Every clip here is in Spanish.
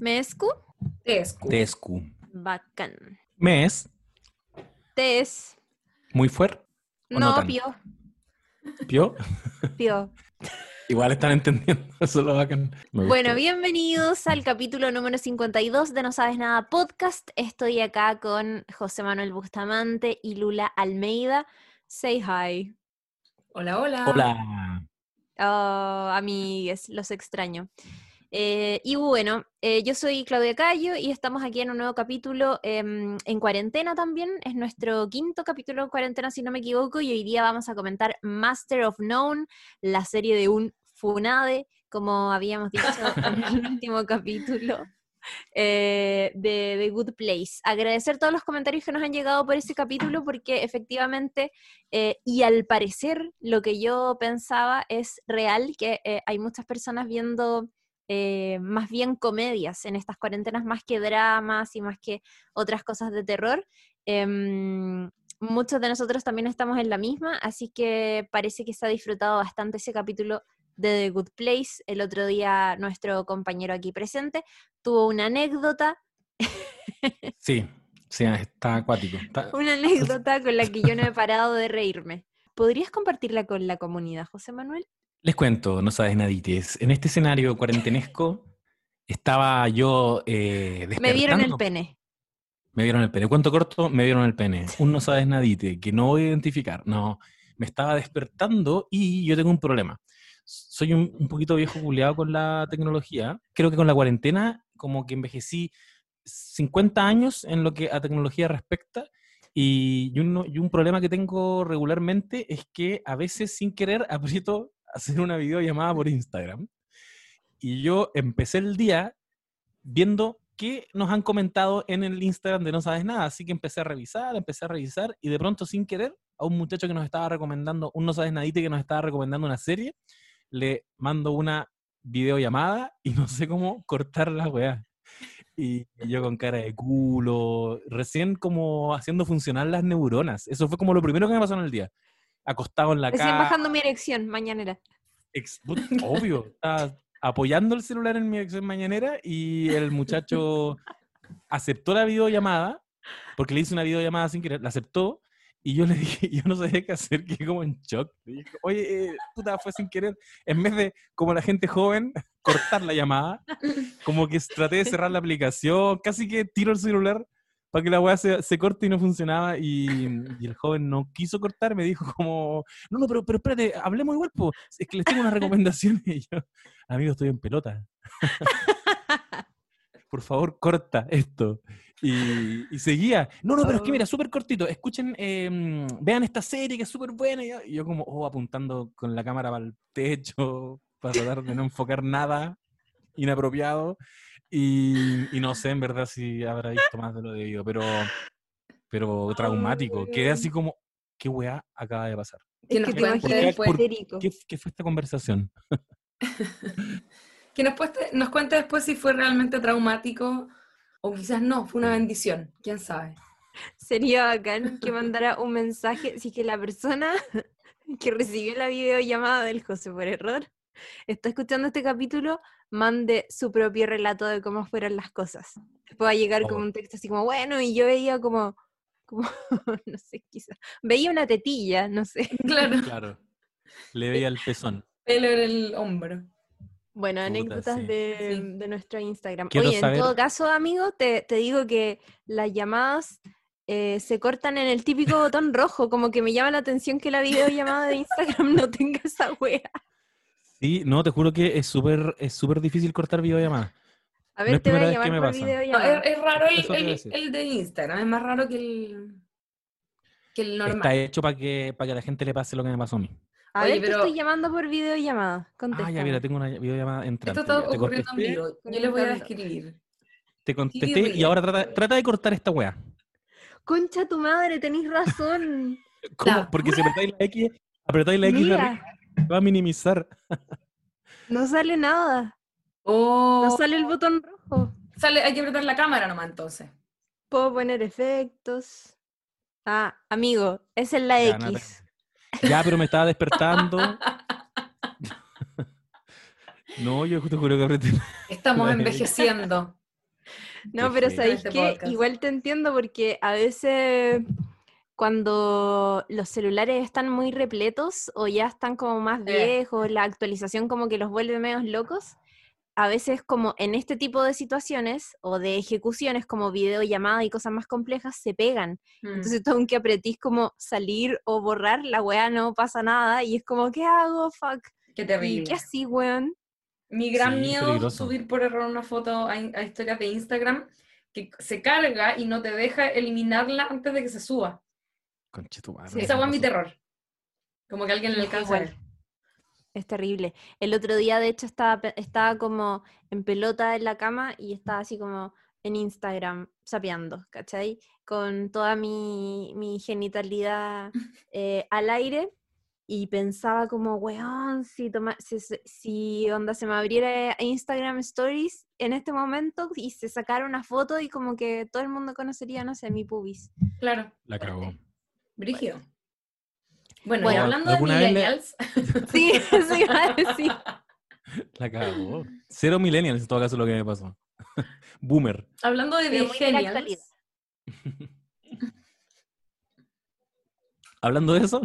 Mescu, Tescu. Tescu. bacán. Mes, Tes, muy fuerte. ¿O no no, pio, ¿Pio? pio. Igual están entendiendo. Eso es lo bacán. Bueno, bienvenidos al capítulo número 52 de No Sabes Nada Podcast. Estoy acá con José Manuel Bustamante y Lula Almeida. Say hi. Hola, hola. Hola. Oh, amigues, los extraño. Eh, y bueno, eh, yo soy Claudia Cayo y estamos aquí en un nuevo capítulo em, en cuarentena también. Es nuestro quinto capítulo en cuarentena, si no me equivoco, y hoy día vamos a comentar Master of None, la serie de un Funade, como habíamos dicho en el último capítulo. eh, de The Good Place. Agradecer todos los comentarios que nos han llegado por ese capítulo porque efectivamente eh, y al parecer, lo que yo pensaba es real, que eh, hay muchas personas viendo eh, más bien comedias en estas cuarentenas, más que dramas y más que otras cosas de terror. Em, muchos de nosotros también estamos en la misma, así que parece que se ha disfrutado bastante ese capítulo de The Good Place. El otro día nuestro compañero aquí presente tuvo una anécdota, Sí, sí, está acuático. Está- una anécdota con la que yo no he parado de reírme. ¿Podrías compartirla con la comunidad, José Manuel? Les cuento, no sabes nadites. En este escenario cuarentenesco estaba yo eh, Me vieron el pene. Me vieron el pene. Cuento corto, me vieron el pene. Un no sabes nadite, que no voy a identificar. No, me estaba despertando y yo tengo un problema. Soy un, un poquito viejo culiado con la tecnología. Creo que con la cuarentena como que envejecí 50 años en lo que a tecnología respecta. Y, uno- y un problema que tengo regularmente es que a veces sin querer aprieto hacer una videollamada por Instagram. Y yo empecé el día viendo qué nos han comentado en el Instagram de No Sabes Nada. Así que empecé a revisar, empecé a revisar y de pronto sin querer a un muchacho que nos estaba recomendando, un No Sabes Nadite que nos estaba recomendando una serie, le mando una videollamada y no sé cómo cortar la weá. Y y yo con cara de culo, recién como haciendo funcionar las neuronas. Eso fue como lo primero que me pasó en el día. Acostado en la Recién cama. bajando mi erección, mañanera. Ex- obvio, estaba apoyando el celular en mi acción mañanera y el muchacho aceptó la videollamada, porque le hice una videollamada sin querer, la aceptó, y yo le dije, yo no sabía qué hacer, quedé como en shock. Le dije, Oye, eh, puta, fue sin querer. En vez de, como la gente joven, cortar la llamada, como que traté de cerrar la aplicación, casi que tiro el celular para que la weá se, se corte y no funcionaba, y, y el joven no quiso cortar, me dijo como, no, no, pero, pero espérate, hablemos igual, po. es que les tengo una recomendación, y yo, amigo, estoy en pelota. Por favor, corta esto. Y, y seguía. No, no, pero es que mira, súper cortito. Escuchen, eh, vean esta serie que es súper buena. Y yo, y yo como, oh, apuntando con la cámara para el techo, para tratar de no enfocar nada inapropiado. Y, y no sé en verdad si habrá visto más de lo debido, pero, pero traumático. Quedé así como, ¿qué weá acaba de pasar? Que nos después. histérico. ¿Qué, qué fue esta conversación? Que nos, pueste- nos cuente después si fue realmente traumático o quizás no, fue una bendición. ¿Quién sabe? Sería bacán que mandara un mensaje si es que la persona que recibió la videollamada del José por error está escuchando este capítulo, mande su propio relato de cómo fueron las cosas. Después va a llegar como un texto así como, bueno, y yo veía como, como no sé, quizás, veía una tetilla, no sé. Claro, Claro. Le veía el pezón. pelo en el hombro. Bueno, Puta, anécdotas sí. de, Sí. de nuestro Instagram. Quiero Oye, en todo caso, amigo, te, te digo que las llamadas eh, se cortan en el típico botón rojo, como que me llama la atención que la videollamada de Instagram no tenga esa wea. Sí, no, te juro que es súper es súper difícil cortar videollamadas. A No ver, es te voy a me por pasa. No, videollamada. es, es raro el, te el- el de Instagram, es más raro que el, que el normal. Está hecho para que, para que a la gente le pase lo que me pasó a mí. A Oye, ver, te pero- estoy llamando por videollamada. Ah, Contéstame. ya, mira, tengo una videollamada entrante. Esto está. Te ocurriendo vivo. Yo les voy a describir. te contesté y ahora trata, trata de cortar esta weá. Concha tu madre, tenés razón. ¿Cómo? La Porque si apretáis la X, apretáis la X Mira, va a minimizar. no sale nada. Oh, No sale el botón rojo. sale, hay que apretar la cámara nomás entonces. Puedo poner efectos. Ah, amigo, esa es la Ya, nada, X. Ya, pero me estaba despertando. No, yo te juro que apreté. Estamos La- envejeciendo. No, pero. ¿sabéis Este qué? podcast. Igual te entiendo porque a veces cuando los celulares están muy repletos o ya están como más Eh. viejos, la actualización como que los vuelve medios locos, a veces como en este tipo de situaciones o de ejecuciones como videollamada y cosas más complejas se pegan. Mm. Entonces tú aunque apretís como salir o borrar, la weá no pasa nada y es como, ¿qué hago? Fuck. Qué ¿Y terrible. qué así, weón? Mi gran Sí, miedo es peligroso. subir por error una foto a, a historias de Instagram que se carga y no te deja eliminarla antes de que se suba. Conchetumare, Sí, Esa fue mi terror. Como que alguien le alcanza ver. Es terrible. El otro día, de hecho, estaba, estaba como en pelota en la cama y estaba así como en Instagram sapeando, ¿cachai? Con toda mi, mi genitalidad eh, al aire y pensaba como, weón, si, toma, si, si onda se me abriera Instagram Stories en este momento y se sacara una foto y como que todo el mundo conocería, no sé, mi pubis. Claro. La cagó. Brígido. Bueno, y Bueno, hablando de ¿alguna vez le- millennials, Sí, sí, iba a decir. La cagó. Cero millennials en todo caso lo que me pasó. Boomer. hablando de millennials. Hablando de eso,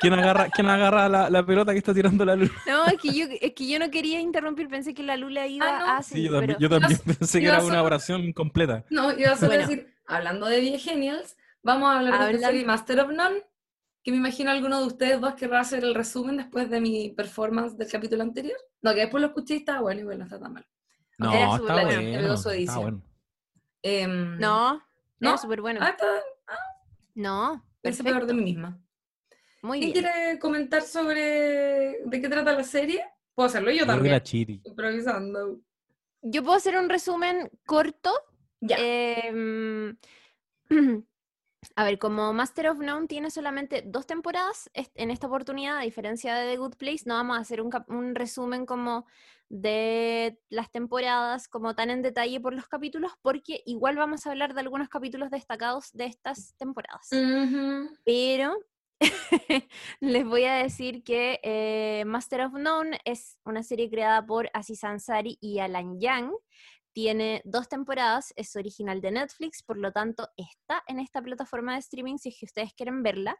¿quién agarra, quién agarra la, la pelota que está tirando la luz? No, es que yo, es que yo no quería interrumpir, pensé que la Lula iba Ah, no. a Sí, yo también, pero- yo también pensé que era solo- una oración completa. no, iba a solo Bueno. decir, hablando de millennials, vamos a hablar de esta serie Master of None, que me imagino alguno de ustedes dos querrá hacer el resumen después de mi performance del capítulo anterior. No, que después lo escuché y estaba bueno, igual no está tan mal. No, Era está bueno, bueno. está bueno. Em, No, ¿No? era súper bueno. Ah, está, No, pensé peor de mí misma. Muy ¿Quién bien. quiere comentar sobre de qué trata la serie? Puedo hacerlo yo también, la chiri. improvisando. Yo puedo hacer un resumen corto. Ya. Em, a ver, como Master of None tiene solamente dos temporadas, en esta oportunidad, a diferencia de The Good Place, no vamos a hacer un, resumen como de las temporadas, como tan en detalle por los capítulos, porque igual vamos a hablar de algunos capítulos destacados de estas temporadas. Pero les voy a decir que eh, Master of None es una serie creada por Aziz Ansari y Alan Yang. Tiene dos temporadas, es original de Netflix, por lo tanto está en esta plataforma de streaming si es que ustedes quieren verla.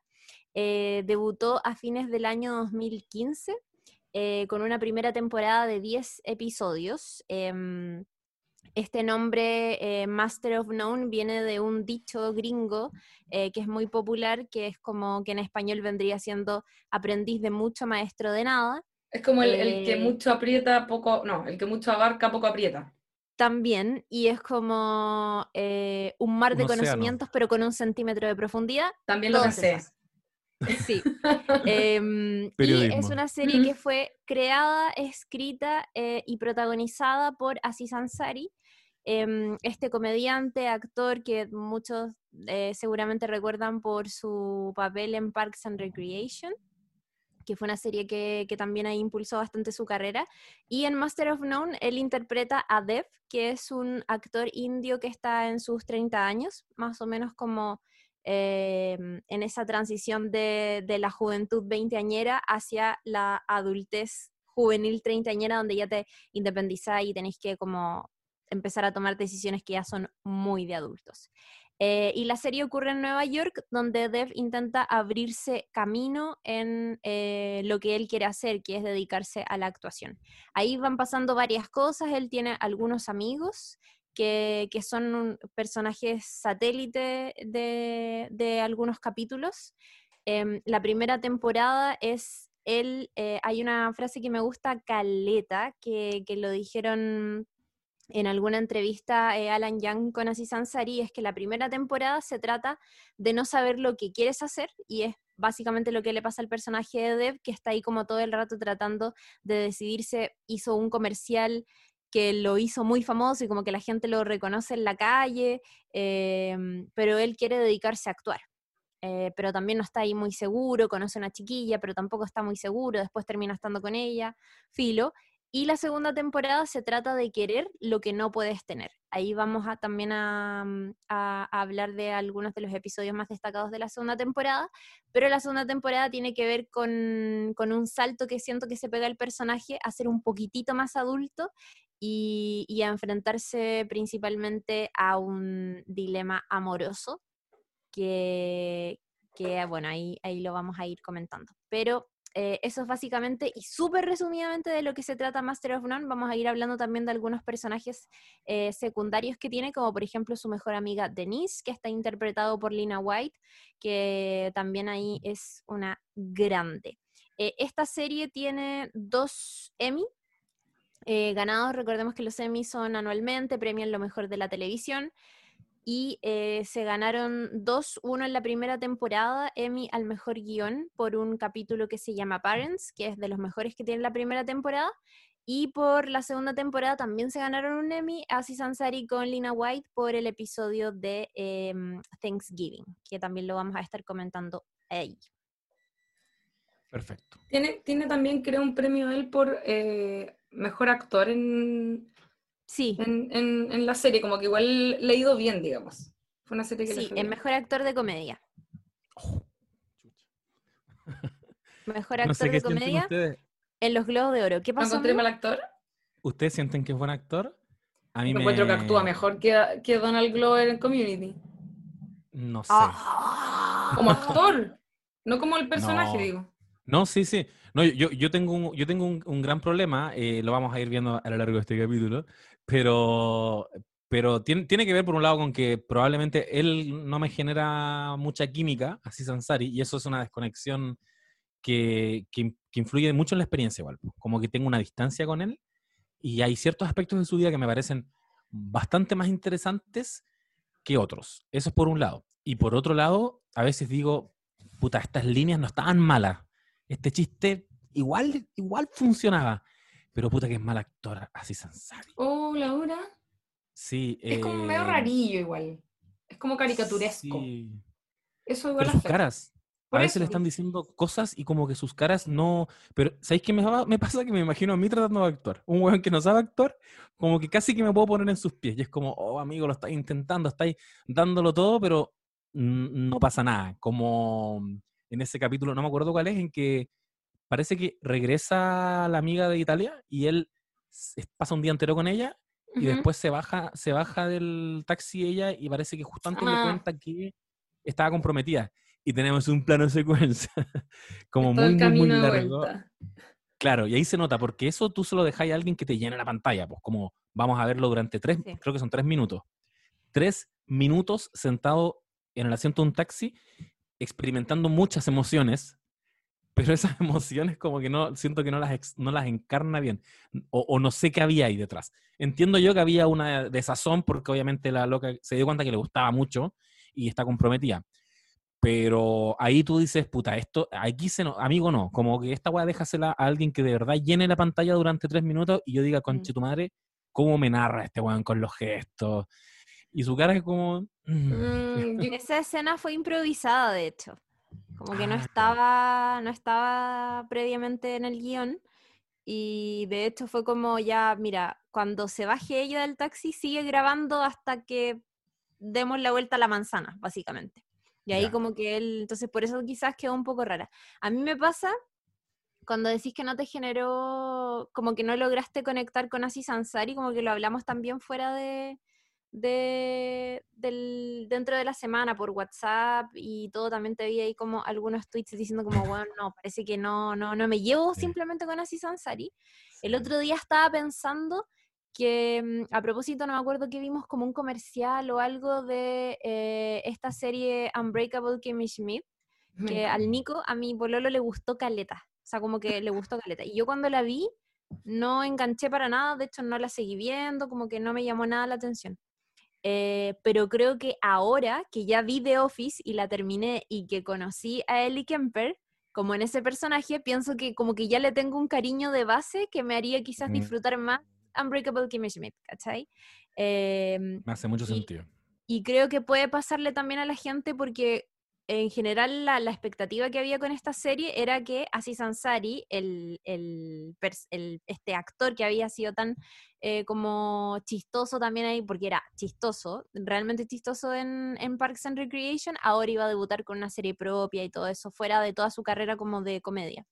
Eh, debutó a fines del año 2015 eh, con una primera temporada de 10 episodios. Em, este nombre, eh, Master of None, viene de un dicho gringo eh, que es muy popular, que es como que en español vendría siendo aprendiz de mucho, maestro de nada. Es como el, el que mucho aprieta, poco, no, el que mucho abarca, poco aprieta. También, y es como eh, un mar de conocimientos, pero con un centímetro de profundidad. También lo pensé. Sí. Em, y es una serie que fue creada, escrita eh, y protagonizada por Aziz Ansari, em, este comediante, actor que muchos eh, seguramente recuerdan por su papel en Parks and Recreation que fue una serie que, también ahí impulsó bastante su carrera. Y en Master of None, él interpreta a Dev, que es un actor indio que está en sus 30 años, más o menos como eh, en esa transición de, de la juventud veinteañera hacia la adultez juvenil treintañera, donde ya te independizás y tenéis que como empezar a tomar decisiones que ya son muy de adultos. Eh, y la serie ocurre en Nueva York, donde Dev intenta abrirse camino en eh, lo que él quiere hacer, que es dedicarse a la actuación. Ahí van pasando varias cosas, él tiene algunos amigos que, que son personajes satélite de, de algunos capítulos. Em, la primera temporada es él, eh, hay una frase que me gusta, caleta, que, que lo dijeron en alguna entrevista eh, Alan Young con Aziz Ansari, es que la primera temporada se trata de no saber lo que quieres hacer y es básicamente lo que le pasa al personaje de Dev, que está ahí como todo el rato tratando de decidirse, hizo un comercial que lo hizo muy famoso y como que la gente lo reconoce en la calle, em, pero él quiere dedicarse a actuar. Eh, pero también no está ahí muy seguro, conoce a una chiquilla, pero tampoco está muy seguro, después termina estando con ella, filo. Y la segunda temporada se trata de querer lo que no puedes tener. Ahí vamos a, también a, mm, a- hablar de algunos de los episodios más destacados de la segunda temporada, pero la segunda temporada tiene que ver con, un salto que siento que se pega el personaje a ser un poquitito más adulto y, y a enfrentarse principalmente a un dilema amoroso que, que bueno, ahí, ahí lo vamos a ir comentando. Pero eh, eso es básicamente y súper resumidamente de lo que se trata Master of None. Vamos a ir hablando también de algunos personajes eh, secundarios que tiene, como por ejemplo su mejor amiga Denise, que está interpretado por Lina White, que también ahí es una grande. Eh, esta serie tiene dos Emmy ganados. Recordemos que los Emmy son anualmente, premian lo mejor de la televisión y eh, se ganaron dos, uno en la primera temporada, Emmy al mejor guion por un capítulo que se llama Parents, que es de los mejores que tiene la primera temporada, y por la segunda temporada también se ganaron un Emmy Asi Sansari con Lina White por el episodio de em, Thanksgiving, que también lo vamos a estar comentando ahí. Perfecto. Tiene, tiene también, creo, un premio él por eh, mejor actor en, Sí. en, en, en la serie, como que igual le ha ido bien, digamos. Fue una serie que le Sí, el mejor actor de comedia. Oh, Mejor no actor sé qué de comedia ustedes. en los Globos de Oro. ¿Qué ¿No pasó? encontré amigo? mal actor? ¿Ustedes sienten que es buen actor? A mí me... encuentro que actúa mejor que, que Donald Glover en Community. No sé. Ah. Como actor, no como el personaje, No. digo. No, sí, sí. No, yo, yo tengo un, yo tengo un, un gran problema, eh, lo vamos a ir viendo a lo largo de este capítulo, pero, pero tiene, tiene que ver por un lado con que probablemente él no me genera mucha química, así Sansari, y eso es una desconexión que, que, que influye mucho en la experiencia igual. Como que tengo una distancia con él y hay ciertos aspectos de su vida que me parecen bastante más interesantes que otros. Eso es por un lado. Y por otro lado, a veces digo, puta, estas líneas no estaban malas. Este chiste igual, igual funcionaba. Pero puta que es mal actor, así Sansari. Oh, Laura. Sí. Es como medio eh, rarillo igual. Es como caricaturesco. sí. Eso igual Pero sus caras. Por a veces eso, le están diciendo cosas y como que sus caras no... Pero, ¿sabéis qué me, pasa? Que me imagino a mí tratando de actuar. Un weón que no sabe actuar, como que casi que me puedo poner en sus pies. Y es como, oh, amigo, lo estáis intentando, estáis dándolo todo, pero no pasa nada. Como en ese capítulo, no me acuerdo cuál es, en que parece que regresa la amiga de Italia y él pasa un día entero con ella y Ujú. después se baja, se baja del taxi ella y parece que justo antes le Ah. cuenta que estaba comprometida. Y tenemos un plano secuencia como Todo muy, el muy, muy de largo. Claro, y ahí se nota, porque eso tú se lo dejáis a alguien que te llena la pantalla, pues como vamos a verlo durante tres, Sí. creo que son tres minutos. Tres minutos sentado en el asiento de un taxi, experimentando muchas emociones, pero esas emociones como que no, siento que no las, ex- no las encarna bien, o, o no sé qué había ahí detrás. Entiendo yo que había una desazón, porque obviamente la loca se dio cuenta que le gustaba mucho y está comprometida. Pero ahí tú dices, puta, esto, aquí se no, amigo no, como que esta weá déjasela a alguien que de verdad llene la pantalla durante tres minutos y yo diga, conche tu madre, ¿cómo me narra este weón con los gestos? Y su cara es como... mm, Mm, Esa escena fue improvisada, de hecho. Como que no Ah, estaba, no estaba previamente en el guion. Y de hecho fue como ya, mira, cuando se baje ella del taxi, sigue grabando hasta que demos la vuelta a la manzana, básicamente. Y ahí Ya. como que él, entonces por eso quizás quedó un poco rara. A mí me pasa cuando decís que no te generó, como que no lograste conectar con Aziz Ansari, como que lo hablamos también fuera de, de del, dentro de la semana por WhatsApp y todo, también te vi ahí como algunos tweets diciendo como, bueno, no, parece que no, no, no me llevo simplemente con Aziz Ansari. El otro día estaba pensando que, mm, a propósito, no me acuerdo que vimos como un comercial o algo de eh, esta serie Unbreakable Kimmy Schmidt, que al Nico, a mi pololo le gustó caleta. O sea, como que le gustó caleta. Y yo cuando la vi, no enganché para nada, de hecho no la seguí viendo, como que no me llamó nada la atención. Eh, pero creo que ahora que ya vi The Office y la terminé y que conocí a Ellie Kemper, como en ese personaje, pienso que como que ya le tengo un cariño de base que me haría quizás disfrutar más Unbreakable Kimmy Schmidt, ¿cachai? Em, Me hace mucho y- sentido. y creo que puede pasarle también a la gente porque en general la, expectativa que había con esta serie era que Aziz Ansari, este actor que había sido tan eh, como chistoso también ahí, porque era chistoso, realmente chistoso en, en Parks and Recreation, ahora iba a debutar con una serie propia y todo eso, fuera de toda su carrera como de comedia.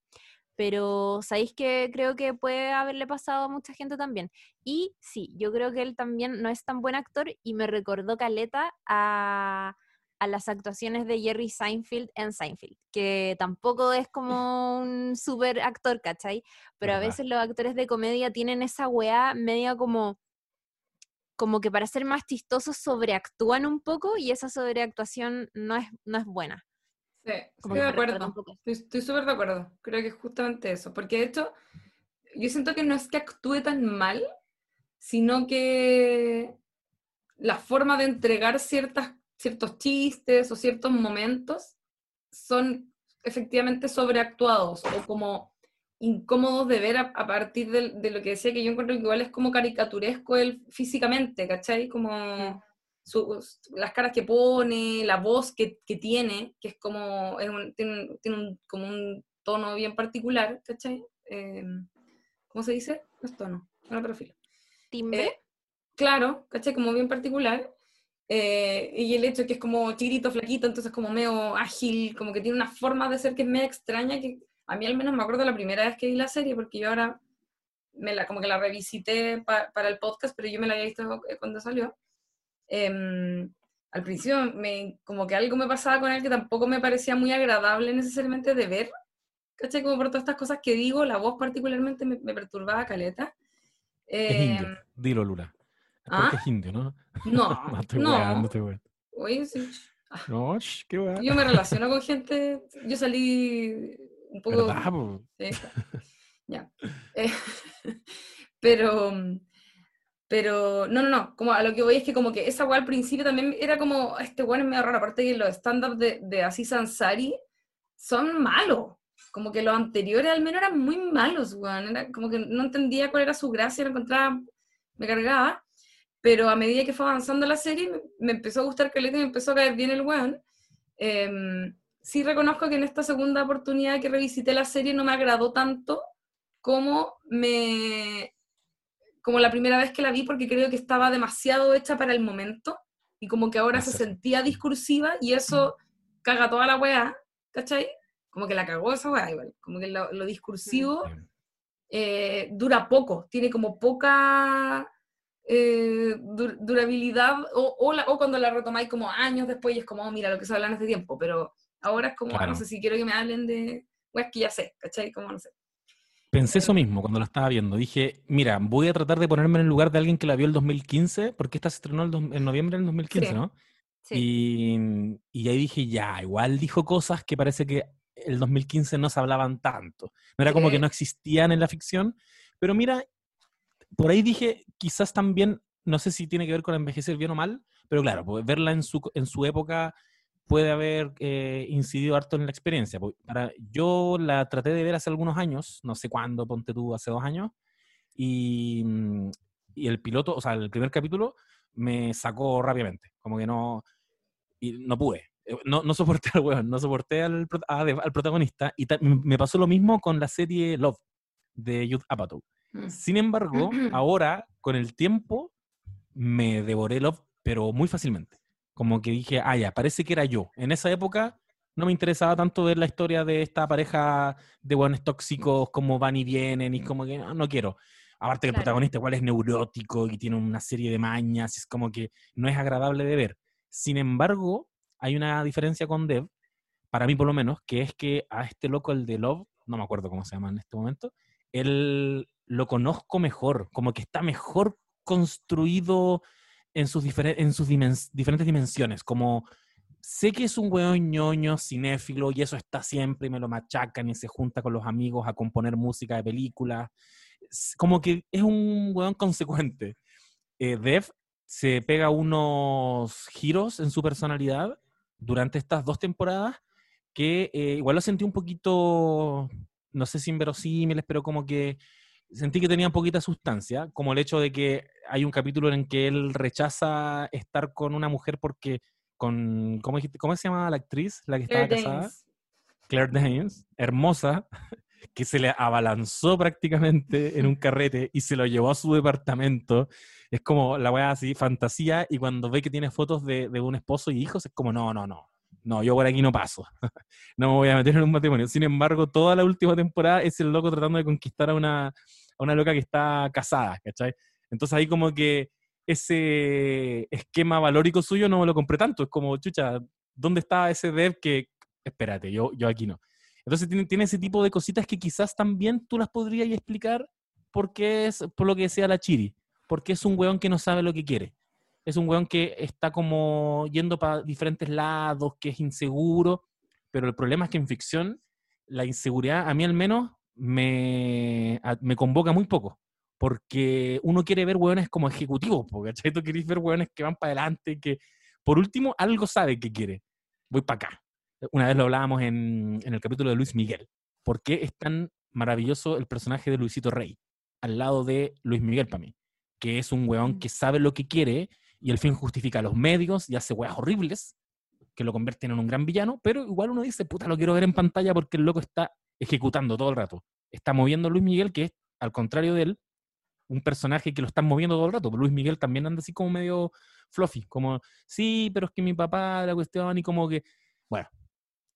pero sabéis que creo que puede haberle pasado a mucha gente también. Y sí, yo creo que él también no es tan buen actor y me recordó Caleta a, a las actuaciones de Jerry Seinfeld en Seinfeld, que tampoco es como un super actor, ¿cachai? Pero a Verdad. veces los actores de comedia tienen esa weá media como como que para ser más chistosos sobreactúan un poco y esa sobreactuación no es, no es buena. Sí, Como estoy de acuerdo. estoy súper de acuerdo. Creo que es justamente eso. Porque de hecho, yo siento que no es que actúe tan mal, sino que la forma de entregar ciertas, ciertos chistes o ciertos momentos son efectivamente sobreactuados o como incómodos de ver a, a partir de, lo que decía que yo encuentro que igual es como caricaturesco él físicamente, ¿cachai? Como su- las caras que pone, la voz que, que tiene, que es como, es un- tiene, un- tiene un- como un tono bien particular, ¿cachai? Eh, ¿Cómo se dice? No es tono, bueno, pero filo. Timbre. Eh, claro, ¿cachai? Como bien particular. Eh, y el hecho de que es como chiquitito, flaquito, entonces como medio ágil, como que tiene una forma de ser que es medio extraña, que a mí al menos me acuerdo la primera vez que vi la serie, porque yo ahora me la, como que la revisité pa- para el podcast, pero yo me la había visto eh, cuando salió. Em, al principio me, como que algo me pasaba con él que tampoco me parecía muy agradable necesariamente de ver, ¿cachai? Como por todas estas cosas que digo, la voz particularmente me, me perturbaba caleta. Es Em, indio. Dilo, Lula. ¿Ah? porque es indio, ¿no? No, No, estoy no. weando, estoy weando. Oye, sí. No, sh, qué weá. Yo me relaciono con gente, yo salí un poco... ¿Verdad, po? Sí, ya. Eh, pero, pero, no, no, no, como a lo que voy es que como que esa weá al principio también era como, este weón es medio raro, aparte que los stand-up de, de Aziz Ansari son malos, como que los anteriores al menos eran muy malos, weón, era como que no entendía cuál era su gracia, lo encontraba, me cargaba, pero a medida que fue avanzando la serie, me, empezó a gustar Caleta y me empezó a caer bien el weón. Em, sí reconozco que en esta segunda oportunidad que revisité la serie no me agradó tanto como me como la primera vez que la vi porque creo que estaba demasiado hecha para el momento y como que ahora se sentía discursiva y eso caga toda la weá, ¿cachai? Como que la cagó esa weá igual, como que lo, lo discursivo eh, dura poco, tiene como poca eh, dur- durabilidad, o, o, la- o cuando la retomáis como años después y es como, oh, mira lo que se habla en este tiempo, pero ahora es como, Claro. no sé si quiero que me hablen de, pues que ya sé, ¿cachai? Como no sé. Pensé eso mismo cuando la estaba viendo. Dije, mira, voy a tratar de ponerme en el lugar de alguien que la vio el 2015, porque esta se estrenó el en noviembre del 2015, Sí. ¿no? Sí. Y, y ahí dije, ya, igual dijo cosas que parece que el 2015 no se hablaban tanto. No era como que Sí. no existían en la ficción, pero mira, por ahí dije, quizás también, no sé si tiene que ver con envejecer bien o mal, pero claro, pues verla en su, en su época puede haber eh, incidido harto en la experiencia. Pues, Para, yo la traté de ver hace algunos años, no sé cuándo, ponte tú, hace dos años, y, mm, y el piloto, o sea, el primer capítulo me sacó rápidamente, como que no, y no pude. Eh, No, no soporté al weón, no soporté al, prot- a- al protagonista, y me pasó lo mismo con la serie Love de Youth Apatow. Mm. Sin embargo, ahora, con el tiempo, me devoré Love, pero muy fácilmente. Como que dije, ah, ya, parece que era yo. En esa época no me interesaba tanto ver la historia de esta pareja de buenos tóxicos, cómo van y vienen, y como que no, no quiero. Aparte que el protagonista igual es neurótico y tiene una serie de mañas, y es como que no es agradable de ver. Sin embargo, hay una diferencia con Dev, para mí por lo menos, que es que a este loco, el de Love, no me acuerdo cómo se llama en este momento, él lo conozco mejor, como que está mejor construido en sus, diferentes dimensiones, como sé que es un weón ñoño, cinéfilo, y eso está siempre, y me lo machacan y se junta con los amigos a componer música de películas, como que es un weón consecuente. Eh, Dev se pega unos giros en su personalidad durante estas dos temporadas que eh, igual lo sentí un poquito, no sé si inverosímiles, pero como que sentí que tenía poquita sustancia, como el hecho de que hay un capítulo en que él rechaza estar con una mujer porque con, ¿cómo, dijiste? ¿Cómo se llama la actriz? La que estaba Claire casada. Danes. Claire Danes, hermosa, que se le abalanzó prácticamente en un carrete y se lo llevó a su departamento. Es como la weá así, fantasía, y cuando ve que tiene fotos de, de un esposo y hijos, es como, no, no, no, no, yo por aquí no paso. no me voy a meter en un matrimonio. Sin embargo, toda la última temporada es el loco tratando de conquistar a una, a una loca que está casada, ¿cachai? Entonces ahí como que ese esquema valórico suyo no lo compré tanto. Es como, chucha, ¿dónde está ese dev que, espérate, yo, yo aquí no? Entonces tiene, tiene ese tipo de cositas que quizás también tú las podrías explicar porque es por lo que decía la Chiri, porque es un weón que no sabe lo que quiere es un weón que está como yendo para diferentes lados, que es inseguro, pero el problema es que en ficción la inseguridad, a mí al menos, me, me convoca muy poco, porque uno quiere ver weones como ejecutivos, porque tú querés ver weones que van para adelante, que por último algo sabe que quiere, voy para acá. Una vez lo hablábamos en, en el capítulo de Luis Miguel. ¿Por qué es tan maravilloso el personaje de Luisito Rey al lado de Luis Miguel para mí? Que es un weón mm. que sabe lo que quiere, y el fin justifica los medios y hace weas horribles que lo convierten en un gran villano, pero igual uno dice, puta, lo quiero ver en pantalla porque el loco está ejecutando todo el rato. Está moviendo a Luis Miguel, que es, al contrario de él, un personaje que lo están moviendo todo el rato. Luis Miguel también anda así como medio fluffy, como, sí, pero es que mi papá, la cuestión, y como que, bueno,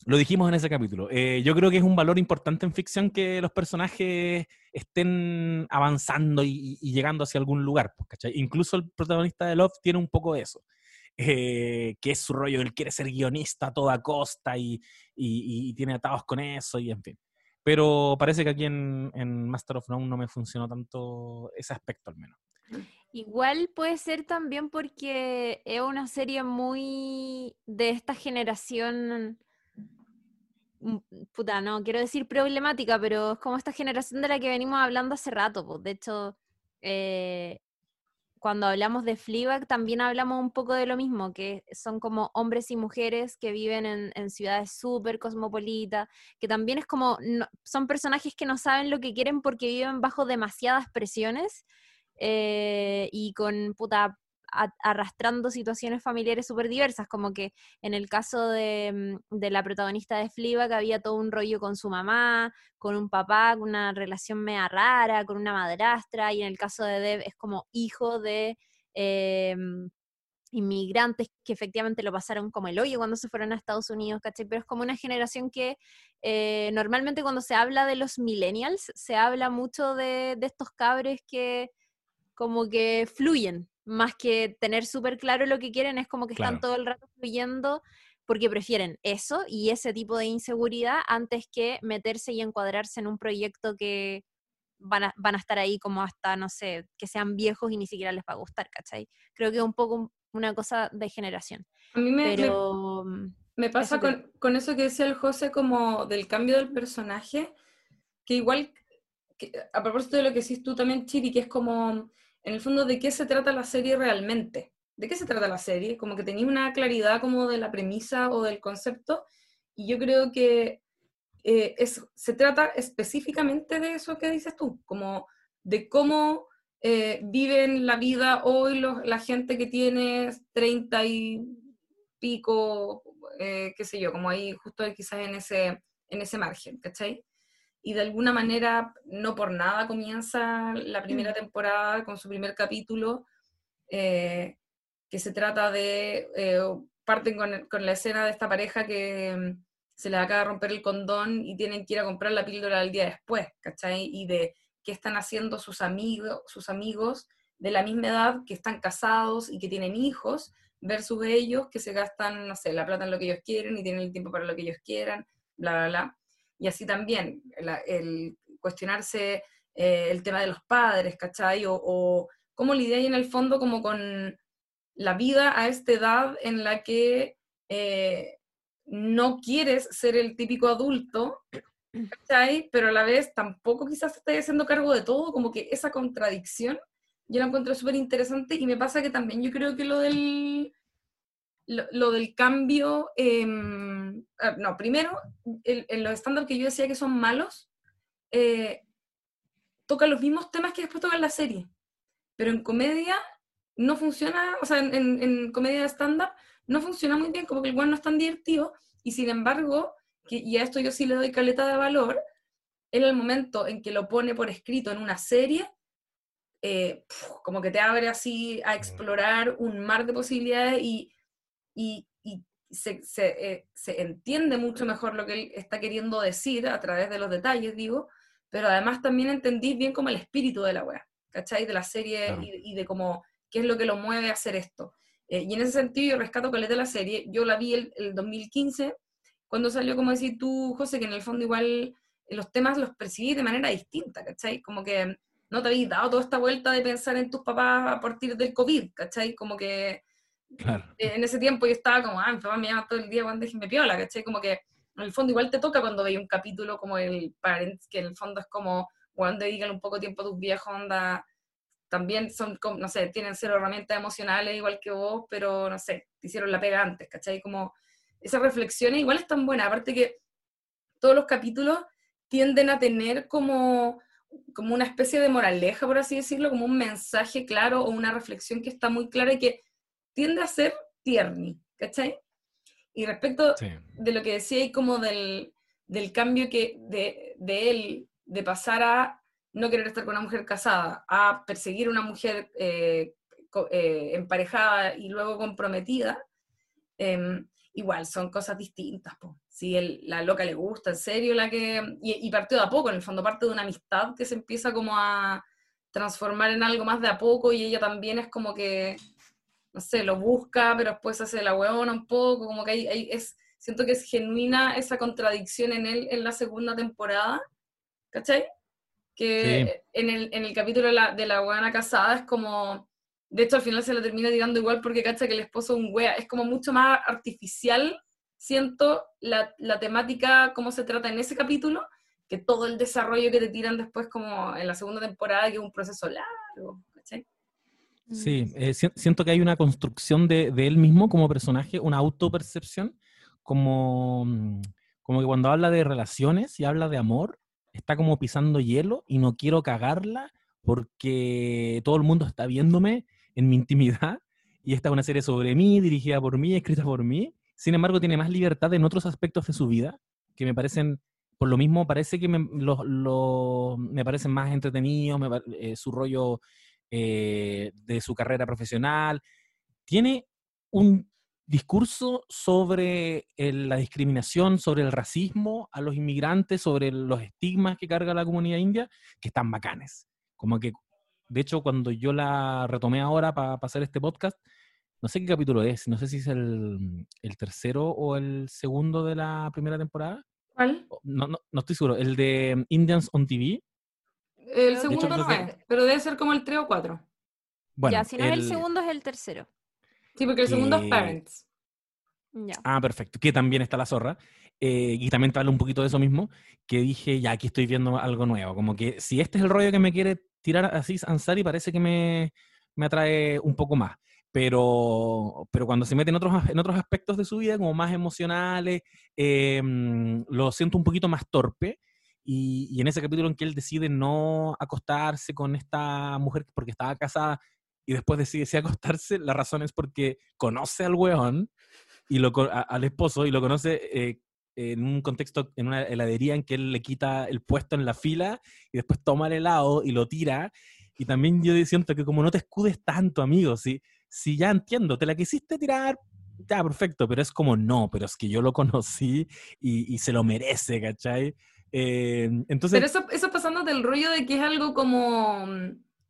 lo dijimos en ese capítulo. Eh, yo creo que es un valor importante en ficción que los personajes estén avanzando y, llegando hacia algún lugar. Pues, Incluso el protagonista de Love tiene un poco de eso. Eh, que es su rollo, él quiere ser guionista a toda costa y, tiene atados con eso y en fin. Pero parece que aquí en, en Master of None no me funcionó tanto ese aspecto al menos. Igual puede ser también porque es una serie muy de esta generación puta, no quiero decir problemática, pero es como esta generación de la que venimos hablando hace rato. Pues. De hecho, eh, cuando hablamos de Fleabag también hablamos un poco de lo mismo, que son como hombres y mujeres que viven en, ciudades súper cosmopolitas, que también es como, son personajes que no saben lo que quieren porque viven bajo demasiadas presiones eh, y con puta arrastrando situaciones familiares súper diversas, como que en el caso de, mm, de la protagonista de que había todo un rollo con su mamá, con un papá, con una relación media rara, con una madrastra, y en el caso de Deb es como hijo de... Eh, inmigrantes que efectivamente lo pasaron como el hoyo cuando se fueron a Estados Unidos, ¿cachai? Pero es como una generación que eh, normalmente cuando se habla de los millennials, se habla mucho de, de, estos cabres que como que fluyen, más que tener súper claro lo que quieren, es como que están todo el rato fluyendo porque prefieren eso y ese tipo de inseguridad antes que meterse y encuadrarse en un proyecto que van a, van a estar ahí como hasta, no sé, que sean viejos y ni siquiera les va a gustar, ¿cachai? Creo que es un poco una cosa de generación. A mí me, Pero, me, mm, pasa con, con, eso que decía el José como del cambio del personaje, que igual, a propósito de lo que decís tú también, Chiri, que es como en el fondo, ¿de qué se trata la serie realmente? ¿De qué se trata la serie? Como que tenía una claridad como de la premisa o del concepto, y yo creo que eh, se trata específicamente de eso que dices tú, como de cómo eh, viven la vida hoy la gente que tiene 30 y pico, eh, qué sé yo, como ahí justo quizás en ese, en ese margen, ¿cachai? Y de alguna manera, no por nada comienza la primera mm. temporada con su primer capítulo, eh, que se trata de, eh, parten con, con, la escena de esta pareja que mm, se le acaba de romper el condón y tienen que ir a comprar la píldora el día después, ¿cachai? Y de qué están haciendo sus amigos, sus amigos de la misma edad que están casados y que tienen hijos, versus ellos que se gastan, no sé, la plata en lo que ellos quieren y tienen el tiempo para lo que ellos quieran, bla, bla, bla y así también el cuestionarse eh, el tema de los padres, ¿cachai? O, o cómo lidiáis en el fondo como con la vida a esta edad en la que eh, no quieres ser el típico adulto, ¿cachai? Pero a la vez tampoco quizás estés haciendo cargo de todo, como que esa contradicción yo la encuentro súper interesante y me pasa que también yo creo que lo del lo, del cambio, em, ah, no, primero, en los estándares que yo decía que son malos, eh, toca los mismos temas que después toca en la serie, pero en comedia no funciona, o sea, en, comedia de stand-up no funciona muy bien, como que el bueno no es tan divertido, y sin embargo, que, y a esto yo sí le doy caleta de valor, en el momento en que lo pone por escrito en una serie, eh, como que te abre así a explorar un mar de posibilidades y y, se, se, eh, se, entiende mucho mejor lo que él está queriendo decir a través de los detalles, digo, pero además también entendí bien como el espíritu de la wea, ¿cachai? De la serie y, de cómo, qué es lo que lo mueve a hacer esto. Eh, y en ese sentido yo rescato con de la serie, yo la vi el, el 2015, cuando salió, como decir tú, José, que en el fondo igual los temas los percibí de manera distinta, ¿cachai? Como que no te habéis dado toda esta vuelta de pensar en tus papás a partir del COVID, ¿cachai? Como que Claro. Eh, en ese tiempo yo estaba como, ah, mi papá me llama todo el día cuando me piola, ¿cachai? Como que en el fondo igual te toca cuando veis un capítulo como el Parents, que en el fondo es como, cuando dedican un poco tiempo a tus viejos, onda, también son, no sé, tienen cero herramientas emocionales igual que vos, pero no sé, te hicieron la pega antes, ¿cachai? Como esas reflexiones igual están buenas, aparte que todos los capítulos tienden a tener como, como una especie de moraleja, por así decirlo, como un mensaje claro o una reflexión que está muy clara y que tiende a ser tierni, ¿cachai? Y respecto de lo que decía ahí como del, del cambio que de, de, él, de pasar a no querer estar con una mujer casada, a perseguir a una mujer eh, eh, emparejada y luego comprometida, em, igual son cosas distintas. Si el, la loca le gusta, en serio, la que... Y, y partió de a poco, en el fondo parte de una amistad que se empieza como a transformar en algo más de a poco y ella también es como que no sé, lo busca, pero después hace la huevona un poco, como que hay, es, siento que es genuina esa contradicción en él en la segunda temporada, ¿cachai? Que en, el, en el capítulo de la, de la huevona casada es como, de hecho al final se la termina tirando igual porque cacha que el esposo es un wea, es como mucho más artificial, siento, la, la temática, cómo se trata en ese capítulo, que todo el desarrollo que te tiran después como en la segunda temporada, que es un proceso largo, ¿cachai? Sí, mm. eh, siento que hay una construcción de, él mismo como personaje, una autopercepción, como, mm, como que cuando habla de relaciones y habla de amor, está como pisando hielo y no quiero cagarla porque todo el mundo está viéndome en mi intimidad y esta es una serie sobre mí, dirigida por mí, escrita por mí. Sin embargo, tiene más libertad en otros aspectos de su vida que me parecen, por lo mismo, parece que me, me parecen más entretenidos, eh, su rollo eh, de su carrera profesional. Tiene un discurso sobre la discriminación, sobre el racismo a los inmigrantes, sobre los estigmas que carga la comunidad india, que están bacanes. Como que, de hecho, cuando yo la retomé ahora para hacer este podcast, no sé qué capítulo es, no sé si es el, tercero o el segundo de la primera temporada. ¿Cuál? No, no, no estoy seguro, el de Indians on TV, el segundo no es, pero debe ser como el 3 o 4. Bueno, ya, si no es el segundo, es el tercero. Sí, porque el segundo es Parents. Ya. Ah, perfecto. Que también está la zorra. Eh, y también te habla un poquito de eso mismo, que dije, ya aquí estoy viendo algo nuevo. Como que si este es el rollo que me quiere tirar así Ansari, parece que me, me atrae un poco más. Pero, pero cuando se mete en otros, en otros aspectos de su vida, como más emocionales, eh, lo siento un poquito más torpe. Y, en ese capítulo en que él decide no acostarse con esta mujer porque estaba casada y después decide acostarse, la razón es porque conoce al weón y lo, al esposo y lo conoce eh, en un contexto, en una heladería en que él le quita el puesto en la fila y después toma el helado y lo tira. Y también yo siento que como no te escudes tanto, amigo, si, si ya entiendo, te la quisiste tirar, ya, perfecto, pero es como no, pero es que yo lo conocí y, y se lo merece, ¿cachai? Eh, entonces... Pero eso, eso pasando del rollo de que es algo como,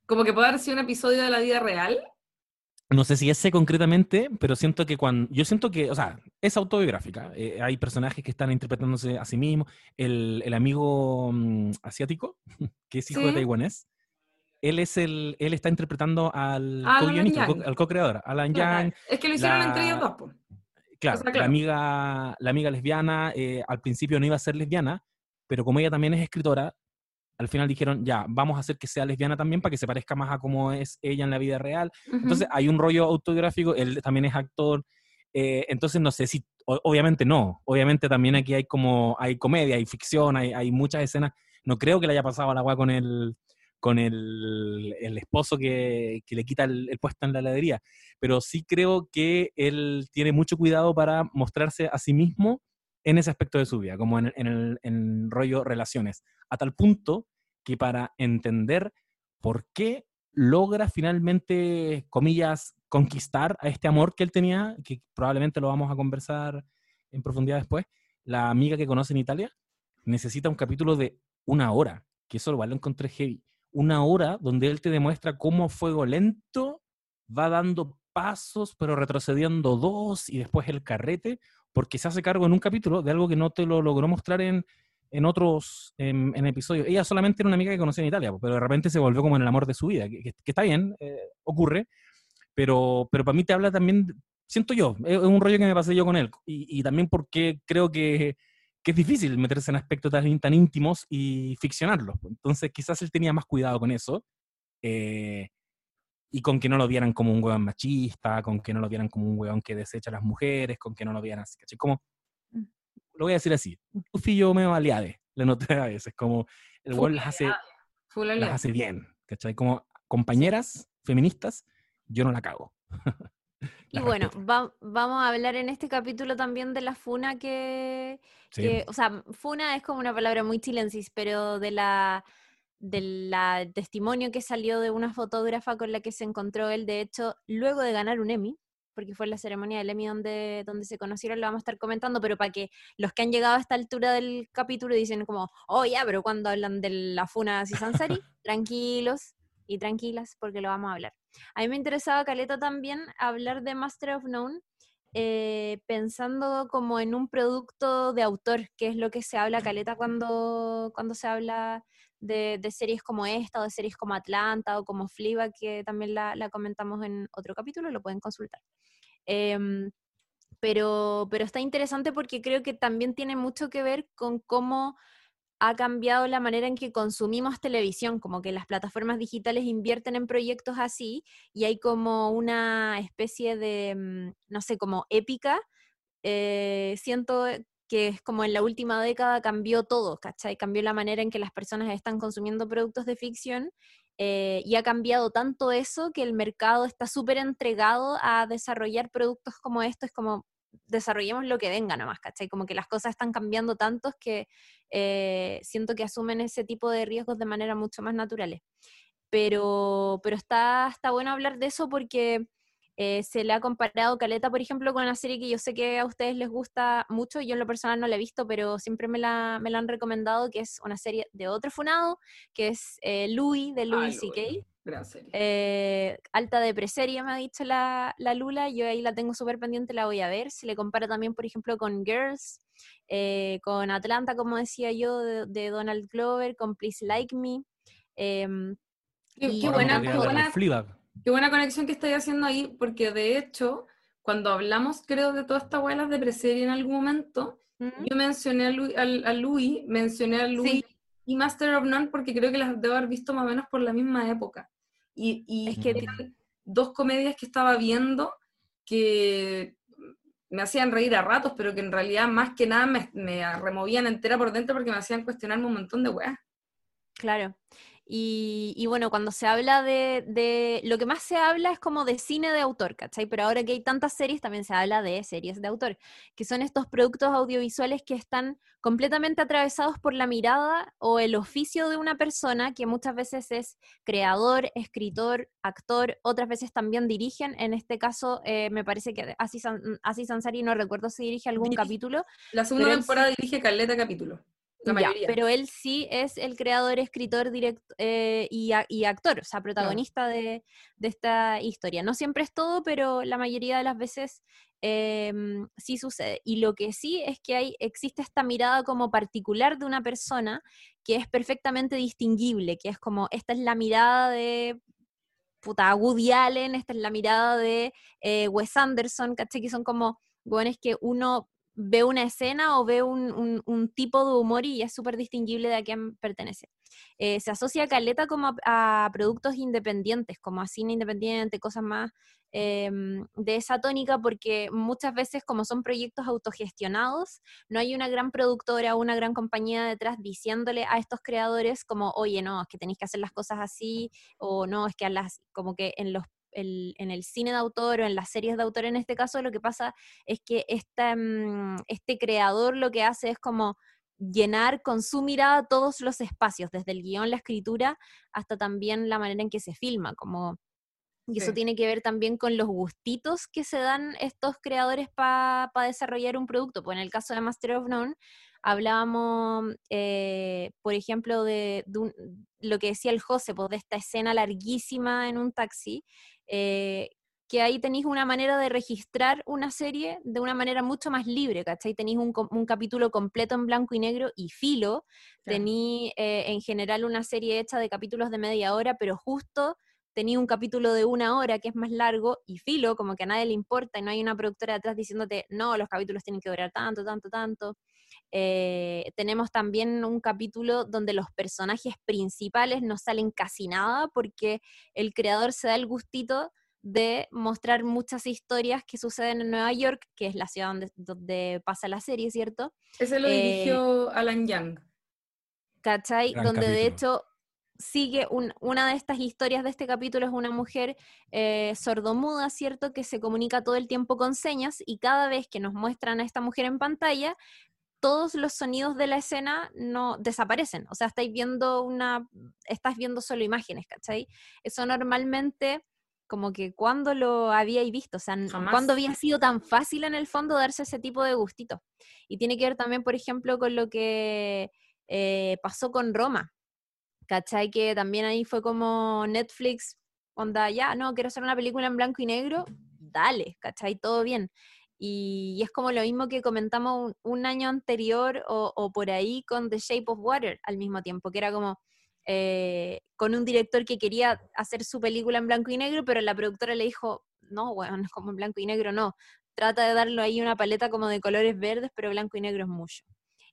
como que puede haber sido un episodio de la vida real. No sé si ese concretamente, pero siento que cuando. Yo siento que, o sea, es autobiográfica. Eh, hay personajes que están interpretándose a sí mismos. El, el amigo mm, asiático, que es hijo de taiwanés, él es el. Él está interpretando al co-guionista, al co-creador, Alan Yang. Es que lo hicieron entre ellos dos, Claro, La, amiga, la amiga lesbiana eh, al principio no iba a ser lesbiana, pero como ella también es escritora, al final dijeron, ya, vamos a hacer que sea lesbiana también para que se parezca más a cómo es ella en la vida real. Entonces hay un rollo autobiográfico, él también es actor, eh, entonces no sé si, obviamente no, obviamente también aquí hay como, hay comedia, hay ficción, hay, hay muchas escenas, no creo que le haya pasado a la agua con el con el, el esposo que, que, le quita el, puesto en la heladería, pero sí creo que él tiene mucho cuidado para mostrarse a sí mismo en ese aspecto de su vida, como en, el en rollo relaciones, a tal punto que para entender por qué logra finalmente, comillas, conquistar a este amor que él tenía, que probablemente lo vamos a conversar en profundidad después, la amiga que conoce en Italia, necesita un capítulo de una hora, que eso lo encontré heavy. Una hora donde él te demuestra cómo fuego lento va dando pasos, pero retrocediendo dos y después el carrete, porque se hace cargo en un capítulo de algo que no te lo logró mostrar en, en otros en, episodios. Ella solamente era una amiga que conocía en Italia, pero de repente se volvió como en el amor de su vida, que, está bien, eh, ocurre, pero, pero para mí te habla también, siento yo, es un rollo que me pasé yo con él, y, también porque creo que, que, es difícil meterse en aspectos tan, tan íntimos y ficcionarlos. Entonces quizás él tenía más cuidado con eso. Eh, y con que no lo vieran como un hueón machista, con que no lo vieran como un hueón que desecha a las mujeres, con que no lo vieran así, ¿cachai? Como, mm. lo voy a decir así, un tufillo medio aliade, le noté a veces, como el hueón las hace, las hace bien, ¿cachai? Como compañeras feministas, yo no la cago. y bueno, vamos a hablar en este capítulo también de la funa que, que, o sea, funa es como una palabra muy chilensis, pero de la del testimonio que salió de una fotógrafa con la que se encontró él, de hecho, luego de ganar un Emmy, porque fue la ceremonia del Emmy donde, donde se conocieron, lo vamos a estar comentando, pero para que los que han llegado a esta altura del capítulo dicen como, oh ya, pero cuando hablan de la funa de Sansari, tranquilos y tranquilas, porque lo vamos a hablar. A mí me interesaba, Caleta, también hablar de Master of None, eh, pensando como en un producto de autor, que es lo que se habla, Caleta, cuando, cuando se habla de, series como esta, o de series como Atlanta, o como Fleabag, que también la, comentamos en otro capítulo, lo pueden consultar. Em, pero, pero está interesante porque creo que también tiene mucho que ver con cómo ha cambiado la manera en que consumimos televisión, como que las plataformas digitales invierten en proyectos así y hay como una especie de, mm, no sé, como épica. Eh, siento que es como en la última década cambió todo, ¿cachai? Cambió la manera en que las personas están consumiendo productos de ficción eh, y ha cambiado tanto eso que el mercado está súper entregado a desarrollar productos como estos, como desarrollemos lo que venga nomás, ¿cachai? Como que las cosas están cambiando tantos que eh, siento que asumen ese tipo de riesgos de manera mucho más naturales. Pero, pero está, está bueno hablar de eso porque eh, se le ha comparado Caleta, por ejemplo, con una serie que yo sé que a ustedes les gusta mucho, yo en lo personal no la he visto, pero siempre me la, me la han recomendado, que es una serie de otro funado, que es eh, Louis, de Louis C.K. Eh, alta de preseria, me ha dicho la, la, Lula, yo ahí la tengo súper pendiente, la voy a ver. Se le compara también, por ejemplo, con Girls, con Atlanta, como decía yo, de, Donald Glover, con Please Like Me. Em, qué, buena, qué buena, Qué buena conexión que estáis haciendo ahí, porque de hecho, cuando hablamos, creo, de todas estas abuelas de preserie en algún momento, yo mencioné a, Louis, mencioné a Louis y Master of None porque creo que las debo haber visto más o menos por la misma época. Y, y es que eran dos comedias que estaba viendo que me hacían reír a ratos, pero que en realidad más que nada me, me removían entera por dentro porque me hacían cuestionarme un montón de weas. Claro. Y, bueno, cuando se habla de, Lo que más se habla es como de cine de autor, ¿cachai? Pero ahora que hay tantas series, también se habla de series de autor, que son estos productos audiovisuales que están completamente atravesados por la mirada o el oficio de una persona, que muchas veces es creador, escritor, actor, otras veces también dirigen. En este caso, eh, me parece que Asi, Sansari, no recuerdo si dirige algún capítulo. La segunda temporada dirige Caleta capítulo pero él sí es el creador, escritor directo, eh, y, actor, o sea, protagonista de, esta historia. No siempre es todo, pero la mayoría de las veces em, sí sucede. Y lo que sí es que hay, existe esta mirada como particular de una persona que es perfectamente distinguible, que es como, esta es la mirada de puta Woody Allen, esta es la mirada de eh, Wes Anderson, ¿caché? Que son como, bueno, es que uno ve una escena o ve un, tipo de humor y es súper distinguible de a quién pertenece. Eh, se asocia a Caleta como a, productos independientes, como a cine independiente, cosas más em, de esa tónica, porque muchas veces como son proyectos autogestionados, no hay una gran productora o una gran compañía detrás diciéndole a estos creadores como, oye, no, es que tenéis que hacer las cosas así, o no, es que las, como que en los en el cine de autor o en las series de autor en este caso, lo que pasa es que mm, este creador lo que hace es como llenar con su mirada todos los espacios, desde el guion, la escritura, hasta también la manera en que se filma, como Y eso Sí. tiene que ver también con los gustitos que se dan estos creadores para desarrollar un producto. Pues en el caso de Master of None, hablábamos, eh, por ejemplo, de, de un- lo que decía el José, pues de esta escena larguísima en un taxi, eh, que ahí tenéis una manera de registrar una serie de una manera mucho más libre, ¿cachai? Tenéis un, un capítulo completo en blanco y negro y filo, Claro. eh, en general una serie hecha de capítulos de media hora, pero justo tenía un capítulo de una hora que es más largo y filo, como que a nadie le importa y no hay una productora detrás diciéndote, no, los capítulos tienen que durar tanto, tanto, tanto. Eh, tenemos también un capítulo donde los personajes principales no salen casi nada porque el creador se da el gustito de mostrar muchas historias que suceden en Nueva York, que es la ciudad donde, donde pasa la serie, ¿cierto? Ese lo Eh, dirigió Alan Young. ¿cachai? Gran Donde de hecho sigue un- una de estas historias de este capítulo es una mujer eh, sordomuda, ¿cierto? Que se comunica todo el tiempo con señas y cada vez que nos muestran a esta mujer en pantalla, todos los sonidos de la escena no desaparecen. O sea, estáis viendo una, estás viendo solo imágenes, ¿cachai? Eso normalmente como que cuando lo habíais visto, o sea, Jamás. cuando había sido tan fácil en el fondo darse ese tipo de gustito. Y tiene que ver también, por ejemplo, con lo que eh, pasó con Roma, ¿cachai? Que también ahí fue como Netflix, onda, ya, no, quiero hacer una película en blanco y negro, dale, ¿cachai? Todo bien. Y, y es como lo mismo que comentamos un, un año anterior o, o por ahí con The Shape of Water al mismo tiempo, que era como eh, con un director que quería hacer su película en blanco y negro, pero la productora le dijo, no, bueno, como en blanco y negro no, trata de darle ahí una paleta como de colores verdes, pero blanco y negro es mucho.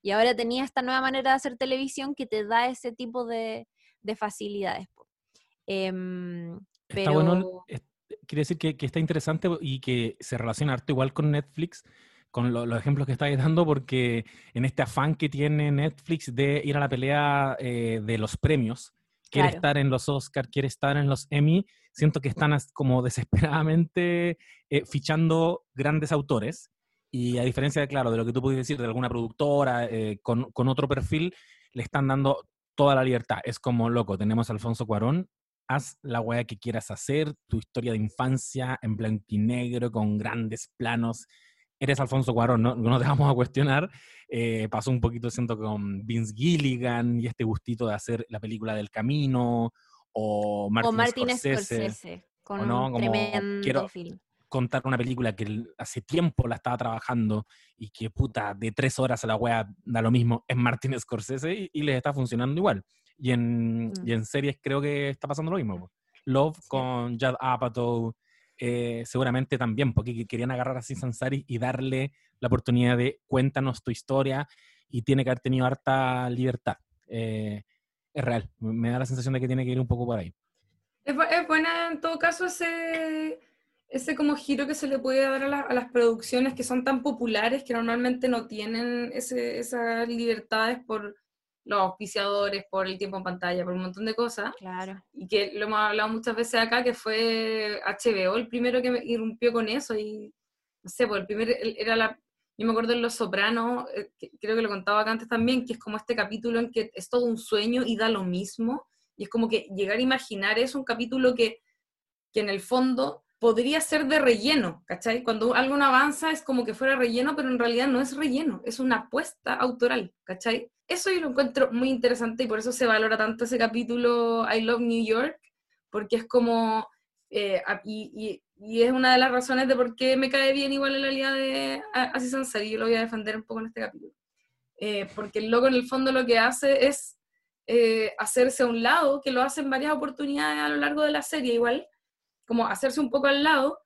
Y ahora tenía esta nueva manera de hacer televisión que te da ese tipo de, de facilidades. po. Em, Está bueno, pero- quiere decir que, que está interesante y que se relaciona harto igual con Netflix, con lo- los ejemplos que estáis dando, porque en este afán que tiene Netflix de ir a la pelea eh, de los premios, quiere Claro. estar en los Oscar, quiere estar en los Emmy, siento que están como desesperadamente eh, fichando grandes autores. Y a diferencia de, claro, de lo que tú puedes decir de alguna productora eh, con, con otro perfil, le están dando toda la libertad. Es como, loco, tenemos a Alfonso Cuarón, haz la weá que quieras hacer, tu historia de infancia en blanco y negro, con grandes planos. Eres Alfonso Cuarón, no, no te vamos a cuestionar. Eh, pasó un poquito, siento, con Vince Gilligan y este gustito de hacer la película del camino, o Martin, o Martin Scorsese, Scorsese, con o no, un como tremendo quiero- film. contar una película que hace tiempo la estaba trabajando y que puta, de tres horas a la wea da lo mismo, es Martin Scorsese y, y les está funcionando igual. Y en, Mm. y en series creo que está pasando lo mismo. po. Love Sí. con Judd Apatow, eh, seguramente también, porque que- querían agarrar a Aziz Ansari y darle la oportunidad de cuéntanos tu historia y tiene que haber tenido harta libertad. Eh, es real, me da la sensación de que tiene que ir un poco por ahí. Es, es buena en todo caso ese, ese como giro que se le puede dar a, la- a las producciones que son tan populares que normalmente no tienen ese, esas libertades por los auspiciadores, por el tiempo en pantalla, por un montón de cosas. Claro. Y que lo hemos hablado muchas veces acá, que fue HBO el primero que me irrumpió con eso. Y no sé, pues el primer era la. Yo me acuerdo en Los Sopranos, eh, que creo que lo contaba acá antes también, que es como este capítulo en que es todo un sueño y da lo mismo. Y es como que llegar a imaginar es un capítulo que, que en el fondo podría ser de relleno, ¿cachai? Cuando algo avanza es como que fuera relleno, pero en realidad no es relleno, es una apuesta autoral, ¿cachai? Eso yo lo encuentro muy interesante y por eso se valora tanto ese capítulo I Love New York, porque es como, eh, y, y- y es una de las razones de por qué me cae bien igual en la realidad de Aziz Ansari, yo lo voy a defender un poco en este capítulo. Eh, porque el loco en el fondo lo que hace es eh, hacerse a un lado, que lo hace en varias oportunidades a lo largo de la serie igual, como hacerse un poco al lado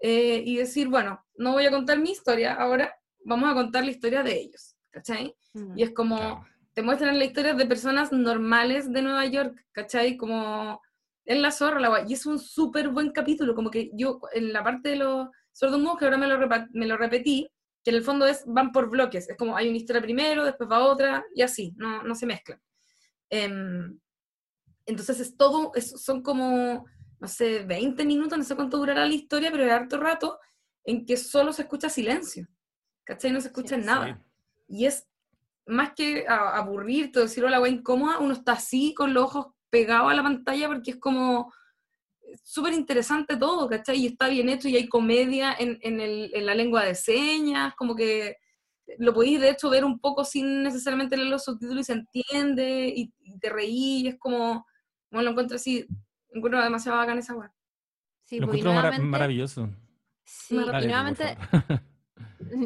eh, y decir, bueno, no voy a contar mi historia, ahora vamos a contar la historia de ellos, ¿cachai? Mm. Y es como, Claro. te muestran la historia de personas normales de Nueva York, ¿cachai? Como en la zorra, la guay. Y es un súper buen capítulo, como que yo en la parte de los sordomudos, que ahora me lo, me lo repetí, que en el fondo es, van por bloques, es como hay una historia primero, después va otra, y así, no, no se mezclan. Em, entonces es todo, es- son como, no sé, 20 minutos, no sé cuánto durará la historia, pero es harto rato en que solo se escucha silencio, ¿cachai? No se escucha Sí. nada. Y es más que a- aburrirte o decir hola, güey, incómoda, uno está así con los ojos pegados a la pantalla porque es como súper interesante todo, ¿cachai? Y está bien hecho y hay comedia en, en, el, en la lengua de señas, como que lo podéis de hecho ver un poco sin necesariamente leer los subtítulos y se entiende y, te reí, es como, como lo encuentro así, encuentro demasiado bacán esa web. Sí, lo encuentro maravilloso. Sí, y nuevamente,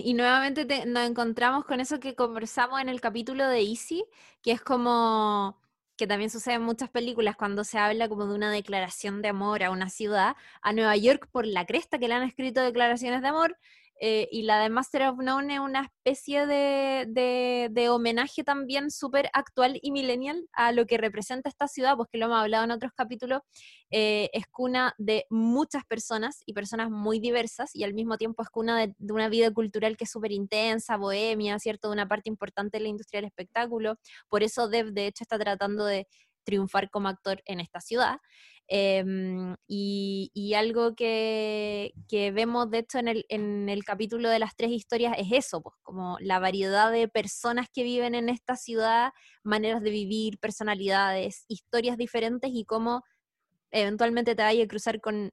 y nuevamente nos encontramos con eso que conversamos en el capítulo de Easy, que es como que también sucede en muchas películas cuando se habla como de una declaración de amor a una ciudad, a Nueva York por la cresta que le han escrito declaraciones de amor, eh, y la de Master of None es una especie de, de, homenaje también súper actual y millennial a lo que representa esta ciudad, pues que lo hemos hablado en otros capítulos, eh, es cuna de muchas personas y personas muy diversas y al mismo tiempo es cuna de, de una vida cultural que es súper intensa, bohemia, ¿cierto? De una parte importante de la industria del espectáculo. Por eso Dev, de hecho, está tratando de triunfar como actor en esta ciudad. Em, y, algo que, vemos, de hecho, en el, en el, capítulo de las tres historias es eso, pues como la variedad de personas que viven en esta ciudad, maneras de vivir, personalidades, historias diferentes y cómo eventualmente te vaya a cruzar con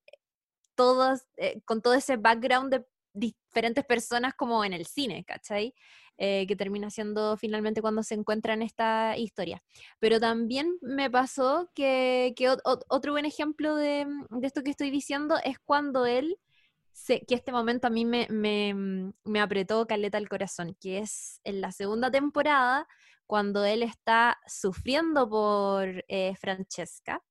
todos, eh, con todo ese background de diferentes personas como en el cine, ¿cachai? Eh, que termina siendo finalmente cuando se encuentra en esta historia. Pero también me pasó que, otro buen ejemplo de, esto que estoy diciendo es cuando él, que este momento a mí me, me, apretó caleta el corazón, que es en la segunda temporada, cuando él está sufriendo por eh, Francesca.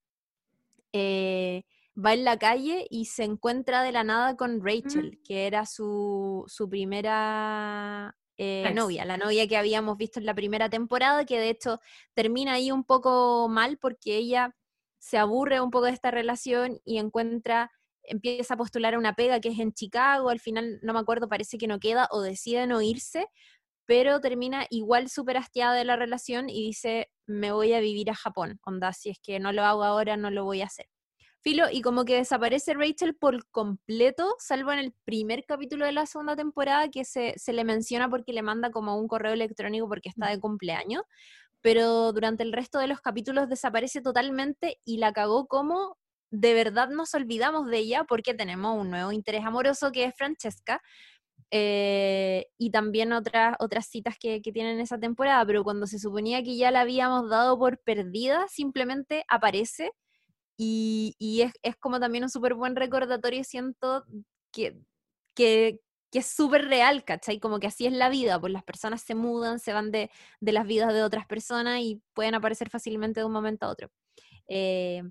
Eh, va en la calle y se encuentra de la nada con Rachel, que era su, su primera eh, novia, la novia que habíamos visto en la primera temporada, que de hecho termina ahí un poco mal porque ella se aburre un poco de esta relación y encuentra, empieza a postular a una pega que es en Chicago, al final no me acuerdo, parece que no queda o decide no irse, pero termina igual súper hastiada de la relación y dice, me voy a vivir a Japón, onda, si es que no lo hago ahora, no lo voy a hacer. Filo, y como que desaparece Rachel por completo, salvo en el primer capítulo de la segunda temporada que se, le menciona porque le manda como un correo electrónico porque está de cumpleaños, pero durante el resto de los capítulos desaparece totalmente y la cagó como de verdad nos olvidamos de ella porque tenemos un nuevo interés amoroso que es Francesca. Eh, y también otras, otras citas que, que tienen esa temporada, pero cuando se suponía que ya la habíamos dado por perdida, simplemente aparece y, es, es, como también un súper buen recordatorio, siento que, que, que es súper real, ¿cachai? Como que así es la vida, pues las personas se mudan, se van de, de, las vidas de otras personas y pueden aparecer fácilmente de un momento a otro. Eh,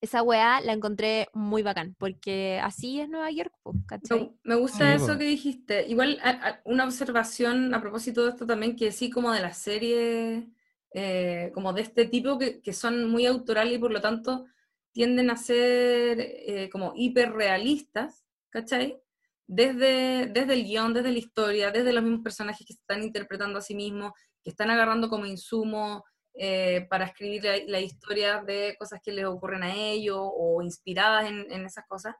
esa weá la encontré muy bacán, porque así es Nueva York, pues, ¿cachai? me gusta eso que dijiste. Igual una observación a propósito de esto también, que sí como de la serie eh, como de este tipo que, que, son muy autorales y por lo tanto tienden a ser eh, como hiperrealistas, ¿cachai? Desde, desde el guion, desde la historia, desde los mismos personajes que se están interpretando a sí mismos, que están agarrando como insumo eh, para escribir la, historia de cosas que les ocurren a ellos o inspiradas en, en esas cosas.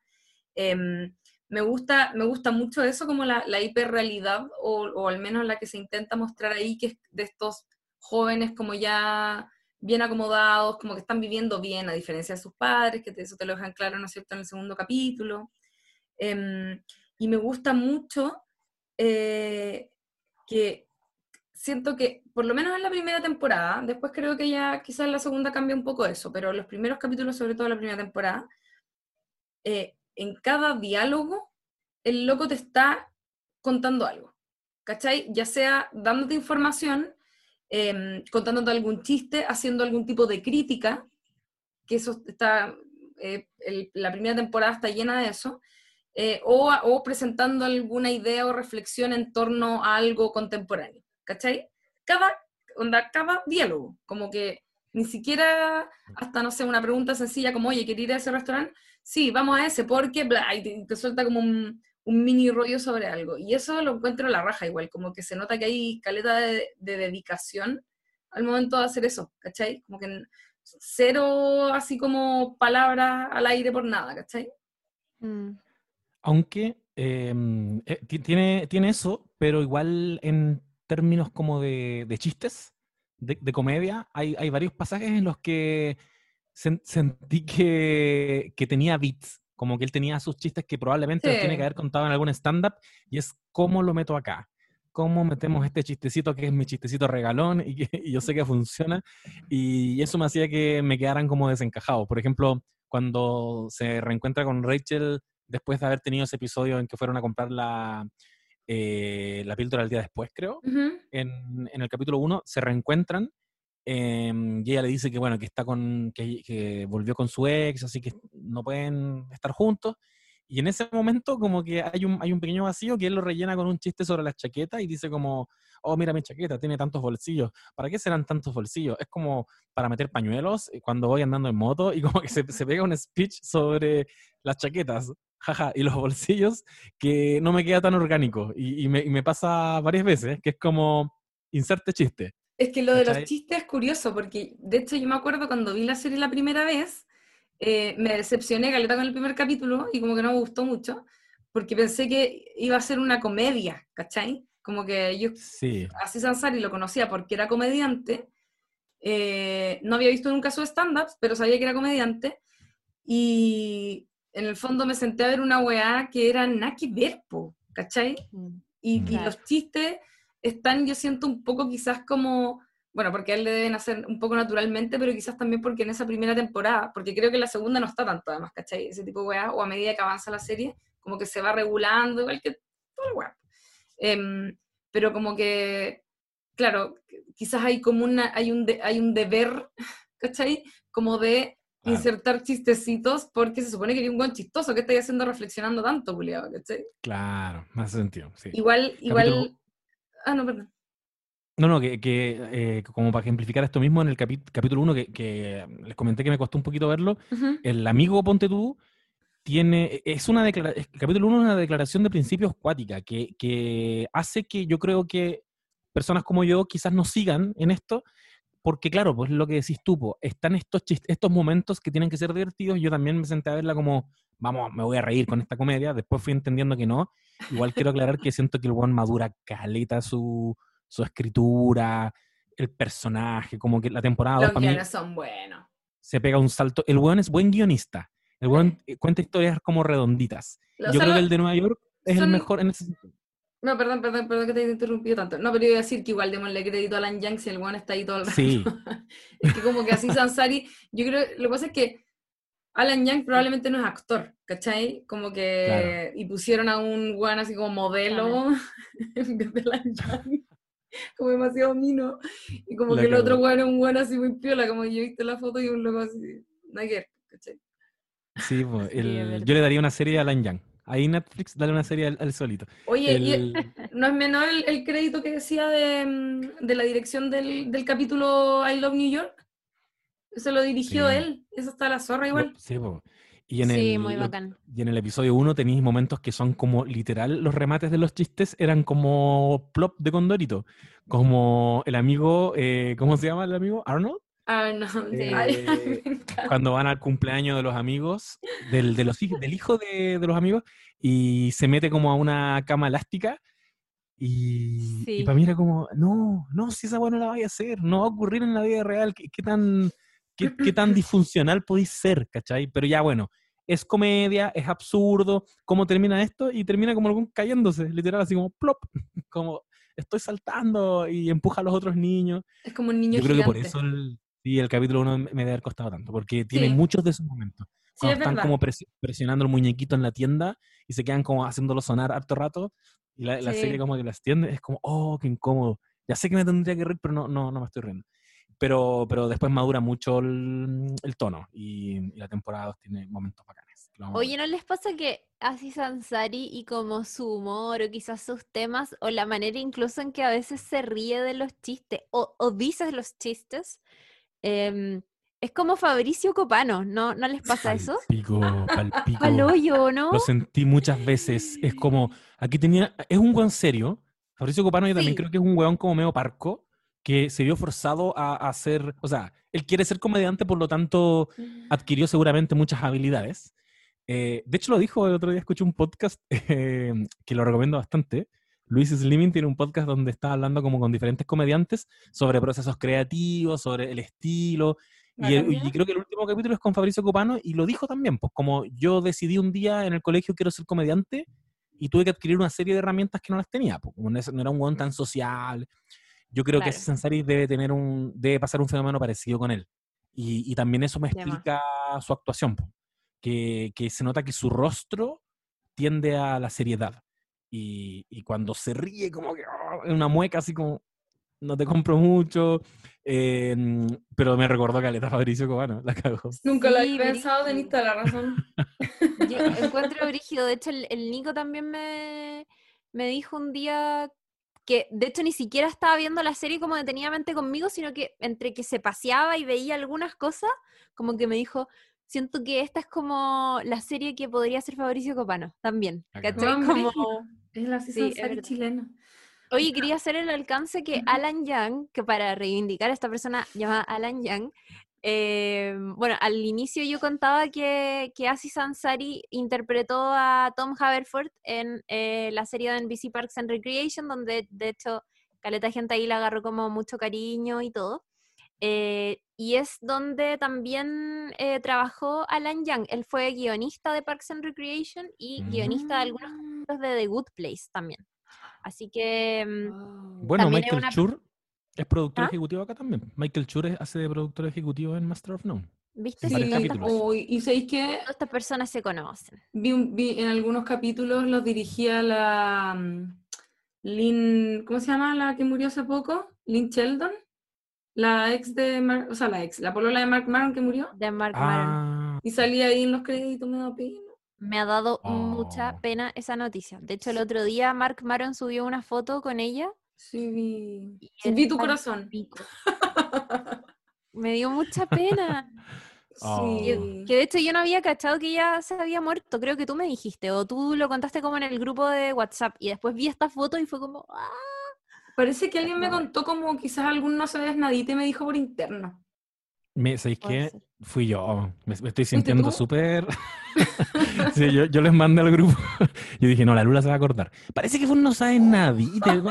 Em, me gusta, me gusta mucho eso como la, la hiperrealidad, o, o, al menos la que se intenta mostrar ahí, que es de estos jóvenes como ya bien acomodados, como que están viviendo bien, a diferencia de sus padres, que eso te lo dejan claro, ¿no es cierto?, en el segundo capítulo. Em, y me gusta mucho eh, que siento que, por lo menos en la primera temporada, después creo que ya quizás en la segunda cambia un poco eso, pero los primeros capítulos, sobre todo la primera temporada, eh, en cada diálogo, el loco te está contando algo, ¿cachai? Ya sea dándote información, eh, contándote algún chiste, haciendo algún tipo de crítica, que eso está, eh, la primera temporada está llena de eso, eh, o, presentando alguna idea o reflexión en torno a algo contemporáneo, ¿cachai? Cada, onda, cada diálogo, como que ni siquiera hasta, no sé, una pregunta sencilla como, oye, ¿quieres ir a ese restaurante? Sí, vamos a ese, porque, bla, y te suelta como un, un mini rollo sobre algo. Y eso lo encuentro la raja igual, como que se nota que hay caleta de, dedicación al momento de hacer eso, ¿cachai? Como que cero así como palabras al aire por nada, ¿cachai? Mm. Aunque em, eh, tiene, tiene eso, pero igual en términos como de, chistes, de, comedia, hay, hay, varios pasajes en los que sen- sentí que, que tenía beats, como que él tenía sus chistes que probablemente los tiene que haber contado en algún stand-up, y es cómo lo meto acá. ¿Cómo metemos este chistecito que es mi chistecito regalón y que y yo sé que funciona? Y eso me hacía que me quedaran como desencajados. Por ejemplo, cuando se reencuentra con Rachel después de haber tenido ese episodio en que fueron a comprar la, eh, la píldora el día después, creo en, en el capítulo 1 se reencuentran em, y ella le dice que bueno que está con que, que volvió con su ex así que no pueden estar juntos y en ese momento como que hay un, hay un pequeño vacío que él lo rellena con un chiste sobre las chaquetas y dice como oh mira mi chaqueta tiene tantos bolsillos ¿para qué serán tantos bolsillos? es como para meter pañuelos eh, cuando voy andando en moto y como que se, se pega un speech sobre las chaquetas jaja, y los bolsillos que no me queda tan orgánico y, y me, y me pasa varias veces que es como inserte chiste. Es que lo de los chistes es curioso, porque de hecho yo me acuerdo cuando vi la serie la primera vez, eh, me decepcioné caleta con el primer capítulo y como que no me gustó mucho, porque pensé que iba a ser una comedia, ¿cachai? Como que yo Sí, a Aziz Ansari lo conocía porque era comediante, eh, no había visto nunca su stand-ups, pero sabía que era comediante, y en el fondo me senté a ver una weá que era nada que ver, po, ¿cachai? Y, Mm. y Claro. los chistes están, yo siento, un poco quizás como, bueno, porque a él le deben hacer un poco naturalmente, pero quizás también porque en esa primera temporada, porque creo que la segunda no está tanto además, ¿cachai? Ese tipo de weá, o a medida que avanza la serie, como que se va regulando, igual que todo el weá. Em, pero como que, claro, quizás hay como una, hay un, de- hay un deber, ¿cachai? Como de Claro. insertar chistecitos porque se supone que eres un buen chistoso, ¿qué estáis haciendo reflexionando tanto, culiado, ¿cachai? claro, hace sentido. Sí. Igual, igual. Capítulo- Ah, no, perdón. No, no, que, que, eh, como para ejemplificar esto mismo, en el capítulo 1 que, que les comenté que me costó un poquito verlo, el amigo Ponte tú tiene, es una declara- el capítulo 1 es una declaración de principios cuática que, que hace que yo creo que personas como yo quizás nos sigan en esto, porque claro, pues lo que decís tú, po, están estos, estos momentos que tienen que ser divertidos, yo también me senté a verla como, vamos, me voy a reír con esta comedia, después fui entendiendo que no, igual quiero aclarar que siento que el one madura caleta su, su escritura, el personaje, como que la temporada 2 Los guiones son buenos. se pega un salto. El weón es buen guionista. El weón eh, cuenta historias como redonditas. Yo sea, creo que el de Nueva York es el mejor en ese sentido. No, perdón, perdón, perdón que te haya interrumpido tanto. No, pero iba a decir que igual démosle crédito a Alan Young si el weón está ahí todo el rato. Sí. es que como que así Sansari, yo creo, lo que pasa es que Alan Young probablemente no es actor, ¿cachai? Como que, Claro. y pusieron a un weón así como modelo en vez de Alan Young. Como demasiado mino. Y como La que el otro weón es un weón así muy piola, como yo viste la foto y un loco así, ver, ¿cachai? Sí, el- yo le daría una serie a Alan Young. Ahí Netflix, dale una serie al, al solito. Oye, y- El- No es menor el, el crédito que decía de, mm, de la dirección del, del capítulo I Love New York. Se lo dirigió Sí. él. Eso está la zorra igual. sí, po. Y en, Sí, el, muy lo- bacán. y en el episodio 1 tenéis momentos que son como literal, los remates de los chistes eran como plop de Condorito. Como el amigo, eh, ¿cómo se llama el amigo? Arnold. Ah, no. Eh, cuando van al cumpleaños de los amigos, del, de los, del hijo de, de los amigos, y se mete como a una cama elástica. Y, Sí. para mí era como, no, no, si esa buena no la vaya a hacer, no va a ocurrir en la vida real, ¿qué, qué tan, qué, qué tan disfuncional podéis ser, ¿cachai? Pero ya bueno, es comedia, es absurdo, ¿cómo termina esto? Y termina como algún cayéndose, literal, así como plop, como estoy saltando y empuja a los otros niños. Es como un niño Yo creo que por eso el, sí, el capítulo 1 me debe haber costado tanto, porque tiene Sí. muchos de esos momentos. Sí, Cuando es están verdad. como presi- presionando el muñequito en la tienda y se quedan como haciéndolo sonar harto rato y la, la Sí. serie como que las tiende, es como, oh, qué incómodo. Ya sé que me tendría que reír, pero no, no, no me estoy riendo. Pero, pero después madura mucho el, el tono y, y la temporada 2 tiene momentos bacanes. Oye, ¿no les pasa que Aziz Ansari y como su humor o quizás sus temas o la manera incluso en que a veces se ríe de los chistes o, o dice los chistes, em, es como Fabricio Copano, ¿no, ¿no les pasa eso? Palpico, palpico. Al hoyo, ¿no? Lo sentí muchas veces. Es como, aquí tenía, es un weón serio. Fabricio Copano yo también Sí. creo que es un weón como medio parco, que se vio forzado a, hacer, o sea, él quiere ser comediante, por lo tanto adquirió seguramente muchas habilidades. Eh, de hecho lo dijo el otro día, escuché un podcast eh, que lo recomiendo bastante. Luis Slimming tiene un podcast donde está hablando como con diferentes comediantes sobre procesos creativos, sobre el estilo, Y, el- y creo que el último capítulo es con Fabricio Copano y lo dijo también, pues como yo decidí un día en el colegio quiero ser comediante y tuve que adquirir una serie de herramientas que no las tenía, pues como no era un weón tan social. Yo creo que Claro. ese Sansari debe tener un, debe pasar un fenómeno parecido con él. Y, y también eso me explica su actuación, que, que se nota que su rostro tiende a la seriedad. Y, y cuando se ríe, como que oh, es una mueca así como, no te compro mucho. eh, pero me recordó Caleta Fabricio Cobano, la cagó. Nunca lo Sí, había pensado, tenés toda la razón. Yo encuentro brígido. De hecho, el, el Nico también me, me dijo un día que, de hecho, ni siquiera estaba viendo la serie como detenidamente conmigo, sino que entre que se paseaba y veía algunas cosas, como que me dijo, siento que esta es como la serie que podría ser Fabricio Copano, también. Ah, ¿cachai? Como, Es la Sí, serie chilena. Oye, quería hacer el alcance que Alan Young, que para reivindicar a esta persona llamada Alan Young, eh, bueno, al inicio yo contaba que, que Aziz Ansari interpretó a Tom Haverford en eh, la serie de NBC Parks and Recreation, donde de hecho caleta gente ahí le agarró como mucho cariño y todo. Eh, y es donde también eh, trabajó Alan Young. Él fue guionista de Parks and Recreation y guionista de algunos Mm. de The Good Place también. Así que Wow. Bueno, Michael una- Schur es productor ¿Ah? ejecutivo acá también. Michael Schur es- hace de productor ejecutivo en Master of None. ¿Viste? en Sí, y sabéis que todas estas personas se conocen. vi, en algunos capítulos los dirigía la mm, Lynn, ¿cómo se llama la que murió hace poco? Lynn Sheldon, la ex de Mark, o sea, la ex, la polola de Mark Maron que murió. De Mark Maron. Ah, Y salía ahí en los créditos, me da pena. Me ha dado mucha Oh. pena esa noticia. De hecho, el otro día Mark Maron subió una foto con ella. Sí, vi, y sí, vi tu corazón. pico. Me dio mucha pena. Oh. Sí. Que de hecho yo no había cachado que ella se había muerto. Creo que tú me dijiste. O tú lo contaste como en el grupo de WhatsApp. Y después vi esta foto y fue como. "Ah". Parece que alguien me contó como quizás algún no sabes nadie me dijo por interno. Me, ¿sabéis qué? Fui yo. Me, me estoy sintiendo súper. sí, yo, yo les mandé al grupo. yo dije, no, la Lula se va a acordar. Parece que un no sabes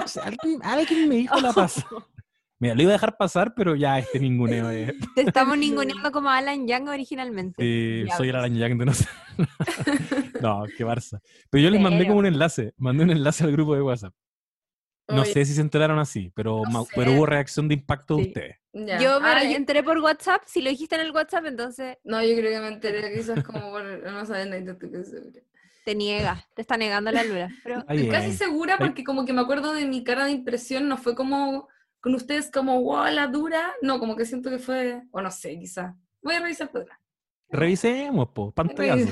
sé, alguien, alguien me dijo la paz. Mira, lo iba a dejar pasar, pero ya este ninguneo es. Te estamos ninguneando como Alan Young originalmente. Sí, Ya, soy el. Alan Young de no sé. no, qué Barça. Pero yo les mandé como un enlace. Mandé un enlace al grupo de WhatsApp. No Oye, sé si se enteraron así, pero, No ma- sé. pero hubo reacción de impacto de ustedes. Ya. Yo me Ah, yo- enteré por WhatsApp. Si lo dijiste en el WhatsApp, entonces No, yo creo que me enteré quizás como por no sabes nadie estoy segura. te niega. Te está negando la Lula. Pero casi segura porque como que me acuerdo de mi cara de impresión, no fue como con ustedes como wow, la dura. No, como que siento que fue, o no sé, quizás. Voy a revisar atrás. Revisemos, po, pantallazo.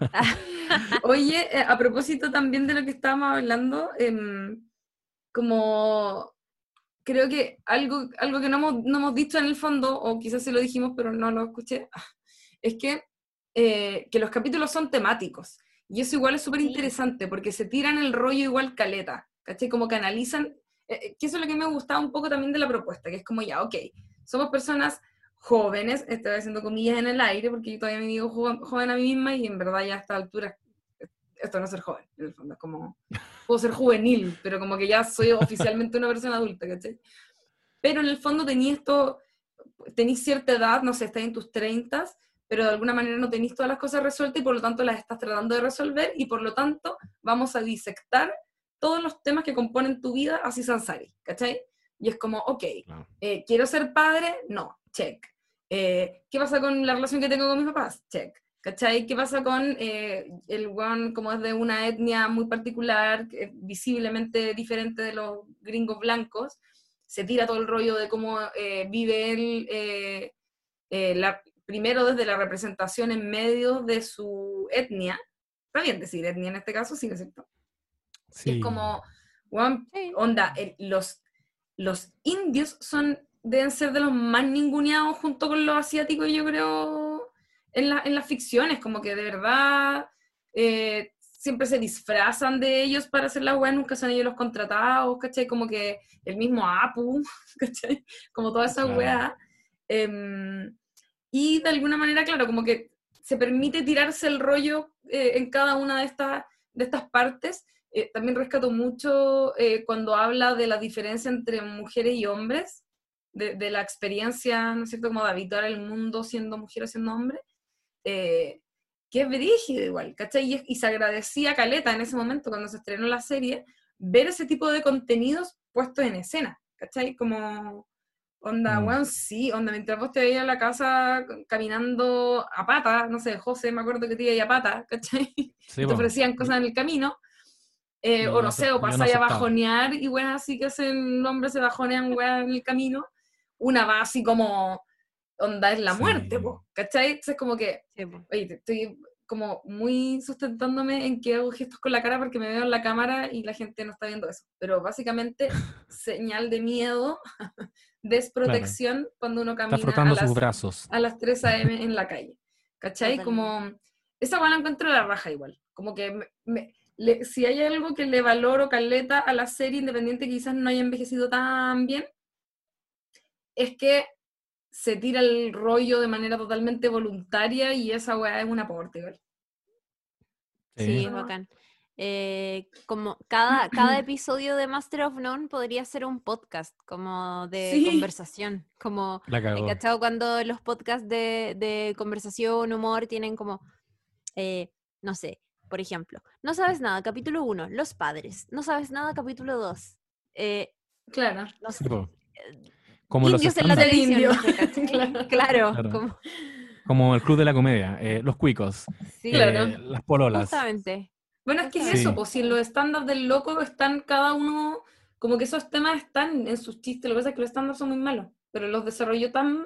Oye, eh, a propósito también de lo que estábamos hablando, em, como creo que algo, algo que no hemos, no hemos dicho en el fondo, o quizás se lo dijimos, pero no lo escuché, es que, eh, que los capítulos son temáticos. Y eso igual es súper interesante, porque se tiran el rollo igual caleta, ¿cachai? Como que analizan, eh, eh, que eso es lo que me gustaba un poco también de la propuesta, que es como ya, ok, somos personas jóvenes, estoy haciendo comillas en el aire, porque yo todavía me digo joven, joven a mí misma y en verdad ya a esta altura esto no es ser joven, en el fondo, es como, puedo ser juvenil, pero como que ya soy oficialmente una persona adulta, ¿cachai? Pero en el fondo tenéis esto, tenéis cierta edad, no sé, estáis en tus 30, pero de alguna manera no tenéis todas las cosas resueltas y por lo tanto las estás tratando de resolver y por lo tanto vamos a disectar todos los temas que componen tu vida así Sansari, ¿cachai? Y es como, ok, eh, ¿quiero ser padre? No, check. Eh, ¿Qué pasa con la relación que tengo con mis papás? Check. ¿Cachai? ¿Qué pasa con eh, el one como es de una etnia muy particular, que es visiblemente diferente de los gringos blancos? Se tira todo el rollo de cómo eh, vive él, eh, eh, la, primero desde la representación en medios de su etnia. Está bien decir etnia en este caso, sí, ¿no es cierto? Y Sí. es como, weón, Sí. onda, el- los, los indios son, deben ser de los más ninguneados junto con los asiáticos, yo creo, en, la- en las ficciones, como que de verdad eh, siempre se disfrazan de ellos para hacer la weá, nunca son ellos los contratados, ¿cachai? Como que el mismo Apu, ¿cachai? Como toda esa Claro. weá. Em, y de alguna manera, claro, como que se permite tirarse el rollo eh, en cada una de estas, de estas partes. Eh, también rescato mucho eh, cuando habla de la diferencia entre mujeres y hombres, de, de la experiencia, ¿no es cierto?, como de habitar el mundo siendo mujer o siendo hombre, eh, que es brígido igual, ¿cachai? Y, y se agradecía a Caleta en ese momento, cuando se estrenó la serie, ver ese tipo de contenidos puestos en escena, ¿cachai? Como, onda, Mm. weón, sí, onda, mientras vos te veías a la casa caminando a pata, no sé, José, me acuerdo que te iba a pata, ¿cachai? Sí, te ofrecían cosas en el camino, eh, o no sé, o yo no pasáis a bajonear y weón, así que hacen, hombres se bajonean, weón, en el camino, una va así como, onda, es la Sí. muerte, po, ¿cachai? Entonces como que, Sí, oye, estoy como muy sustentándome en que hago gestos con la cara porque me veo en la cámara y la gente no está viendo eso. Pero básicamente, señal de miedo, desprotección cuando uno Está camina a frotando las, sus brazos. a las 3 a.m. en la calle. ¿Cachai? Totalmente. Como, esa buena encuentro la raja igual. Como que me- me- le- si hay algo que le valoro caleta a la serie, independiente que quizás no haya envejecido tan bien, es que se tira el rollo de manera totalmente voluntaria y esa weá es un aporte, igual. Sí, Sí. es bacán. Eh, como cada, cada episodio de Master of None podría ser un podcast, como de Sí. conversación, como La ¿Hay cagó. cachado cuando los podcasts de, de conversación, humor, tienen como, eh, no sé, por ejemplo, no sabes nada, capítulo 1, los padres, no sabes nada, capítulo 2, eh, Claro. no sé, Como los indios en la televisión. Claro. claro, Claro. como, como el club de la comedia, eh, los cuicos, sí, Claro. eh, las pololas. justamente, Bueno, es que es Sí. eso, pues si en los stand-up del loco están cada uno, como que esos temas están en sus chistes, lo que pasa es que los stand-up son muy malos, pero los desarrolló tan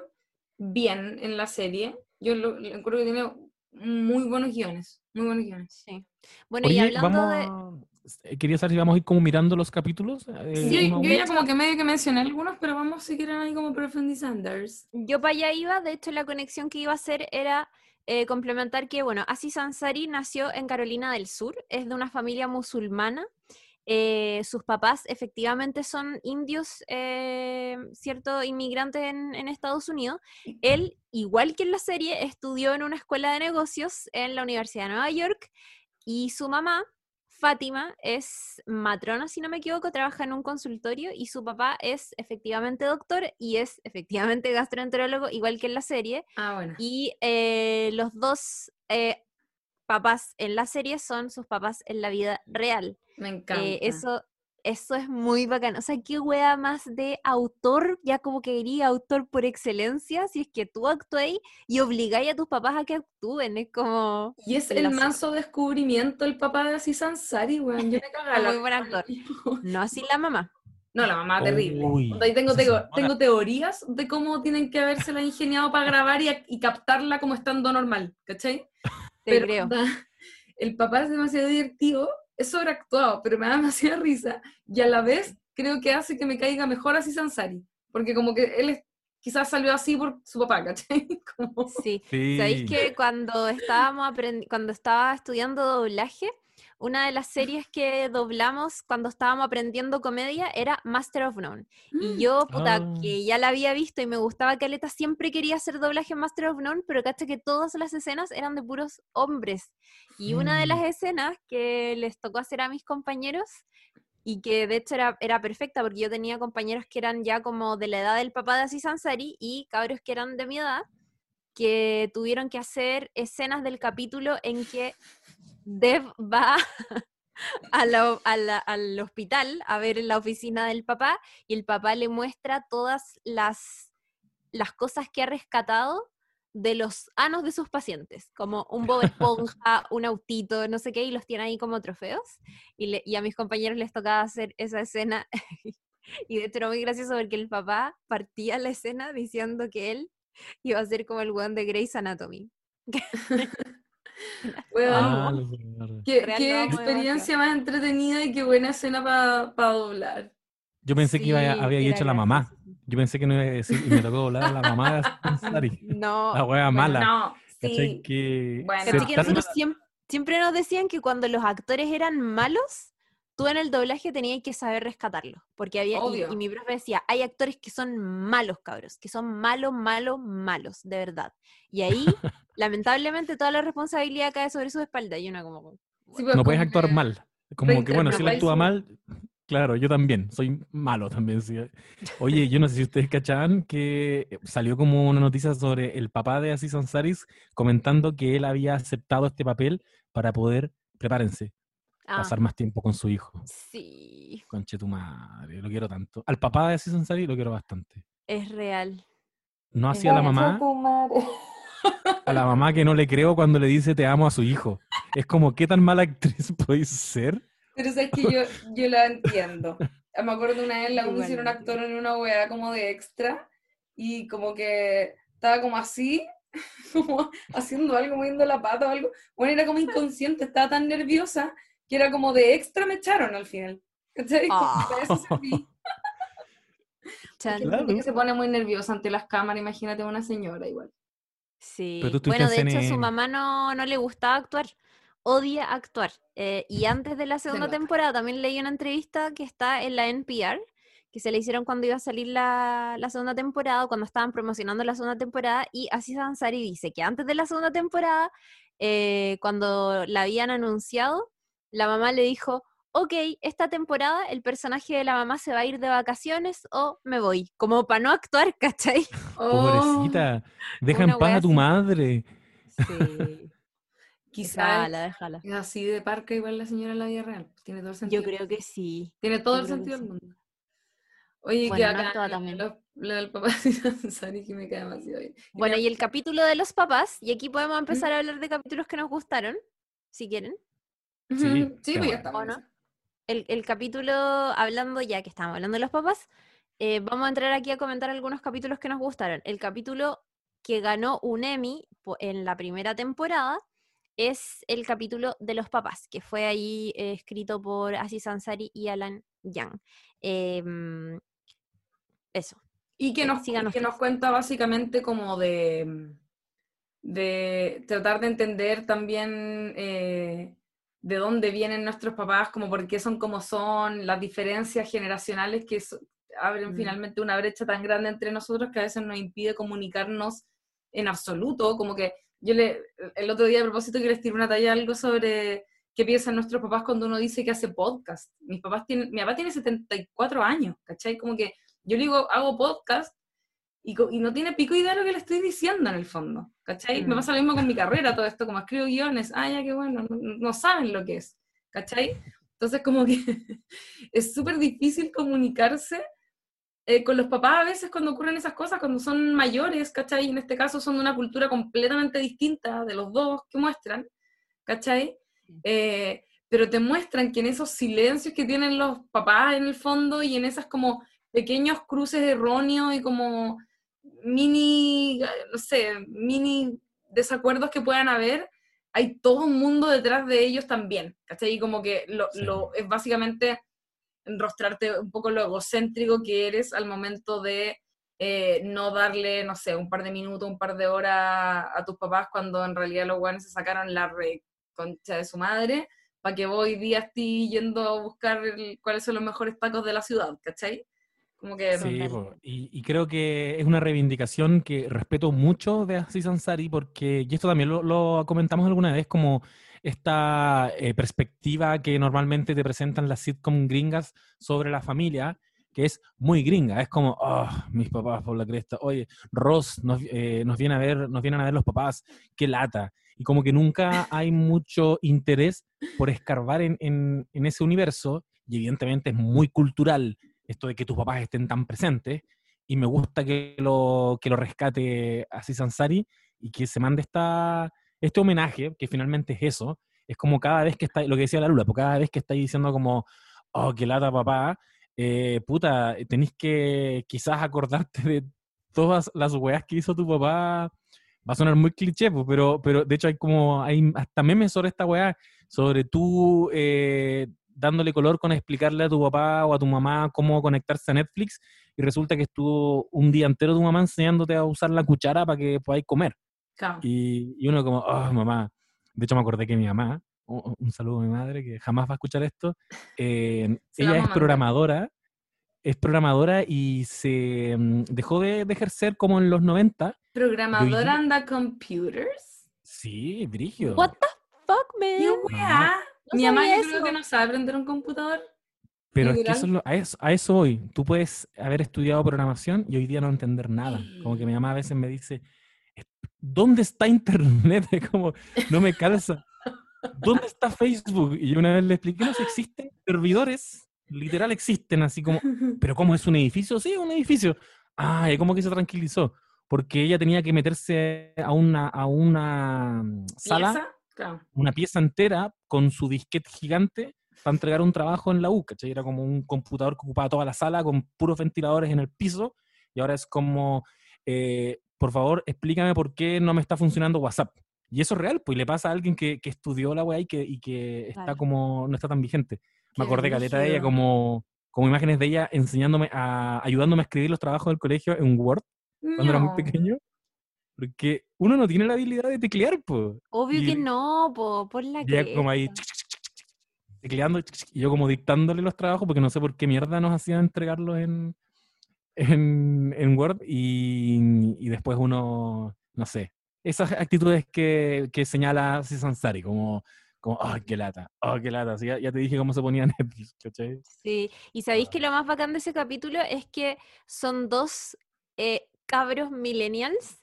bien en la serie, yo lo, lo encuentro que tiene muy buenos guiones, muy buenos guiones. sí. Bueno, y hablando de... vamos Quería saber si vamos a ir como mirando los capítulos. eh, Sí, yo ya como que medio que mencioné algunos, pero vamos si quieren ahí como profundizando. Yo para allá iba, de hecho la conexión que iba a hacer era eh, complementar que, bueno, Aziz Ansari nació en Carolina del Sur, es de una familia musulmana. eh, sus papás efectivamente son indios, eh, cierto, inmigrantes en, en Estados Unidos. Él, igual que en la serie, estudió en una escuela de negocios en la Universidad de Nueva York y su mamá, Fátima, es matrona, si no me equivoco, trabaja en un consultorio y su papá es efectivamente doctor y es efectivamente gastroenterólogo, igual que en la serie. Ah, bueno. Y eh, los dos eh, papás en la serie son sus papás en la vida real. Me Eh, encanta. eso, eso es muy bacán. O sea, qué wea más de autor, ya como que diría autor por excelencia, si es que tú actúes y obligáis a tus papás a que actúen. Es como. Y es el la manso descubrimiento el papá de Aziz Ansari, weón. Yo me cagaba Muy buen actor. No así la mamá. No, la mamá terrible. Uy, ahí tengo, tengo, tengo teorías de cómo tienen que habérsela ingeniado para grabar y, y captarla como estando normal, ¿cachai? Te Pero, creo. el papá es demasiado divertido, es sobreactuado, pero me da demasiada risa y a la vez creo que hace que me caiga mejor así Sansari, porque como que él es- quizás salió así por su papá, ¿cachai? Como- Sí. Sí. ¿Sabéis que cuando estábamos cuando estaba estudiando doblaje, una de las series que doblamos cuando estábamos aprendiendo comedia era Master of None. Y yo, puta, Ah. que ya la había visto y me gustaba Caleta, siempre quería hacer doblaje en Master of None, pero caché que todas las escenas eran de puros hombres. Y una de las Mm. escenas que les tocó hacer a mis compañeros, y que de hecho era, era perfecta, porque yo tenía compañeros que eran ya como de la edad del papá de Aziz Ansari y cabros que eran de mi edad, que tuvieron que hacer escenas del capítulo en que Dev va a la- a la- al hospital a ver la oficina del papá y el papá le muestra todas las, las cosas que ha rescatado de los anos de sus pacientes, como un Bob Esponja, un autito, no sé qué, y los tiene ahí como trofeos. Y, le- y a mis compañeros les tocaba hacer esa escena. y de hecho era muy gracioso porque el papá partía la escena diciendo que él iba a ser como el weón de Grey's Anatomy. Ah, señor. qué, experiencia más entretenida y qué buena escena para doblar. Yo pensé que iba había hecho la mamá. Yo pensé que no iba a decir, y me tocó doblar a la mamá de. No, La bueno, mala. No, sí. Que Bueno. nosotros siem- siempre nos decían que cuando los actores eran malos, tú en el doblaje tenías que saber rescatarlos. Porque había, y, y mi profe decía, hay actores que son malos, cabros, que son malos, malos, malos, de verdad. Y ahí, lamentablemente, toda la responsabilidad cae sobre su espalda. Y una como, Sí, pues, no puedes actuar que mal. Como que, bueno, si él actúa mal, Claro, yo también, soy malo también. sí. Oye, yo no sé si ustedes cachaban que salió como una noticia sobre el papá de Aziz Ansari comentando que él había aceptado este papel para poder, prepárense, Ah, pasar más tiempo con su hijo. sí, Conche tu madre, lo quiero tanto. Al papá de Aziz Ansari lo quiero bastante. es real. No Es así a la mamá, a la mamá que no le creo cuando le dice te amo a su hijo. Es como, ¿qué tan mala actriz podéis ser? Pero es que yo, yo la entiendo. Me acuerdo una vez la Igual. pusieron actor en una weá como de extra y como que estaba como así, como haciendo algo, moviendo la pata o algo. Bueno, era como inconsciente, estaba tan nerviosa que era como de extra me echaron al final. ¿Cachai? Para eso serví. Chan. Hay gente Claro. que se pone muy nerviosa ante las cámaras, imagínate una señora igual. Sí. Bueno, de hecho, su mamá no, no le gustaba actuar. Odia actuar. Eh, y antes de la segunda temporada también leí una entrevista que está en la NPR, que se le hicieron cuando iba a salir la, la segunda temporada, cuando estaban promocionando la segunda temporada. Y Aziz Ansari dice que antes de la segunda temporada, eh, cuando la habían anunciado, la mamá le dijo, ok, esta temporada el personaje de la mamá se va a ir de vacaciones o me voy, como para no actuar, ¿cachai? Pobrecita, deja en paz a tu así. madre. Sí. Quizá Déjala, déjala. es así de parca igual la señora en la vida real. Tiene todo el sentido. Yo creo que sí. Tiene todo yo el sentido del sí. mundo. Oye, Bueno, que acá también. lo- lo del papá Ansari que me cae demasiado bien. Bueno, y el capítulo de los papás, y aquí podemos ¿Mm? empezar a hablar de capítulos que nos gustaron, si quieren. Ujú, Sí, sí, pues ya estamos. ¿O no? El, el capítulo, hablando ya que estamos hablando de los papás, eh, vamos a entrar aquí a comentar algunos capítulos que nos gustaron. El capítulo que ganó un Emmy en la primera temporada es el capítulo de los papás, que fue ahí eh, escrito por Aziz Ansari y Alan Young. Em, eso. Y que Eh, nos, que nos cuenta básicamente como de, de tratar de entender también de dónde vienen nuestros papás, como por qué son como son, las diferencias generacionales que so- abren Mm. finalmente una brecha tan grande entre nosotros que a veces nos impide comunicarnos en absoluto, como que yo le, el otro día a propósito que les tiré una talla algo sobre qué piensan nuestros papás cuando uno dice que hace podcast. Mis papás tienen, mi papá tiene 74 años, ¿cachai? Como que yo le digo, hago podcast y, y no tiene pico idea de lo que le estoy diciendo en el fondo, ¿cachai? Me Mm. pasa lo mismo con mi carrera, todo esto, como escribo guiones, ah, ya, qué bueno, no, no saben lo que es, ¿cachai? Entonces como que es súper difícil comunicarse eh, con los papás a veces cuando ocurren esas cosas, cuando son mayores, ¿cachai? En este caso son de una cultura completamente distinta de los dos que muestran, ¿cachai? Eh, pero te muestran que en esos silencios que tienen los papás en el fondo y en esas como pequeños cruces erróneos y como mini, eh, no sé, mini desacuerdos que puedan haber, hay todo un mundo detrás de ellos también, ¿cachai? Y como que lo, Sí. lo- es básicamente enrostrarte un poco lo egocéntrico que eres al momento de eh, no darle, no sé, un par de minutos, un par de horas a tus papás cuando en realidad los guanes se sacaron la re concha de su madre para que vos hoy día estés yendo a buscar el- cuáles son los mejores tacos de la ciudad, ¿cachai? Como que... Sí, y, y creo que es una reivindicación que respeto mucho de Aziz Ansari porque, y esto también lo, lo comentamos alguna vez, como esta eh, perspectiva que normalmente te presentan las sitcom gringas sobre la familia, que es muy gringa, es como, oh, mis papás por la cresta, oye, Ross, nos, eh, nos, viene a ver, nos vienen a ver los papás, qué lata. Y como que nunca hay mucho interés por escarbar en, en, en ese universo, y evidentemente es muy cultural esto de que tus papás estén tan presentes, y me gusta que lo, que lo rescate así Sansari y que se mande esta, este homenaje, que finalmente es eso, es como cada vez que está, lo que decía la Lula, pues cada vez que estáis diciendo como, oh, qué lata papá, eh, puta, tenéis que quizás acordarte de todas las weas que hizo tu papá, va a sonar muy cliché, pues, pero, pero de hecho hay como, hay hasta memes sobre esta wea, sobre tú eh, dándole color con explicarle a tu papá o a tu mamá cómo conectarse a Netflix y resulta que estuvo un día entero tu mamá enseñándote a usar la cuchara para que podáis comer. Claro. Y, y uno como, oh, mamá. De hecho me acordé que mi mamá, un, un saludo a mi madre que jamás va a escuchar esto, eh, ella es programadora, es programadora y se mm, dejó de, de ejercer como en los 90. Programadora anda computers. Sí, Brigio. What the fuck, man? Mi mamá yo creo que no sabe aprender un computador. Pero es que eso es lo- a, eso, a eso voy. Tú puedes haber estudiado programación y hoy día no entender nada. Como que mi mamá a veces me dice, ¿dónde está Internet? Como, no me calza. ¿Dónde está Facebook? Y yo una vez le expliqué, no, si existen servidores, literal existen, así como, ¿pero cómo es un edificio? Sí, un edificio. Ah, y como que se tranquilizó. Porque ella tenía que meterse a una, a una mm, sala. Claro. una pieza entera con su disquete gigante para entregar un trabajo en la U, ¿cachai? Era como un computador que ocupaba toda la sala con puros ventiladores en el piso y ahora es como, eh, por favor, explícame por qué no me está funcionando WhatsApp. Y eso es real, pues y le pasa a alguien que, que estudió la weá y que, y que está Claro. como, no está tan vigente. Me acordé caleta de ella como, como imágenes de ella enseñándome, a, ayudándome a escribir los trabajos del colegio en Word cuando era muy pequeño. Porque uno no tiene la habilidad de teclear, pues. Obvio Y- que no, po, por la ella como ahí chic, chic, chic, tecleando y yo como dictándole los trabajos porque no sé por qué mierda nos hacían entregarlos en, en, en Word y, y después uno, no sé, esas actitudes que, que señala Sansari, como, como, oh, qué lata, oh, qué lata, Así ya, ya te dije cómo se ponía Netflix, ¿cachai? Sí, y sabéis que lo más bacán de ese capítulo es que son dos eh, cabros millennials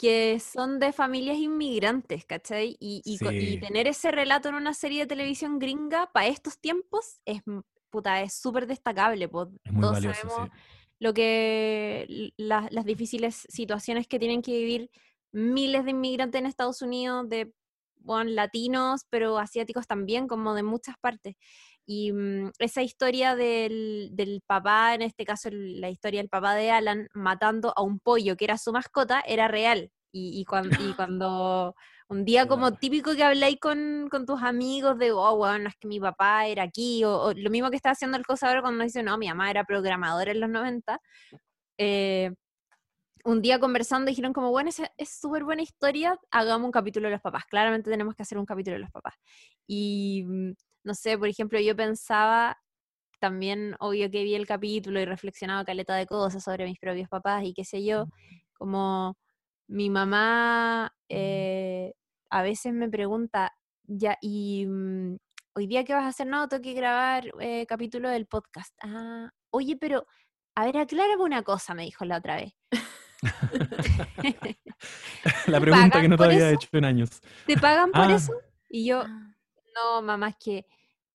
que son de familias inmigrantes, ¿cachai? Y, y tener ese relato en una serie de televisión gringa para estos tiempos es, m- puta, es súper destacable. po. Es muy Todos valioso, sabemos sí. lo que la- las difíciles situaciones que tienen que vivir miles de inmigrantes en Estados Unidos, de bueno, latinos, pero asiáticos también, como de muchas partes. Y mm, esa historia del, del papá, en este caso el- la historia del papá de Alan, matando a un pollo que era su mascota, era real. Y, y, cuan- y cuando un día como típico que habláis con, con tus amigos de, oh, bueno, es que mi papá era aquí, o, o lo mismo que está haciendo el cosa ahora cuando dice, no, mi mamá era programadora en los 90, eh, un día conversando dijeron como, bueno, esa es súper buena historia, hagamos un capítulo de los papás. Claramente tenemos que hacer un capítulo de los papás. Y, mm, no sé, por ejemplo, yo pensaba, también, obvio que vi el capítulo y reflexionaba caleta de cosas sobre mis propios papás y qué sé yo, como mi mamá eh, a veces me pregunta, ya, y mm, hoy día qué vas a hacer? No, tengo que grabar eh, capítulo del podcast. Ah, oye, pero, a ver, aclárame una cosa, me dijo la otra vez. La ¿Te pregunta que no te había eso? hecho en años. ¿Te pagan por Ah. eso? Y yo, Ah. No, mamá, que,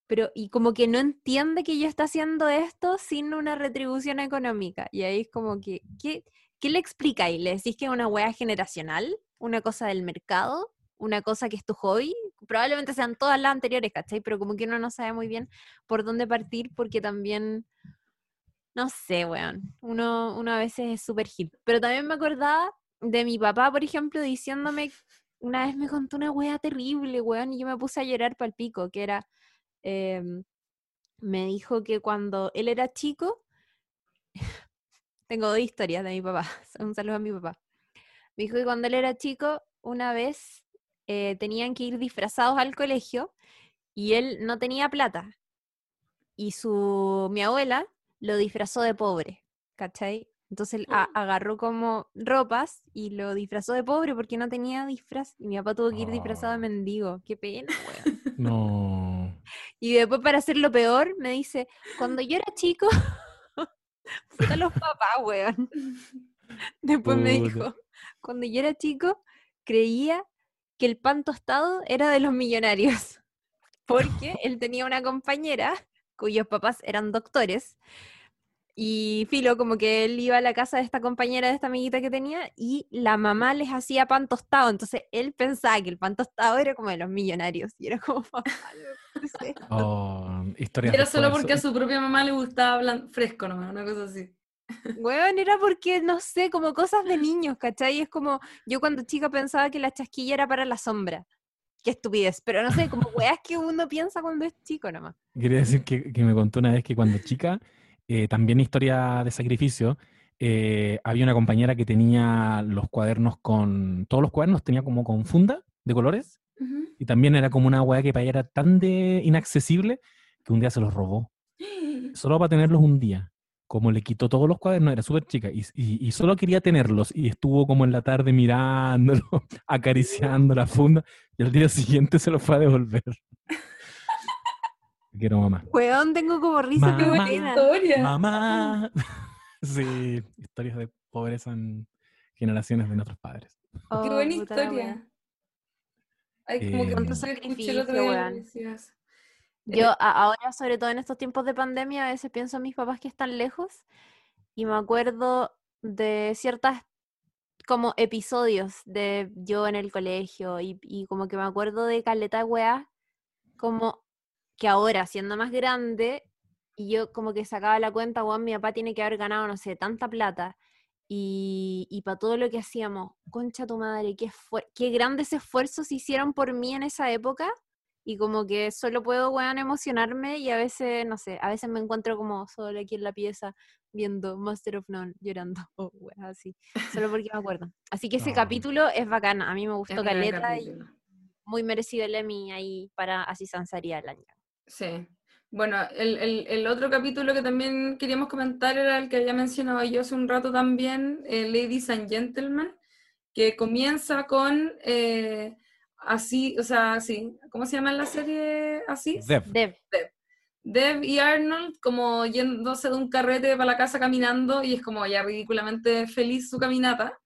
pero, y como que no entiende que yo está haciendo esto sin una retribución económica. Y ahí es como que, ¿qué, qué le explicáis? ¿Le decís que es una hueá generacional? ¿Una cosa del mercado? ¿Una cosa que es tu hobby? Probablemente sean todas las anteriores, ¿cachai? Pero como que uno no sabe muy bien por dónde partir porque también, no sé, weón, uno, uno a veces es súper hit. Pero también me acordaba de mi papá, por ejemplo, diciéndome una vez me contó una wea terrible, weón, y yo me puse a llorar pal pico, que era, em, me dijo que cuando él era chico, tengo dos historias de mi papá, un saludo a mi papá. Me dijo que cuando él era chico, una vez eh, tenían que ir disfrazados al colegio y él no tenía plata. Y su, mi abuela lo disfrazó de pobre, ¿cachai? Entonces él a- agarró como ropas y lo disfrazó de pobre porque no tenía disfraz. Y mi papá tuvo que ir disfrazado de Oh. mendigo. Qué pena, weón. No. Y después, para hacerlo peor, me dice, cuando yo era chico, puta los papás, weón. Después me dijo, cuando yo era chico, creía que el pan tostado era de los millonarios. Porque él tenía una compañera cuyos papás eran doctores. Y Filo, como que él iba a la casa de esta compañera, de esta amiguita que tenía, y la mamá les hacía pan tostado. Entonces él pensaba que el pan tostado era como de los millonarios. Y era como, papá, no puede ser". Oh, Y historias era solo porque a su propia mamá le gustaba blan- fresco nomás, una cosa así. Weón, era porque, no sé, como cosas de niños, ¿cachai? Es como, yo cuando chica pensaba que la chasquilla era para la sombra. Qué estupidez, pero no sé, como weas que uno piensa cuando es chico nomás. Quería decir que, que me contó una vez que cuando chica, eh, también historia de sacrificio, eh, había una compañera que tenía los cuadernos con, todos los cuadernos tenía como con funda de colores, y también era como una weá que para ella era tan de inaccesible que un día se los robó, solo para tenerlos un día. Como le quitó todos los cuadernos, era súper chica, y, y- y solo quería tenerlos, y estuvo como en la tarde mirándolo, acariciando la funda, y al día siguiente se los fue a devolver. Te quiero, mamá. Weón, tengo como risa, qué Mamá. buena. Historia. Mamá. Sí, historias de pobreza en generaciones de nuestros padres. Oh, Qué buena historia. wea. Ay, como que Eh, sacrificio, que. Yo a- ahora, sobre todo en estos tiempos de pandemia, a veces pienso en mis papás que están lejos y me acuerdo de ciertas como episodios de yo en el colegio y, y como que me acuerdo de caleta weá, como que ahora, siendo más grande, y yo como que sacaba la cuenta, weón, mi papá tiene que haber ganado, no sé, tanta plata. Y, y para todo lo que hacíamos, concha tu madre, qué, qué grandes esfuerzos hicieron por mí en esa época y como que solo puedo, weón, emocionarme y a veces, no sé, a veces me encuentro como solo aquí en la pieza viendo Master of None llorando o weón, así, solo porque me acuerdo. Así que ese capítulo es bacán, a mí me gustó caleta y muy merecido el Emmy ahí para así sanzaría el año. Sí. Bueno, el, el- el otro capítulo que también queríamos comentar era el que había mencionado yo hace un rato también, eh, Ladies and Gentlemen, que comienza con eh, así, o sea, sí, ¿cómo se llama en la serie así? Dev. Dev, Dev y Arnold como yéndose de un carrete para la casa caminando y es como ya ridículamente feliz su caminata.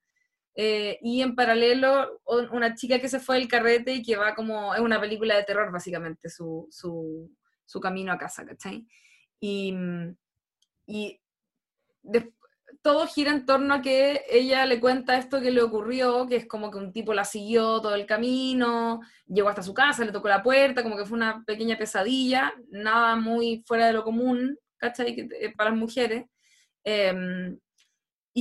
Eh, y en paralelo un- una chica que se fue del carrete y que va como, es una película de terror básicamente su, su, camino a casa, ¿cachai? Y, y todo gira en torno a que ella le cuenta esto que le ocurrió, que es como que un tipo la siguió todo el camino, llegó hasta su casa, le tocó la puerta, como que fue una pequeña pesadilla, nada muy fuera de lo común, ¿cachai? Eh, para las mujeres. Em,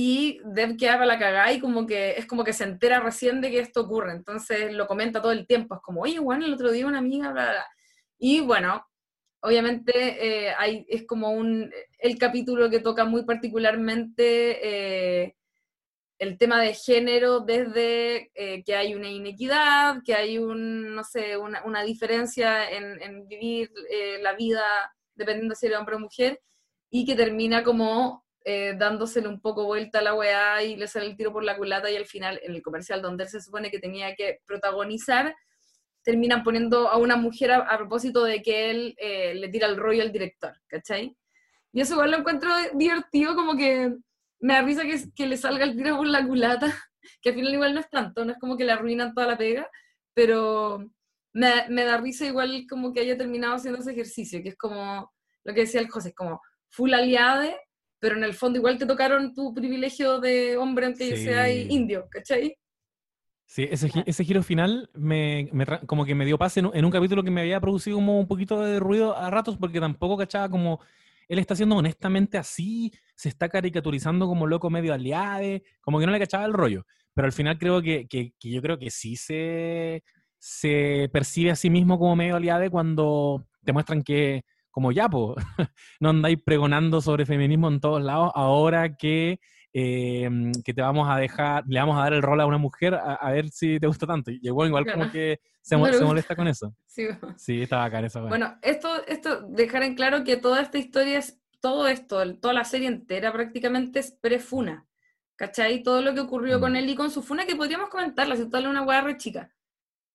y Dev queda para la cagada y como que es como que se entera recién de que esto ocurre, entonces lo comenta todo el tiempo, es como, oye, bueno, el otro día una amiga, bla, bla, bla". Y bueno, obviamente eh, hay, es como un, el capítulo que toca muy particularmente eh, el tema de género desde eh, que hay una inequidad, que hay un, no sé, una, diferencia en, en vivir la vida dependiendo si eres hombre o mujer, y que termina como eh, dándosele un poco vuelta a la weá y le sale el tiro por la culata y al final en el comercial donde él se supone que tenía que protagonizar, terminan poniendo a una mujer a, propósito de que él eh, le tira el rollo al director, ¿cachai? Y eso igual lo encuentro divertido, como que me da risa que, que le salga el tiro por la culata, que al final igual no es tanto, no es como que le arruinan toda la pega, pero me, me da risa igual como que haya terminado haciendo ese ejercicio, que es como lo que decía el José, es como full aliade, pero en el fondo igual te tocaron tu privilegio de hombre aunque Sí. sea indio, ¿cachai? Sí, ese, ese giro final me, como que me dio pase en, un- en un capítulo que me había producido como un poquito de ruido a ratos porque tampoco cachaba como él está siendo honestamente así, se está caricaturizando como loco medio aliade, como que no le cachaba el rollo. Pero al final creo que, que- que yo creo que sí se, se percibe a sí mismo como medio aliade cuando te muestran que, como ya, po, no andáis pregonando sobre feminismo en todos lados, ahora que eh, que te vamos a dejar, le vamos a dar el rol a una mujer a, a ver si te gusta tanto. Y igual, igual como que se, mo- molesta con eso. Sí. Sí, está bacán weá. Bueno, esto, esto, dejar en claro que toda esta historia es, todo esto, toda la serie entera prácticamente es pre-funa. ¿Cachai? Todo lo que ocurrió Mm. con él y con su funa, que podríamos comentarla, si tal una hueá re chica.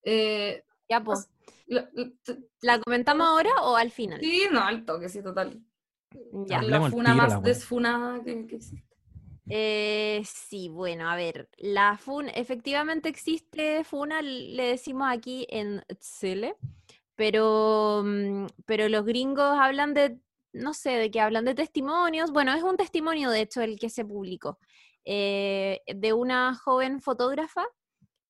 Eh, Ya, pues. ¿La comentamos ahora o al final? sí, no, al toque, sí, total. Ya. La funa tiro, más la desfunada que, que existe. Eh, sí, bueno, a ver, la FUN, efectivamente existe FUNA, le decimos aquí en Chile, pero, mm, pero los gringos hablan de, no sé, de qué hablan de testimonios, bueno, es un testimonio de hecho el que se publicó, eh, de una joven fotógrafa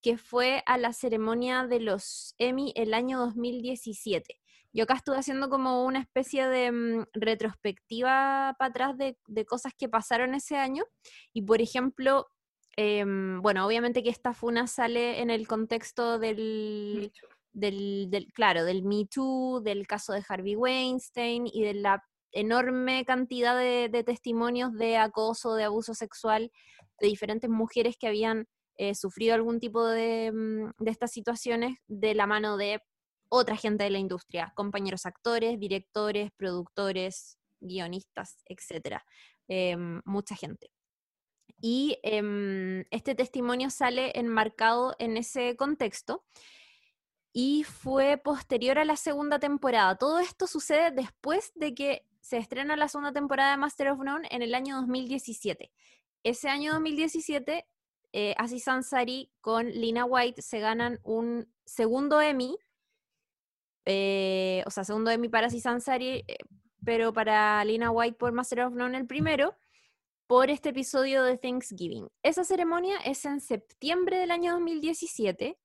que fue a la ceremonia de los Emmy el año 2017. Yo acá estuve haciendo como una especie de mm, retrospectiva para atrás de, de cosas que pasaron ese año. Y por ejemplo, em, bueno, obviamente que esta funa sale en el contexto del, del, del- claro, del Me Too, del caso de Harvey Weinstein y de la enorme cantidad de, de testimonios de acoso, de abuso sexual de diferentes mujeres que habían eh, sufrido algún tipo de, mm, de estas situaciones de la mano de otra gente de la industria, compañeros actores, directores, productores, guionistas, etc. mucha gente. Y em, este testimonio sale enmarcado en ese contexto. y fue posterior a la segunda temporada. Todo esto sucede después de que se estrena la segunda temporada de Master of None en el año 2017. Ese año 2017, eh, Aziz Ansari con Lina White se ganan un segundo Emmy, eh, o sea, segundo Emmy para Aziz Ansari, eh, pero para Lina White por Master of None el primero, por este episodio de Thanksgiving. Esa ceremonia es en septiembre del año 2017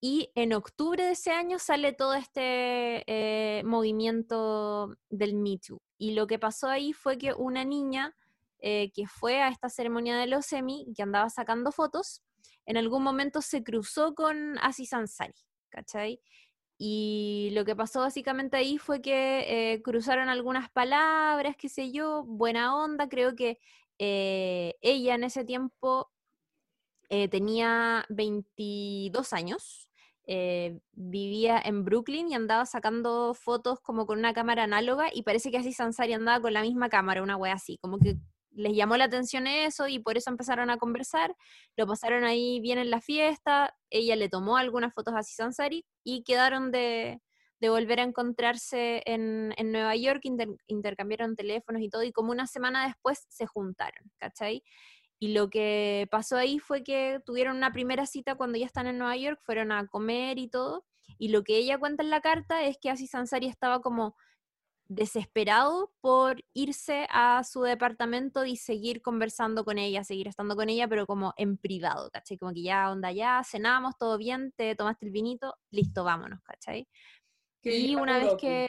y en octubre de ese año sale todo este eh, movimiento del Me Too. Y lo que pasó ahí fue que una niña eh, que fue a esta ceremonia de los Emmy, que andaba sacando fotos, en algún momento se cruzó con Aziz Ansari, ¿cachai? Y lo que pasó básicamente ahí fue que eh, cruzaron algunas palabras, qué sé yo, buena onda, creo que ella en ese tiempo tenía 22 años eh, vivía en Brooklyn y andaba sacando fotos como con una cámara análoga y parece que así Sansari andaba con la misma cámara, una wea así, como que les llamó la atención eso y por eso empezaron a conversar, lo pasaron ahí bien en la fiesta, ella le tomó algunas fotos a Sansari y quedaron de, volver a encontrarse en, Nueva York, intercambiaron teléfonos y todo, y como una semana después se juntaron, ¿cachai? Y lo que pasó ahí fue que tuvieron una primera cita cuando ya están en Nueva York, fueron a comer y todo. Y lo que ella cuenta en la carta es que Aziz Ansari estaba como desesperado por irse a su departamento y seguir conversando con ella, seguir estando con ella, pero como en privado, ¿cachai? Como que ya, onda, ya, cenamos, todo bien, te tomaste el vinito, listo, vámonos, ¿cachai? y una vez que,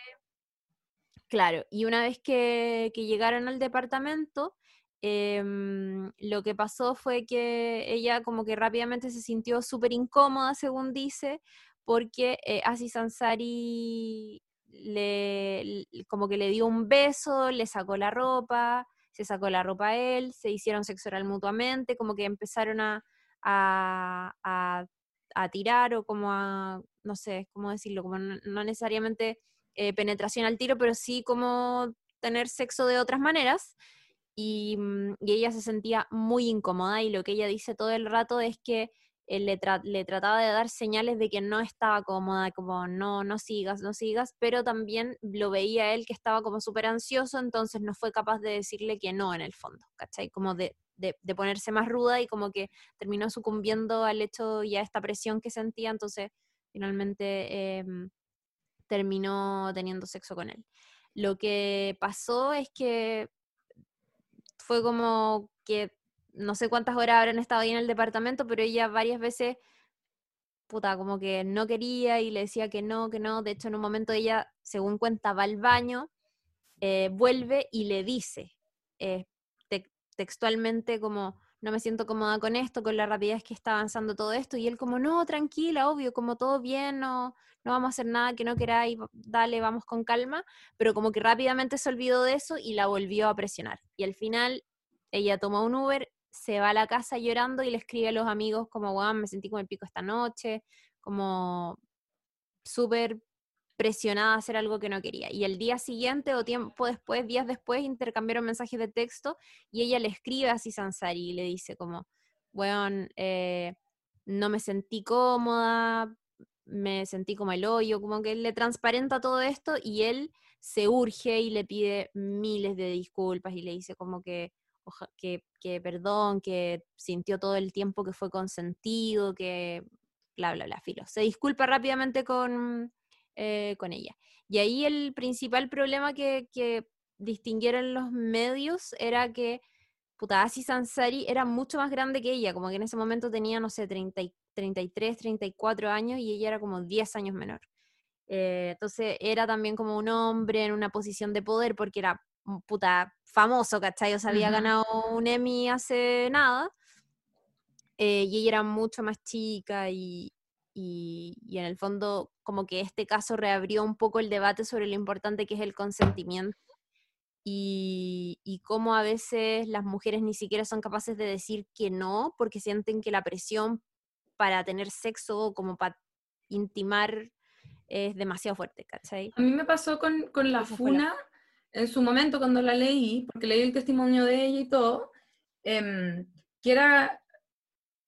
claro, y una vez que, que llegaron al departamento, Em, lo que pasó fue que ella como que rápidamente se sintió súper incómoda, según dice, porque eh, Aziz Ansari le, como que le dio un beso, le sacó la ropa, se sacó la ropa a él, se hicieron sexo oral mutuamente, como que empezaron a, a, a, tirar o como a, no sé, cómo decirlo, como no, necesariamente eh, penetración al tiro, pero sí como tener sexo de otras maneras. Mm, y, ella se sentía muy incómoda y lo que ella dice todo el rato es que él le, le, trataba de dar señales de que no estaba cómoda, como no, no sigas, no sigas, pero también lo veía él que estaba como súper ansioso, entonces no fue capaz de decirle que no en el fondo, ¿cachai? Como de, de, ponerse más ruda y como que terminó sucumbiendo al hecho y a esta presión que sentía, entonces finalmente em, terminó teniendo sexo con él. Lo que pasó es que fue como que no sé cuántas horas habrán estado ahí en el departamento, pero ella varias veces, puta, como que no quería y le decía que no, que no. De hecho, en un momento ella, según cuenta, va al baño, eh, vuelve y le dice eh, textualmente como, no me siento cómoda con esto, con la rapidez que está avanzando todo esto, y él como, no, tranquila, obvio, como todo bien, no, no vamos a hacer nada que no queráis, dale, vamos con calma, pero como que rápidamente se olvidó de eso y la volvió a presionar. Y al final ella toma un Uber, se va a la casa llorando y le escribe a los amigos como, weón, me sentí con el pico esta noche, como súper presionada a hacer algo que no quería. Y el día siguiente o tiempo después, días después, intercambiaron mensajes de texto y ella le escribe a Sansari y le dice como, weón, eh, no me sentí cómoda, me sentí como el hoyo, como que le transparenta todo esto y él se urge y le pide miles de disculpas y le dice como que, que, que perdón, que sintió todo el tiempo que fue consentido, que bla, bla, bla, filo. Se disculpa rápidamente con, eh, con ella. Y ahí el principal problema que, que distinguieron los medios era que puta, Sansari era mucho más grande que ella, como que en ese momento tenía, no sé, 30, 33, 34 años y ella era como 10 años menor. Eh, entonces era también como un hombre en una posición de poder porque era puta famoso, ¿cachai? O sea, había ganado un Emmy hace nada. Eh, y ella era mucho más chica y, y, en el fondo como que este caso reabrió un poco el debate sobre lo importante que es el consentimiento y, y cómo a veces las mujeres ni siquiera son capaces de decir que no porque sienten que la presión para tener sexo como para intimar es demasiado fuerte, ¿cachai? A mí me pasó con, con la funa en su momento cuando la leí, porque leí el testimonio de ella y todo, em, que era,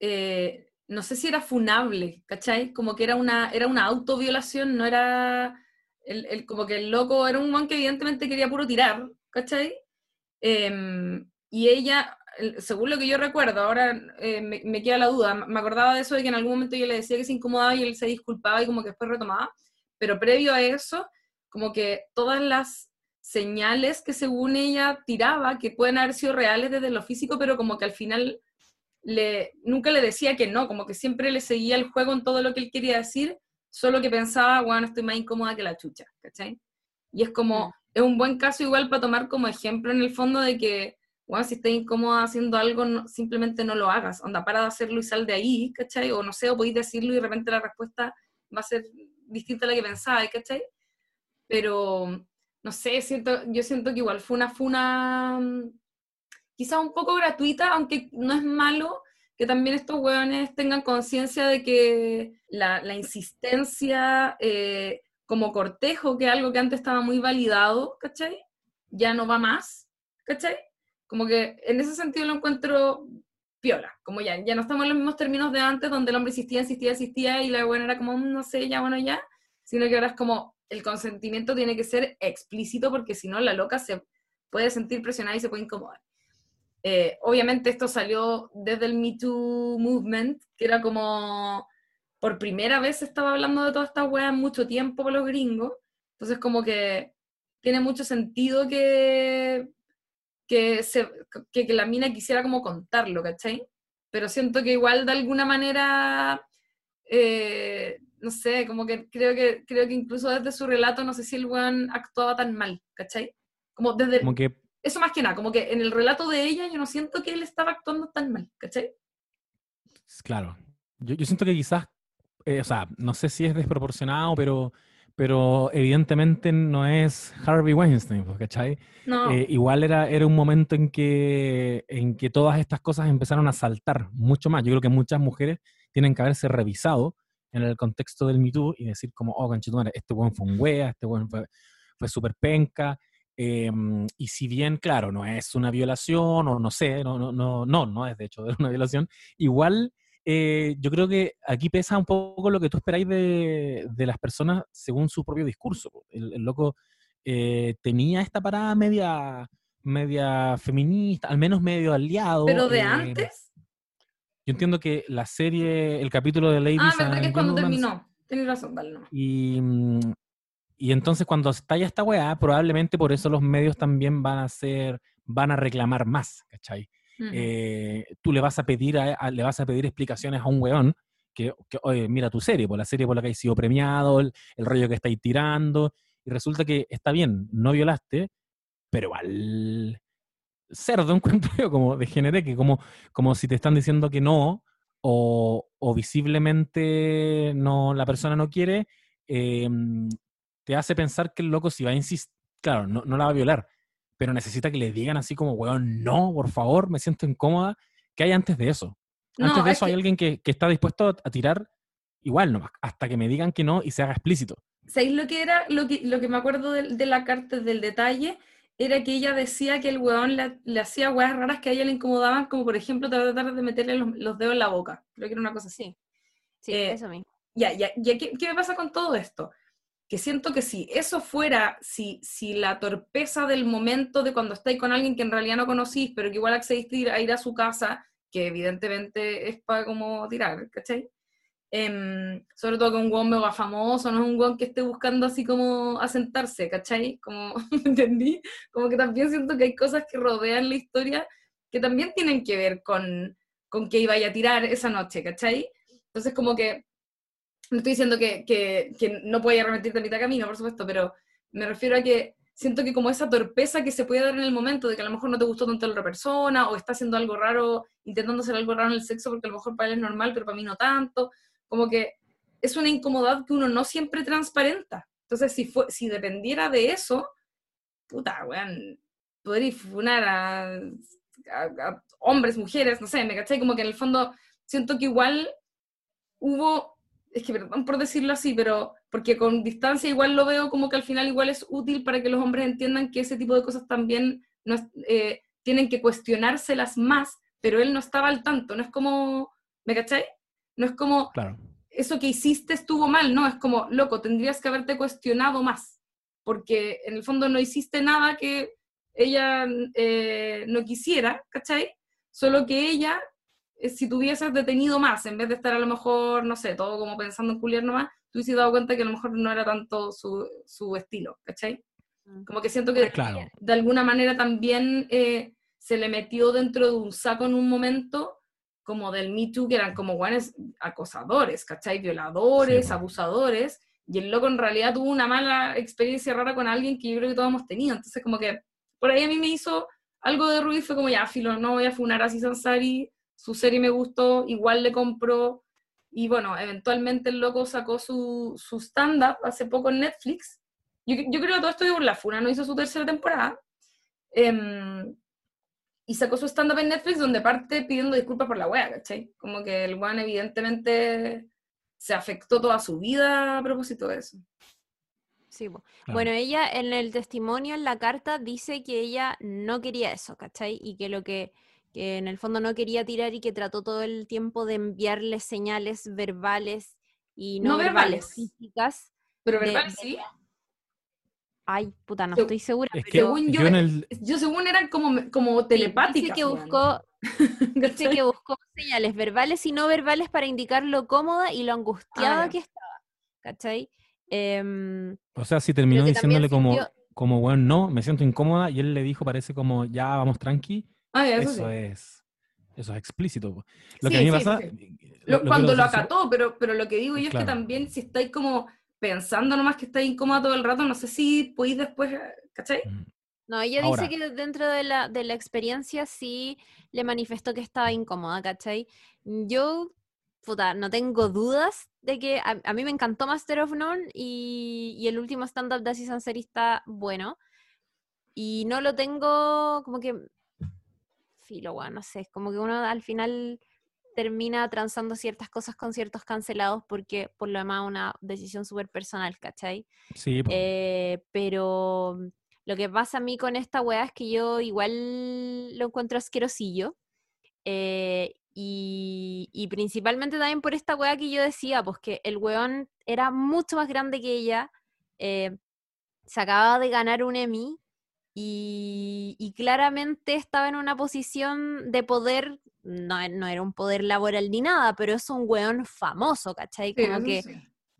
eh, no sé si era funable, ¿cachai? Como que era una, era una autoviolación, no era, el, el- como que el loco era un man que evidentemente quería puro tirar, ¿cachai? Em, y ella, el- según lo que yo recuerdo, ahora eh, me, me queda la duda, me acordaba de eso de que en algún momento yo le decía que se incomodaba y él se disculpaba y como que después retomaba, pero previo a eso, como que todas las señales que según ella tiraba, que pueden haber sido reales desde lo físico, pero como que al final le, nunca le decía que no, como que siempre le seguía el juego en todo lo que él quería decir, solo que pensaba, bueno, estoy más incómoda que la chucha, ¿cachai? Y es como, Mm. es un buen caso igual para tomar como ejemplo en el fondo de que, bueno, si estás incómoda haciendo algo, no- simplemente no lo hagas, onda, para de hacerlo y sal de ahí, ¿cachai? O no sé, o podéis decirlo y de repente la respuesta va a ser distinta a la que pensabas, ¿cachai? Pero, no sé, siento, yo siento que igual fue una funa mm, quizás un poco gratuita, aunque no es malo que también estos hueones tengan conciencia de que la, insistencia eh, como cortejo, que algo que antes estaba muy validado, ¿cachai? Ya no va más, ¿cachai? Como que en ese sentido lo encuentro piola, como ya, ya no estamos en los mismos términos de antes, donde el hombre insistía, insistía, insistía, y la buena era como, "Mm, no sé, ya, bueno, ya, sino que ahora es como, el consentimiento tiene que ser explícito, porque si no, la loca se puede sentir presionada y se puede incomodar. Eh, obviamente esto salió desde el Me Too Movement, que era como, por primera vez se estaba hablando de toda esta weá en mucho tiempo por los gringos, entonces como que tiene mucho sentido que, que, se, que la mina quisiera como contarlo, ¿cachai? Pero siento que igual de alguna manera, eh, no sé, como que creo, que creo que incluso desde su relato, no sé si el weón actuaba tan mal, ¿cachai? Como desde, Como que eso más que nada, como que en el relato de ella yo no siento que él estaba actuando tan mal, ¿cachai? Claro. Yo, yo siento que quizás, eh, o sea, no sé si es desproporcionado, pero, pero evidentemente no es Harvey Weinstein, pues, ¿cachai? No, Eh, igual era, era un momento en que, en que todas estas cosas empezaron a saltar mucho más. Yo creo que muchas mujeres tienen que haberse revisado en el contexto del Me Too y decir como, oh, conchetumare, este buen fue un wea, este buen fue, fue súper penca. Em, y si bien, claro, no es una violación, o no sé, no, no, no, no, no es de hecho una violación, igual eh, yo creo que aquí pesa un poco lo que tú esperáis de, de las personas según su propio discurso. El, el loco eh, tenía esta parada media, media feminista, al menos medio aliado. pero de eh, antes. Yo entiendo que la serie, el capítulo de Ladies Ah, verdad que es and cuando terminó. Tienes razón, vale, no. y, mm, y entonces cuando estalla esta weá, probablemente por eso los medios también van a hacer, van a reclamar más, ¿cachai? Eh, tú le vas a pedir a- a- le vas a pedir explicaciones a un weón que, que, oye, mira tu serie, por la serie por la que has sido premiado, el, el rollo que estáis tirando, y resulta que está bien, no violaste, pero al cerdo encuentro yo, como degeneré, que como, como si te están diciendo que no, o, o visiblemente no, la persona no quiere, eh, te hace pensar que el loco si va a insistir, claro, no, no la va a violar, pero necesita que le digan así como, weón, no, por favor, me siento incómoda. ¿Qué hay antes de eso? Antes No, de es eso hay que- alguien que, que está dispuesto a, a tirar igual nomás, hasta que me digan que no y se haga explícito. ¿Sabéis lo que era? Lo que, lo que me acuerdo de, de la carta, del detalle, era que ella decía que el weón le, le hacía weas raras que a ella le incomodaban, como por ejemplo tratar de meterle los, los dedos en la boca. Creo que era una cosa así. Sí, Eh, eso mismo. Ya, ya, ya, ¿qué, qué me pasa con todo esto? Que siento que si eso fuera, si, si la torpeza del momento de cuando estáis con alguien que en realidad no conocís, pero que igual accediste a ir- a ir a su casa, que evidentemente es para como tirar, ¿cachai? Em, sobre todo con un guon mega famoso, no es un guon que esté buscando así como asentarse, ¿cachai? Como, ¿me entendí? Como que también siento que hay cosas que rodean la historia que también tienen que ver con, con que iba a tirar esa noche, ¿cachai? Entonces como que, no estoy diciendo que, que, que no pueda arrepentirte a mitad camino, por supuesto, pero me refiero a que siento que como esa torpeza que se puede dar en el momento de que a lo mejor no te gustó tanto la otra persona o está haciendo algo raro, intentando hacer algo raro en el sexo porque a lo mejor para él es normal, pero para mí no tanto, como que es una incomodidad que uno no siempre transparenta. Entonces, si, fue, si dependiera de eso, puta, weón, podría funar a, a- a hombres, mujeres, no sé, ¿me cachai? Como que en el fondo siento que igual hubo, es que perdón por decirlo así, pero porque con distancia igual lo veo como que al final igual es útil para que los hombres entiendan que ese tipo de cosas también no eh, tienen que cuestionárselas más, pero él no estaba al tanto, no es como, ¿me cachai? No es como, Claro. eso que hiciste estuvo mal, no, es como, loco, tendrías que haberte cuestionado más, porque en el fondo no hiciste nada que ella eh, no quisiera, ¿cachai? Solo que ella, eh, si te hubieses detenido más, en vez de estar a lo mejor, no sé, todo como pensando en culiar nomás, tú hubieses dado cuenta que a lo mejor no era tanto su, su estilo, ¿cachai? Mm. Como que siento que Claro. de alguna manera también eh, se le metió dentro de un saco en un momento como del Me Too, que eran como guanes acosadores, ¿cachai? Violadores, Sí, abusadores, y el loco en realidad tuvo una mala experiencia rara con alguien que yo creo que todos hemos tenido, entonces como que por ahí a mí me hizo algo de ruido fue como, ya, filo, no voy a funar a Aziz Ansari, su serie me gustó, igual le compró, y bueno, eventualmente el loco sacó su, su stand-up hace poco en Netflix, yo, yo creo que todo esto de por la funa, no hizo su tercera temporada, Em, y sacó su stand-up en Netflix donde parte pidiendo disculpas por la wea, ¿cachai? Como que el weón evidentemente se afectó toda su vida a propósito de eso. Sí, claro. Bueno, ella en el testimonio, en la carta, dice que ella no quería eso, ¿cachai? Y que lo que, que en el fondo no quería tirar y que trató todo el tiempo de enviarle señales verbales y no, No verbales, verbales. físicas. Pero de- sí. Ay, puta, no Seg- estoy segura, Es que pero según yo, yo en el... Yo según eran como, como telepáticas. dice que buscó, dice ¿Cachai? que buscó señales verbales y no verbales para indicar lo cómoda y lo angustiada Ah, que estaba, ¿cachai? Em, O sea, si terminó que diciéndole como, sintió- como, bueno, no, me siento incómoda, y él le dijo, parece como, ya, vamos tranqui, Ah, eso, eso sí. es, eso es explícito. Lo que Sí, a mí me sí, pasa... sí. lo- Lo- lo cuando lo decir- acató, pero, pero lo que digo yo es Claro. que también si estáis como pensando nomás que estáis incómoda todo el rato, no sé si podéis después, ¿cachai? Mm. No, ella Ahora- dice que dentro de la, de la experiencia sí le manifestó que estaba incómoda, ¿cachai? Yo, puta, no tengo dudas de que a, a mí me encantó Master of None y, y el último stand-up de Aziz Ansari está bueno. Y no lo tengo como que... Filo, bueno, no sé, es como que uno al final termina transando ciertas cosas con ciertos cancelados porque por lo demás una decisión súper personal, ¿cachai? Sí. Eh, pero lo que pasa a mí con esta weá es que yo igual lo encuentro asquerosillo. eh, y, y principalmente también por esta weá que yo decía, pues que el weón era mucho más grande que ella, eh, se acababa de ganar un Emmy y, y claramente estaba en una posición de poder, no, no era un poder laboral ni nada, pero es un weón famoso, ¿cachai? Como que sí.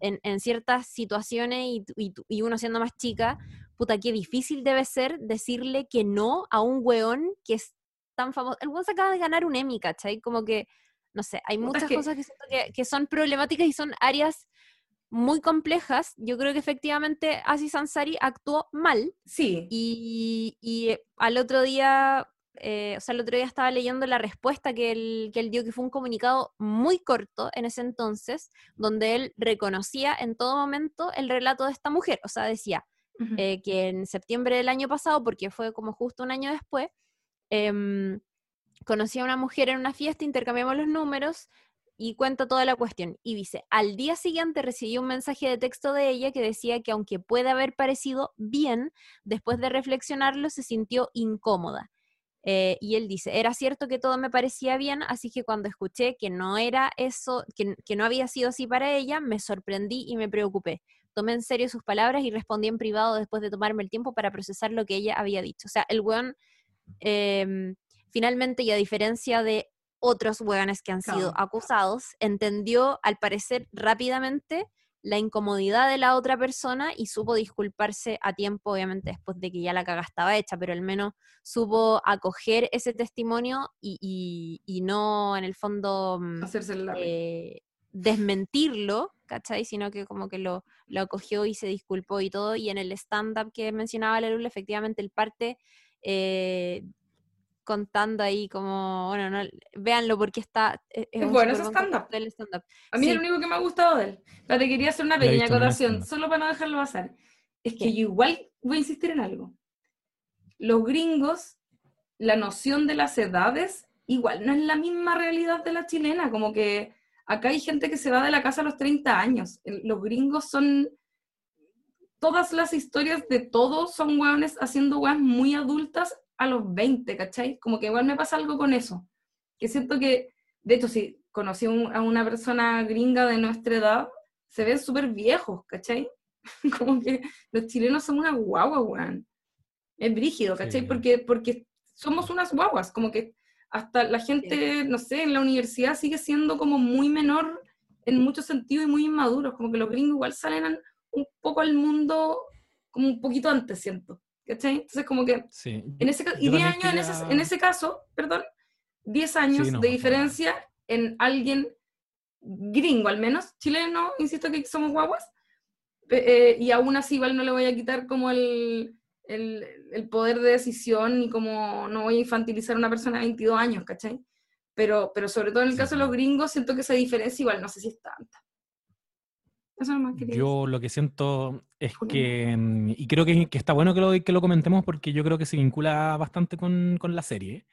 en, en ciertas situaciones y, y y uno siendo más chica, puta, qué difícil debe ser decirle que no a un weón que es tan famoso. El weón se acaba de ganar un Emmy, ¿cachai? Como que, no sé, hay Puta, muchas que- cosas que siento que, que son problemáticas y son áreas muy complejas. Yo creo que efectivamente Aziz Ansari actuó mal Sí, y, y, eh, al otro día, eh, o sea, el otro día estaba leyendo la respuesta que él, que él dio, que fue un comunicado muy corto en ese entonces, donde él reconocía en todo momento el relato de esta mujer. O sea, decía eh, que en septiembre del año pasado, porque fue como justo un año después, em, conocí a una mujer en una fiesta, intercambiamos los números y cuenta toda la cuestión. Y dice, al día siguiente recibí un mensaje de texto de ella que decía que aunque puede haber parecido bien, después de reflexionarlo se sintió incómoda. Eh, y él dice, era cierto que todo me parecía bien, así que cuando escuché que no era eso, que, que no había sido así para ella, me sorprendí y me preocupé. Tomé en serio sus palabras y respondí en privado después de tomarme el tiempo para procesar lo que ella había dicho. O sea, el weón, em, finalmente, y a diferencia de otros weones que han sido acusados, entendió al parecer rápidamente la incomodidad de la otra persona y supo disculparse a tiempo, obviamente después de que ya la caga estaba hecha, pero al menos supo acoger ese testimonio y, y- y no en el fondo mm, eh, desmentirlo, ¿cachai? Sino que como que lo, lo acogió y se disculpó y todo. Y en el stand-up que mencionaba la Lula, efectivamente, el parte eh, contando ahí como, bueno, no, véanlo porque está... Es, Es bueno buen stand-up. stand-up. A mí es lo único que me ha gustado de él. Pero te quería hacer una pequeña acotación, solo para no dejarlo pasar. Es que ¿Qué? yo igual voy a insistir en algo. Los gringos, la noción de las edades, igual no es la misma realidad de la chilena. Como que acá hay gente que se va de la casa a los 30 años. Los gringos son. Todas las historias de todos son hueones haciendo hueas muy adultas a los 20, ¿cachai? Como que igual me pasa algo con eso. Que siento que, de hecho, si conocí a una persona gringa de nuestra edad, se ven súper viejos, ¿cachai? como que los chilenos son una guagua, weón. Es brígido, ¿cachai? Porque, porque somos unas guaguas, como que hasta la gente, no sé, en la universidad sigue siendo como muy menor en muchos sentidos y muy inmaduros, como que los gringos igual salen un poco al mundo como un poquito antes, siento. ¿Cachai? Entonces, como que. Sí. En ese, y 10 años en, ese, en, ese, caso, perdón, 10 años de diferencia en alguien gringo, al menos, chileno, insisto que somos guaguas, eh, y aún así, igual no le voy a quitar como el, el, el, poder de decisión, ni como no voy a infantilizar a una persona de 22 años, ¿cachai? Pero, pero sobre todo en el caso de los gringos, siento que esa diferencia igual no sé si es tanta. Yo lo que siento es que, mm, y creo que, está bueno que lo, que lo comentemos porque yo creo que se vincula bastante con, con la serie.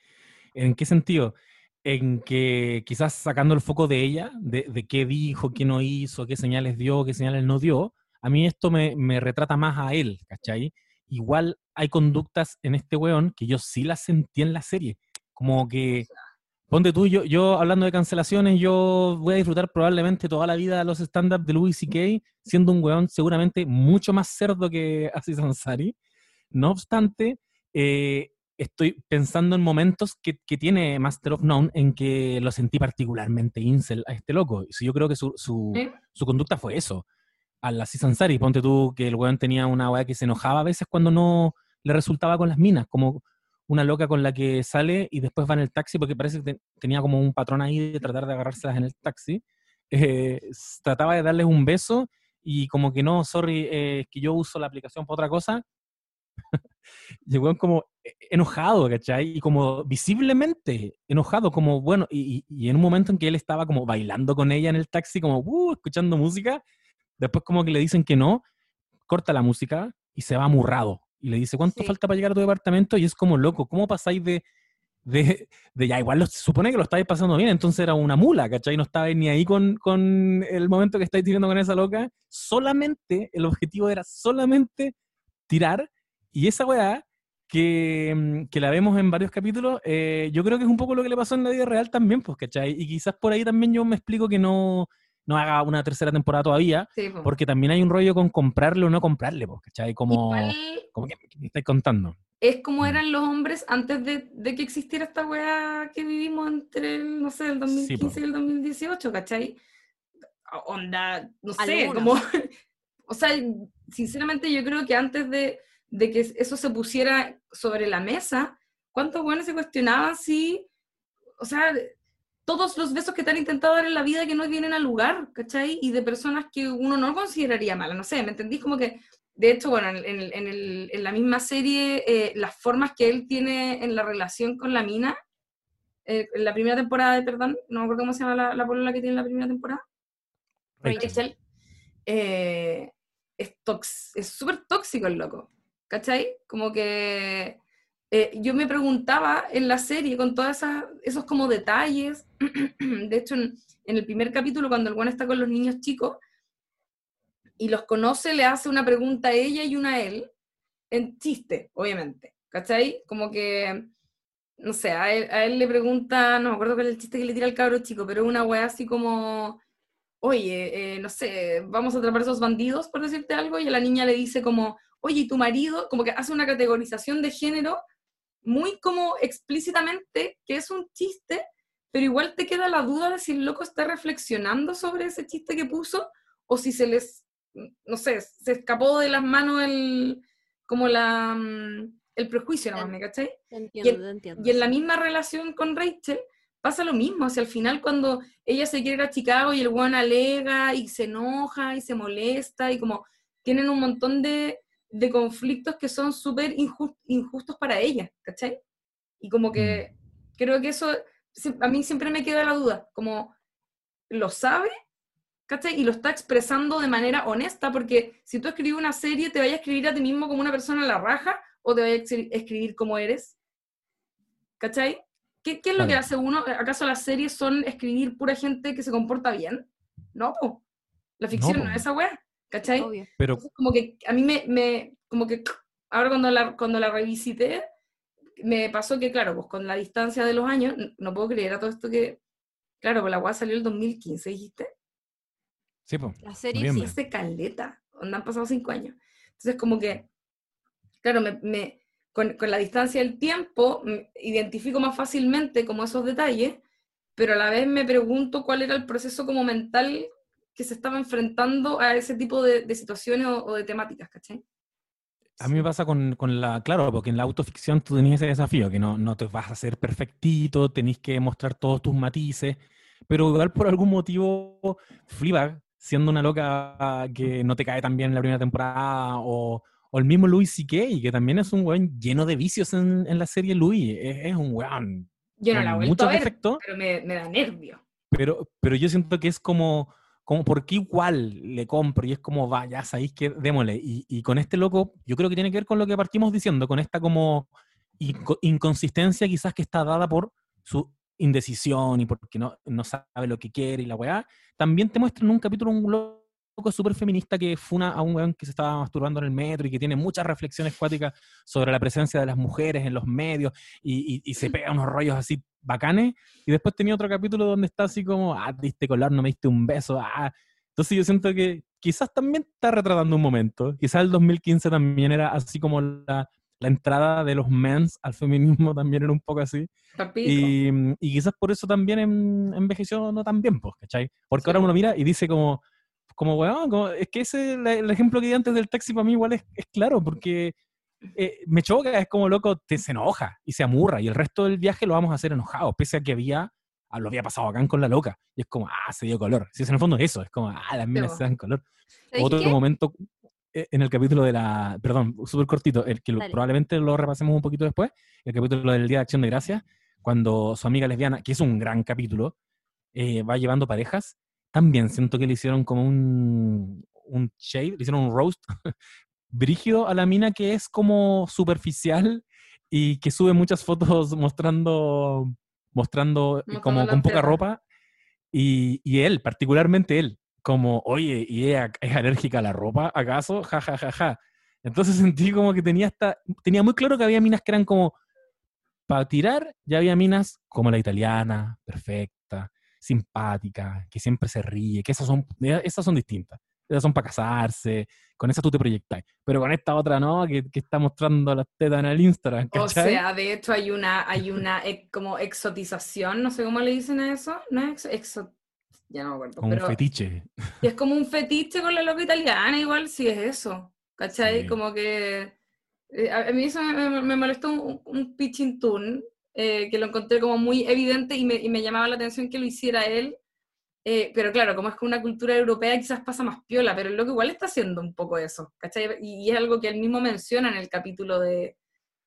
¿En qué sentido? En que quizás sacando el foco de ella, de, de, qué dijo, qué no hizo, qué señales dio, qué señales no dio, a mí esto me, me retrata más a él, ¿cachai? Igual hay conductas en este weón que yo sí las sentí en la serie. Como que Ponte tú, yo, yo hablando de cancelaciones, yo voy a disfrutar probablemente toda la vida los stand-up de Louis C.K., siendo un weón seguramente mucho más cerdo que Aziz Ansari. No obstante, eh, estoy pensando en momentos que, que, tiene Master of None en que lo sentí particularmente incel a este loco. Yo creo que su, su, su conducta fue eso. Al Aziz Ansari, ponte tú que el weón tenía una weá que se enojaba a veces cuando no le resultaba con las minas, como una loca con la que sale y después va en el taxi porque parece que tenía como un patrón ahí de tratar de agarrárselas en el taxi. Eh, trataba de darles un beso y como que no, sorry, eh, es que yo uso la aplicación para otra cosa. Llegó como e, enojado, ¿cachai? Y como visiblemente enojado, como bueno, y, y, en un momento en que él estaba como bailando con ella en el taxi, como uh, escuchando música, después como que le dicen que no, corta la música y se va amurrado, y le dice, ¿cuánto falta para llegar a tu departamento? Y es como, loco, ¿cómo pasáis de, de, de ya, igual se supone que lo estáis pasando bien, entonces era una mula, ¿cachai? No estabais ni ahí con, con el momento que estáis tirando con esa loca, solamente, el objetivo era solamente tirar, y esa weá, que, mm, que la vemos en varios capítulos, eh, yo creo que es un poco lo que le pasó en la vida real también, pues, ¿cachai? Y quizás por ahí también yo me explico que no, no haga una tercera temporada todavía, porque también hay un rollo con comprarle o no comprarle, ¿cachai? Como, como que me estáis contando. Es como mm. eran los hombres antes de, de, que existiera esta weá que vivimos entre el, no sé, el 2015 y el 2018, ¿cachai? Onda, no sé, como... o sea, sinceramente yo creo que antes de, de que eso se pusiera sobre la mesa, ¿cuántos buenos se cuestionaban si, o sea, todos los besos que te han intentado dar en la vida que no vienen al lugar, ¿cachai? Y de personas que uno no consideraría malas, no sé, ¿me entendís? Como que, de hecho, bueno, en, en, el, en la misma serie, eh, las formas que él tiene en la relación con la mina, eh, en la primera temporada, de, perdón, no me acuerdo cómo se llama la, la polola que tiene en la primera temporada. Rachel. Eh, es súper tóxico el loco, ¿cachai? Como que eh, yo me preguntaba en la serie con todos esos como detalles, de hecho en, el primer capítulo cuando el Juan está con los niños chicos y los conoce, le hace una pregunta a ella y una a él, en chiste, obviamente, ¿cachai? Como que, no sé, a él, le pregunta, no me acuerdo cuál es el chiste que le tira al cabro chico, pero una wea así como, oye, eh, no sé, vamos a atrapar a esos bandidos, por decirte algo, y a la niña le dice como, oye, ¿y tu marido? Como que hace una categorización de género muy como explícitamente que es un chiste, pero igual te queda la duda de si el loco está reflexionando sobre ese chiste que puso o si se les, no sé, se escapó de las manos el, como la, mm, el prejuicio, ¿no? ¿me cachai? Entiendo, entiendo. y en la misma relación con Rachel pasa lo mismo, o sea, al final cuando ella se quiere ir a Chicago y el one alega y se enoja y se molesta y como tienen un montón de, de conflictos que son súper injustos para ella, ¿cachai? Y como que mm. creo que eso, a mí siempre me queda la duda, como lo sabe, ¿cachai? Y lo está expresando de manera honesta, porque si tú escribes una serie, ¿te vayas a escribir a ti mismo como una persona en la raja o te vayas a escribir como eres? ¿Cachai? ¿Qué, es lo que hace uno? ¿Acaso las series son escribir pura gente que se comporta bien? No, la ficción no, es esa weá. ¿Cachai? Pero... como que a mí me, me, como que ahora cuando la, cuando la revisité, me pasó que, claro, pues con la distancia de los años, no puedo creer a todo esto que, Claro, pues la weá salió el 2015, dijiste. Sí, pues. La serie sí. Hace caleta, donde han pasado cinco años. Entonces, como que, claro, me, me- con, con la distancia del tiempo, me identifico más fácilmente como esos detalles, pero a la vez me pregunto cuál era el proceso como mental que se estaba enfrentando a ese tipo de, de situaciones o, o de temáticas, ¿cachai? A mí me pasa con, con la, claro, porque en la autoficción tú tenías ese desafío, que no, no te vas a hacer perfectito, tenés que mostrar todos tus matices, pero igual por algún motivo Fleabag, siendo una loca que no te cae tan bien en la primera temporada, o, o el mismo Louis C.K., que también es un weón lleno de vicios en, en la serie Louis, es, es un weón Yo no la he vuelto muchos a ver, defectos, pero me, me da nervio. pero, pero yo siento que es como, como, ¿por qué igual le compro? Y es como, va, ya sabéis que démosle. Y, y con este loco, yo creo que tiene que ver con lo que partimos diciendo, con esta como inco- inconsistencia quizás que está dada por su indecisión y porque no, no sabe lo que quiere y la weá. También te muestran en un capítulo un loco súper feminista que funa a un weón que se estaba masturbando en el metro y que tiene muchas reflexiones cuáticas sobre la presencia de las mujeres en los medios y, y- y se pega unos rollos así bacanes. Y después tenía otro capítulo donde está así como, ah, te diste color, no me diste un beso. Ah. Entonces yo siento que quizás también está retratando un momento. Quizás el 2015 también era así como la, la entrada de los mens al feminismo también era un poco así. Y, y quizás por eso también en- envejeció no tan bien, pues, ¿cachai? Porque Sí. ahora uno mira y dice como, como weón, como- es que ese, la- el ejemplo que di antes del taxi para mí igual es, es claro, porque eh, me choca, es como loco, te se enoja y se amurra, y el resto del viaje lo vamos a hacer enojados, pese a que había, ah, lo había pasado acá con la loca, y es como, ah, se dio color. Si es en el fondo eso, es como, ah, las minas se dan color. ¿Sabéis Otro qué? momento eh, en el capítulo de la, perdón, súper cortito, el que lo- probablemente lo repasemos un poquito después, el capítulo del Día de Acción de Gracias, cuando su amiga lesbiana, que es un gran capítulo, eh, va llevando parejas, también siento que le hicieron como un, un shade, le hicieron un roast brígido a la mina que es como superficial y que sube muchas fotos mostrando, mostrando Mostrando como con poca ropa y, y él, particularmente él, como, oye, ¿y ella es alérgica a la ropa acaso? Ja, ja, ja, ja. Entonces sentí como que tenía hasta, tenía muy claro que había minas que eran como, para tirar, ya había minas como la italiana, perfecta, simpática, que siempre se ríe, que esas son, esas son distintas. Esas son para casarse, con esa tú te proyectas. Pero con esta otra no, que, que está mostrando las tetas en el Instagram, O ¿cachai? sea, de hecho hay una, hay una como exotización, no sé cómo le dicen a eso, no es exo, ya no me acuerdo, como pero un fetiche. y es como un fetiche con la loca italiana, igual sí es eso, ¿cachai? Sí. Como que eh, a, mí eso me, me- me molestó un, un pitching tune, eh, que lo encontré como muy evidente y me, y me llamaba la atención que lo hiciera él, eh, pero claro, como es que una cultura europea quizás pasa más piola, pero el loco igual está haciendo un poco eso, ¿cachai? Y, y es algo que él mismo menciona en el capítulo de,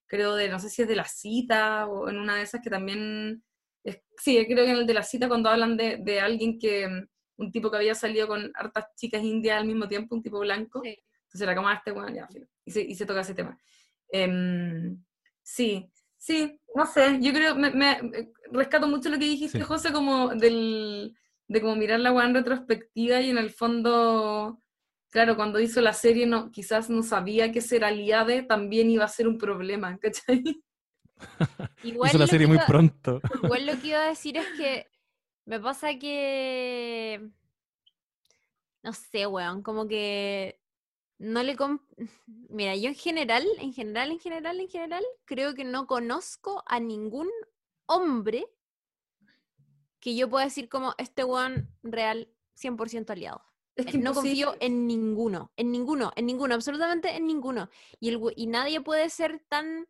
creo, de, no sé si es de la cita o en una de esas que también, es- sí, creo que en el de la cita cuando hablan de, de alguien que, mm, un tipo que había salido con hartas chicas indias al mismo tiempo, un tipo blanco, Sí. entonces era como, ah, este bueno, ya, y se, y se toca ese tema. Em, sí, sí, no sé, yo creo, me, me- eh, rescato mucho lo que dijiste, Sí. José, como del, de como mirar la weá en retrospectiva y en el fondo, claro, cuando hizo la serie no, quizás no sabía que ser aliade también iba a ser un problema, ¿cachai? Igual Hizo la serie muy iba- pronto. Igual lo que iba a decir es que me pasa que. No sé, weón, como que no le. com- Mira, yo en general, en general, en general, en general, creo que no conozco a ningún hombre que yo pueda decir como este weón real 100% aliado. Es Eh, no confío en ninguno, en ninguno, en ninguno, absolutamente en ninguno. Y, el, y nadie puede ser tan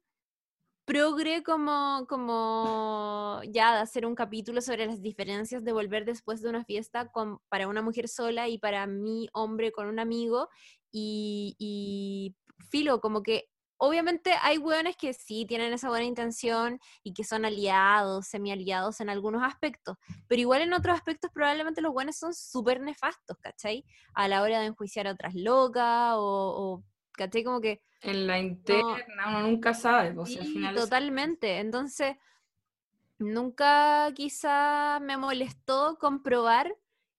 progre como, como ya de hacer un capítulo sobre las diferencias de volver después de una fiesta con, para una mujer sola y para mi hombre con un amigo. Y, filo, como que obviamente hay hueones que sí tienen esa buena intención y que son aliados, semi-aliados en algunos aspectos, pero igual en otros aspectos probablemente los buenos son súper nefastos, ¿cachai? A la hora de enjuiciar a otras locas o ¿cachai? Como que En la interna uno nunca sabe, pues, si al Sí, final es- totalmente. Entonces, nunca quizá me molestó comprobar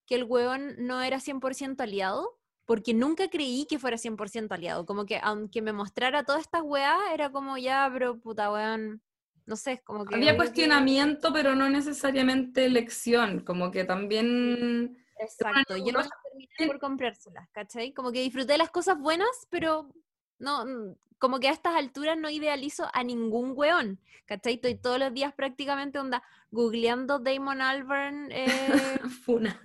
que el huevón no era 100% aliado, porque nunca creí que fuera 100% aliado. Como que aunque me mostrara todas estas weas, era como ya, pero puta weón, no sé, como que... Había obvio que- cuestionamiento, pero no necesariamente elección, como que también... Exacto, yo no cosas terminé por comprárselas, ¿cachai? Como que disfruté las cosas buenas, pero no, mm, como que a estas alturas no idealizo a ningún weón, ¿cachai? Estoy todos los días prácticamente onda googleando Damon Albarn, eh, Funa.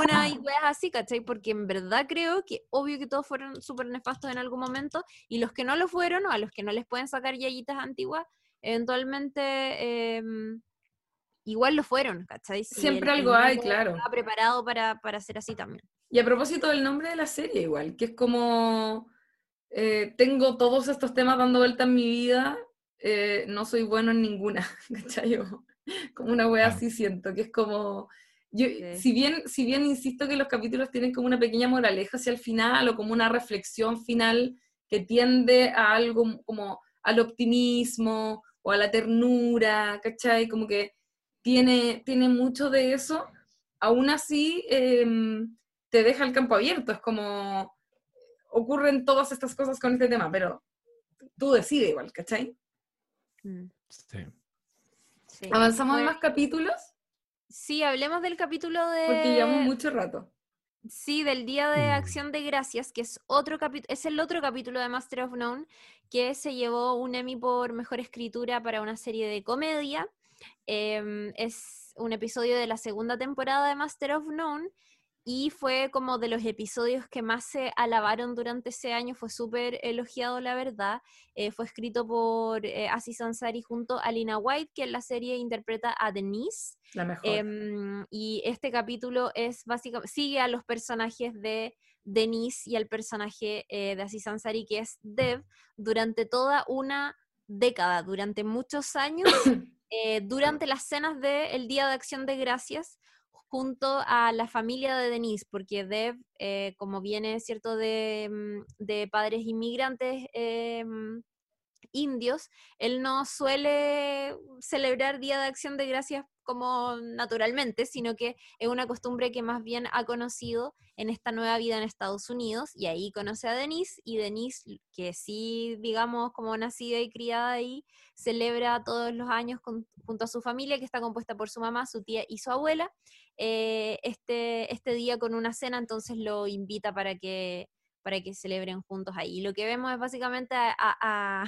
una y weas así, ¿cachai? Porque en verdad creo que obvio que todos fueron súper nefastos en algún momento y los que no lo fueron o a los que no les pueden sacar yayitas antiguas, eventualmente em, igual lo fueron, ¿cachai? Si Siempre el- el algo hay, mundo claro. Estaba preparado para, para ser así también. Y a propósito del nombre de la serie, igual, que es como, eh, tengo todos estos temas dando vuelta en mi vida, eh, no soy bueno en ninguna, ¿cachai? Como una wea así siento, que es como, yo, Sí. si, bien, si bien insisto que los capítulos tienen como una pequeña moraleja hacia el final o como una reflexión final que tiende a algo como al optimismo o a la ternura, ¿cachai? Como que tiene, tiene mucho de eso, aún así em, te deja el campo abierto, es como ocurren todas estas cosas con este tema, pero tú decides igual, ¿cachai? Mm, Sí. sí. ¿Avanzamos en Fue- más capítulos? Sí, hablemos del capítulo de... Porque llevamos mucho rato. Sí, del Día de Mm. Acción de Gracias, que es otro capítulo, es el otro capítulo de Master of None, que se llevó un Emmy por mejor escritura para una serie de comedia. Em, es un episodio de la segunda temporada de Master of None y fue como de los episodios que más se alabaron durante ese año, fue súper elogiado, la verdad. Eh, fue escrito por eh, Aziz Ansari junto a Lina White, que en la serie interpreta a Denise. La mejor. Em, y este capítulo es básicamente, sigue a los personajes de Denise y al personaje eh, de Aziz Ansari, que es Dev, durante toda una década, durante muchos años, eh, durante las cenas del Día de Acción de Gracias, junto a la familia de Denise, porque Dev, eh, como viene, ¿cierto?, de, mm, de padres inmigrantes em, indios, él no suele celebrar Día de Acción de Gracias como naturalmente, sino que es una costumbre que más bien ha conocido en esta nueva vida en Estados Unidos y ahí conoce a Denise y Denise, que sí, digamos, como nacida y criada ahí, celebra todos los años junto a su familia, que está compuesta por su mamá, su tía y su abuela, eh, este, este día con una cena, entonces lo invita para que, para que celebren juntos ahí. Lo que vemos es básicamente a-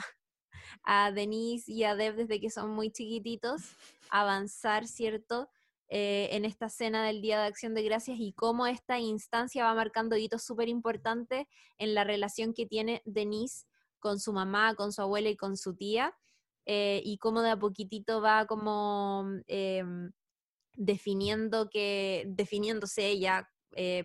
a Denise y a Deb desde que son muy chiquititos avanzar, ¿cierto? Eh, en esta cena del Día de Acción de Gracias y cómo esta instancia va marcando hitos súper importantes en la relación que tiene Denise con su mamá, con su abuela y con su tía, eh, y cómo de a poquitito va como em, definiendo que, definiéndose ella eh,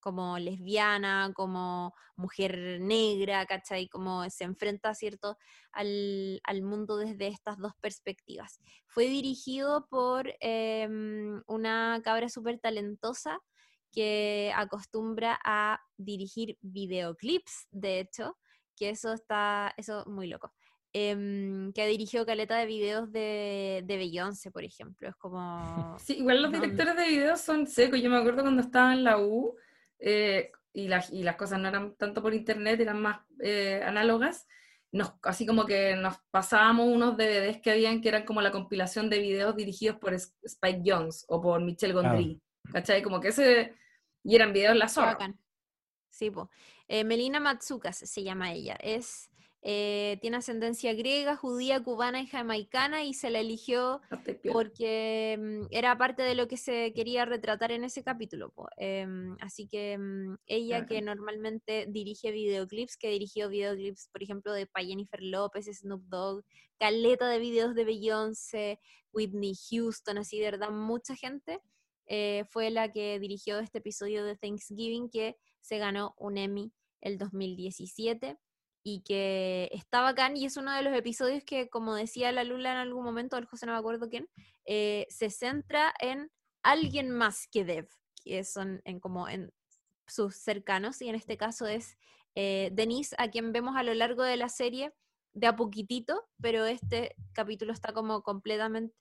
como lesbiana, como mujer negra, ¿cachai? Como se enfrenta, ¿cierto?, al, al mundo desde estas dos perspectivas. Fue dirigido por em, una cabra súper talentosa que acostumbra a dirigir videoclips, de hecho, que eso está, eso muy loco. Em, que dirigió caleta de videos de, de Beyoncé, por ejemplo. Es como... Sí, igual los directores de videos son secos. Yo me acuerdo cuando estaba en la U eh, y, las, y las cosas no eran tanto por internet, eran más eh, análogas. Nos, así como que nos pasábamos unos DVDs que habían que eran como la compilación de videos dirigidos por Spike Jones o por Michel. Gondry. ¿Cachai? Como que ese. Y eran videos la zorra. Sí, po. Eh, Melina Matsukas se llama ella. Es, eh, tiene ascendencia griega, judía, cubana y jamaicana y se la eligió pierdas. porque mm, era parte de lo que se quería retratar en ese capítulo. Em, así que mm, ella que normalmente dirige videoclips, que dirigió videoclips, por ejemplo, de Jennifer López, Snoop Dogg, caleta de videos de Beyoncé, Whitney Houston, así de verdad, mucha gente, eh, fue la que dirigió este episodio de Thanksgiving que se ganó un Emmy el 2017 y que está bacán y es uno de los episodios que, como decía la Lula en algún momento, el José no me acuerdo quién, eh, se centra en alguien más que Dev, que son en como en sus cercanos, y en este caso es eh, Denise, a quien vemos a lo largo de la serie de a poquitito, pero este capítulo está como completamente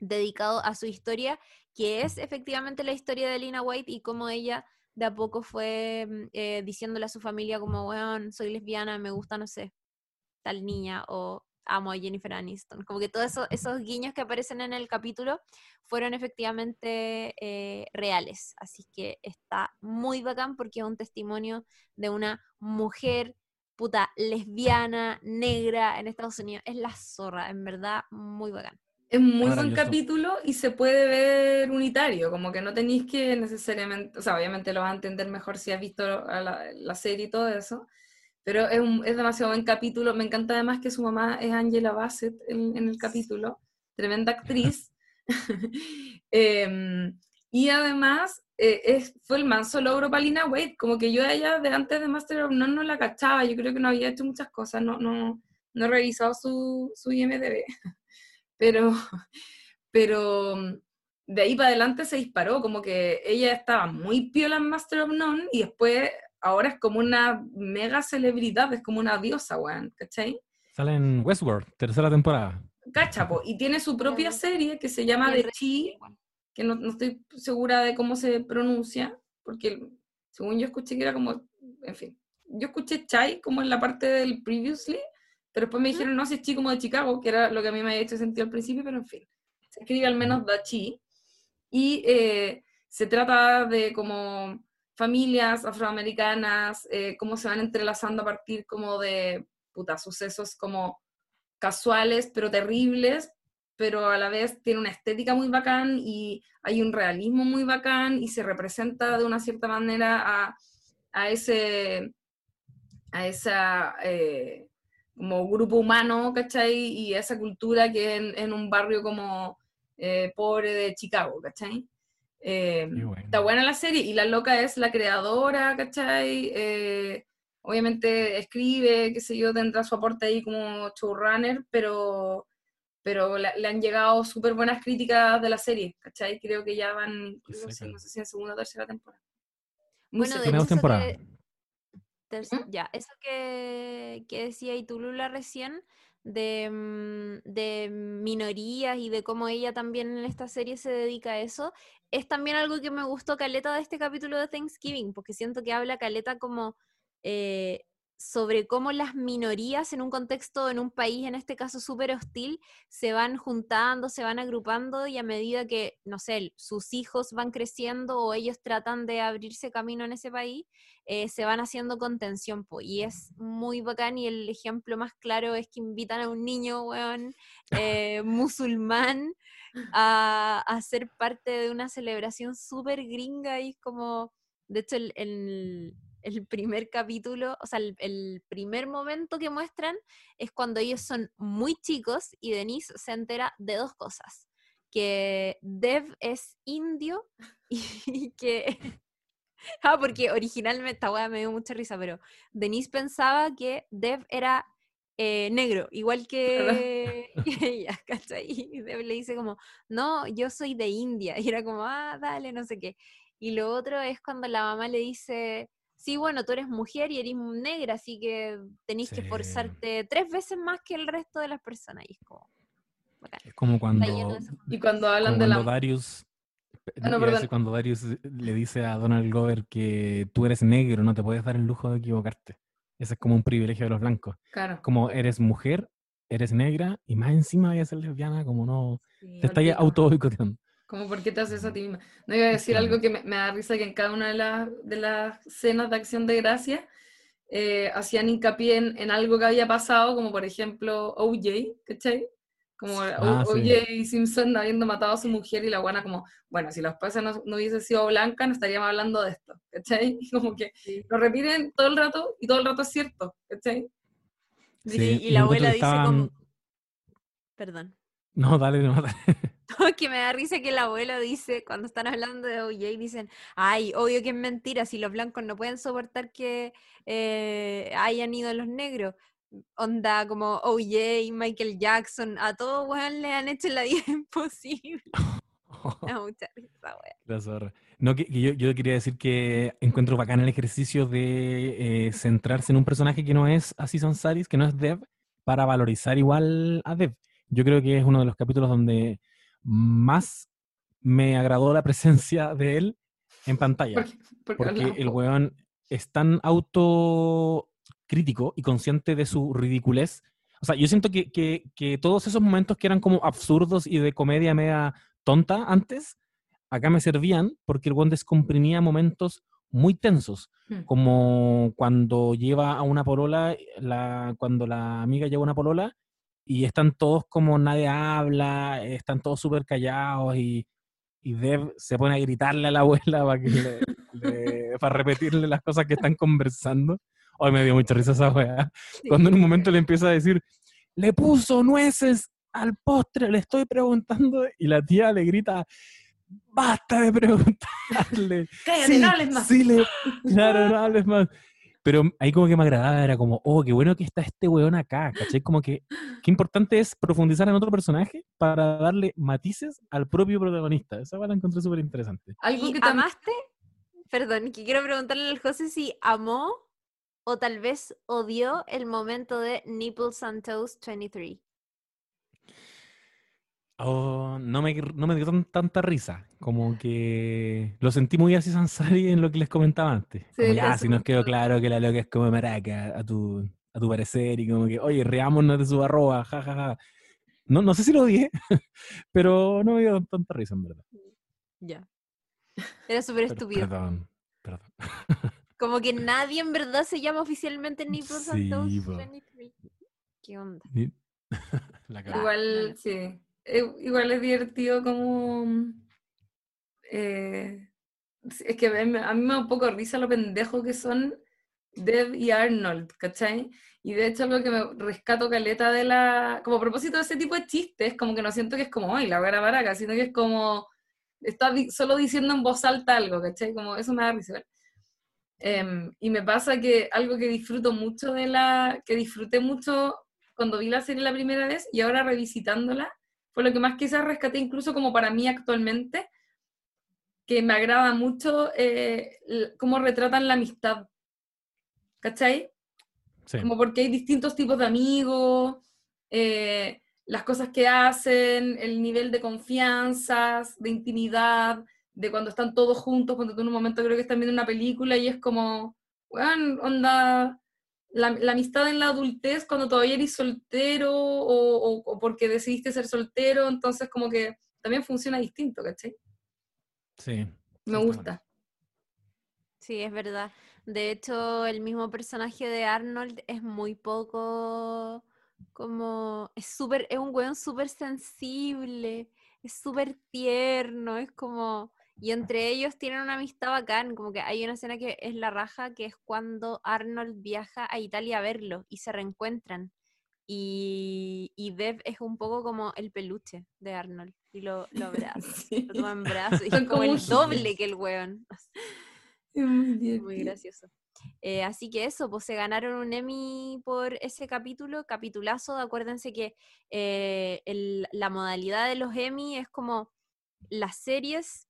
dedicado a su historia, que es efectivamente la historia de Lina White y cómo ella de a poco fue mm, eh, diciéndole a su familia como, weón, soy lesbiana, me gusta, no sé, tal niña o amo a Jennifer Aniston. Como que todos eso- esos guiños que aparecen en el capítulo fueron efectivamente eh, reales. Así que está muy bacán porque es un testimonio de una mujer puta lesbiana, negra en Estados Unidos. Es la zorra, en verdad, muy bacán. Es muy buen capítulo y se puede ver unitario, como que no tenéis que necesariamente, o sea, obviamente lo vas a entender mejor si has visto la, la serie y todo eso, pero es, un- es demasiado buen capítulo. Me encanta además que su mamá es Angela Bassett en, en el capítulo, tremenda actriz. Em, y además eh, es, fue el manso logro para Lina Wade, como que yo a ella de antes de Master of None no la cachaba, yo creo que no había hecho muchas cosas, no, no, no he revisado su, su IMDb pero, pero mm, de ahí para adelante se disparó, como que ella estaba muy piola en Master of None y después ahora es como una mega celebridad, es como una diosa, weón, ¿cachai? Sale en Westworld, tercera temporada. Cachapo, y tiene su propia serie que se llama The Chi, que no, no estoy segura de cómo se pronuncia, porque según yo escuché que era como, en fin, yo escuché Chai como en la parte del previously, pero después me dijeron, no, si es Chi como de Chicago, que era lo que a mí me había hecho sentido al principio, pero en fin, se escribe al menos Da Chi, y eh, se trata de como familias afroamericanas, eh, cómo se van entrelazando a partir como de, puta, sucesos como casuales, pero terribles, pero a la vez tiene una estética muy bacán y hay un realismo muy bacán y se representa de una cierta manera a, a ese, a esa eh, como grupo humano, ¿cachai? Y a esa cultura que en, en un barrio como eh, pobre de Chicago, ¿cachai? Eh, bueno. Está buena la serie y la loca es la creadora, ¿cachai? Eh, obviamente escribe, qué sé yo, tendrá su aporte ahí como showrunner, pero, pero la- le han llegado súper buenas críticas de la serie, ¿cachai? Creo que ya van, incluso, seca. no sé si en segunda o tercera temporada. Muy Bueno, de hecho, Ya, eso que, que decía y Lula recién, de, mm, de minorías y de cómo ella también en esta serie se dedica a eso, es también algo que me gustó Caleta de este capítulo de Thanksgiving, porque siento que habla Caleta como eh, sobre cómo las minorías en un contexto, en un país, en este caso súper hostil, se van juntando, se van agrupando y a medida que, no sé, sus hijos van creciendo o ellos tratan de abrirse camino en ese país, eh, se van haciendo contención, po, y es muy bacán y el ejemplo más claro es que invitan a un niño, weón, eh, musulmán a, a ser parte de una celebración súper gringa y es como, de hecho, el, el- el primer capítulo, o sea, el, el primer momento que muestran es cuando ellos son muy chicos y Denise se entera de dos cosas, que Dev es indio y que... Ah, porque originalmente, esta weá me dio mucha risa, pero Denise pensaba que Dev era eh, negro, igual que, ella, ¿cachai? Y Dev le dice como, no, yo soy de India. Y era como, ah, dale, no sé qué. Y lo otro es cuando la mamá le dice, sí, bueno, tú eres mujer y eres negra, así que tenés que Sí. esforzarte tres veces más que el resto de las personas. Y es como, bacán. Es como cuando, Y cuando hablan como de cuando la... Darius, Ah, no, perdón. cuando Darius le dice a Donald Glover que tú eres negro, no te puedes dar el lujo de equivocarte. Ese es como un privilegio de los blancos. Claro. Como eres mujer, eres negra y más encima voy a ser lesbiana, como no, Sí, te estás auto boicoteando. Como, ¿por qué te haces eso a ti misma? No iba a decir algo que me, me da risa que en cada una de las, de las escenas de acción de gracia eh, hacían hincapié en, en algo que había pasado, como por ejemplo OJ, ¿cachai? Como Ah, O- sí. OJ Simpson habiendo matado a su mujer y la buena como, bueno, si la esposa no, no hubiese sido blanca, no estaríamos hablando de esto, ¿cachai? Como que lo repiten todo el rato y todo el rato es cierto, ¿cachai? Sí, y y la abuela dice estaban- como... Perdón. No, dale, no, dale. No, que me da risa que el abuelo dice, cuando están hablando de OJ, dicen, ay, obvio que es mentira, si los blancos no pueden soportar que eh, hayan ido los negros. Onda como OJ, Michael Jackson, a todos, weón, le han hecho la vida imposible. Da mucha risa, weón. No, que, que yo, yo quería decir que encuentro bacán el ejercicio de eh, centrarse en un personaje que no es Aziz Ansari, que no es Dev, para valorizar igual a Dev. Yo creo que es uno de los capítulos donde más me agradó la presencia de él en pantalla. Porque, porque Porque hablamos el weón es tan autocrítico y consciente de su ridiculez O sea, yo siento que, que, que todos esos momentos que eran como absurdos y de comedia media tonta antes, acá me servían porque el buen descomprimía momentos muy tensos, Hmm. como cuando lleva a una polola, la, cuando la amiga lleva una polola y están todos como nadie habla, están todos súper callados y, y Dev se pone a gritarle a la abuela para, que le- le- para repetirle las cosas que están conversando. Hoy me dio mucha risa esa weá. Cuando en un momento le empieza a decir, le puso nueces al postre, le estoy preguntando, y la tía le grita, basta de preguntarle. Cállate, Sí, no hables más. sí, le- claro, no hables más. Pero ahí como que me agradaba, era como, oh, qué bueno que está este weón acá, ¿cachai? Como que, qué importante es profundizar en otro personaje para darle matices al propio protagonista. Esa la encontré súper interesante. Algo ¿Y que también... amaste? Perdón, que quiero preguntarle al José si amó o tal vez odió el momento de Nipples and Toes 23. Oh, no me, no me dio tan- tanta risa, como que lo sentí muy así Sansari en lo que les comentaba antes. Como Sí, ya, eso si nos quedó claro que la loca es como maraca a tu, a tu parecer y como que, oye, reámonos de su arroba, jajaja. No, no sé si lo odié, pero no me dio tanta risa en verdad. Ya. Era súper estúpido. Perdón, perdón. Como que nadie en verdad se llama oficialmente and Toes Sí, po. 23. ¿Qué onda? Ni- la. Igual, sí. Eh, Igual es divertido como... eh, es que a mí, a mí me da un poco risa lo pendejo que son Dev y Arnold, ¿cachai? Y de hecho algo que me rescato caleta de la... Como a propósito de ese tipo de chistes, como que no siento que es como, ay, la gara baraca, sino que es como... Está solo diciendo en voz alta algo, ¿cachai? Como eso me da risa. Em, y me pasa que algo que disfruto mucho de la... que disfruté mucho cuando vi la serie la primera vez y ahora revisitándola, fue lo que más quizás rescaté incluso como para mí actualmente, que me agrada mucho eh, cómo retratan la amistad. ¿Cachai? Sí. Como porque hay distintos tipos de amigos, eh, las cosas que hacen, el nivel de confianzas, de intimidad, de cuando están todos juntos, cuando tú en un momento creo que están viendo una película y es como, weón, onda, la, la amistad en la adultez cuando todavía eres soltero o, o- o porque decidiste ser soltero, entonces como que también funciona distinto, ¿cachai? Sí. Me gusta. Sí, es verdad. De hecho, el mismo personaje de Arnold es muy poco como es súper, es un weón súper sensible, es súper tierno, es como y entre ellos tienen una amistad bacán, como que hay una escena que es la raja, que es cuando Arnold viaja a Italia a verlo y se reencuentran. Y, y Dev es un poco como el peluche de Arnold y lo, lo abraza, Sí. lo toma en brazos y es como el doble que el weón. Es muy Muy gracioso. Eh, así que eso, pues se ganaron un Emmy por ese capítulo, capitulazo. Acuérdense que eh, el- la modalidad de los Emmy es como las series.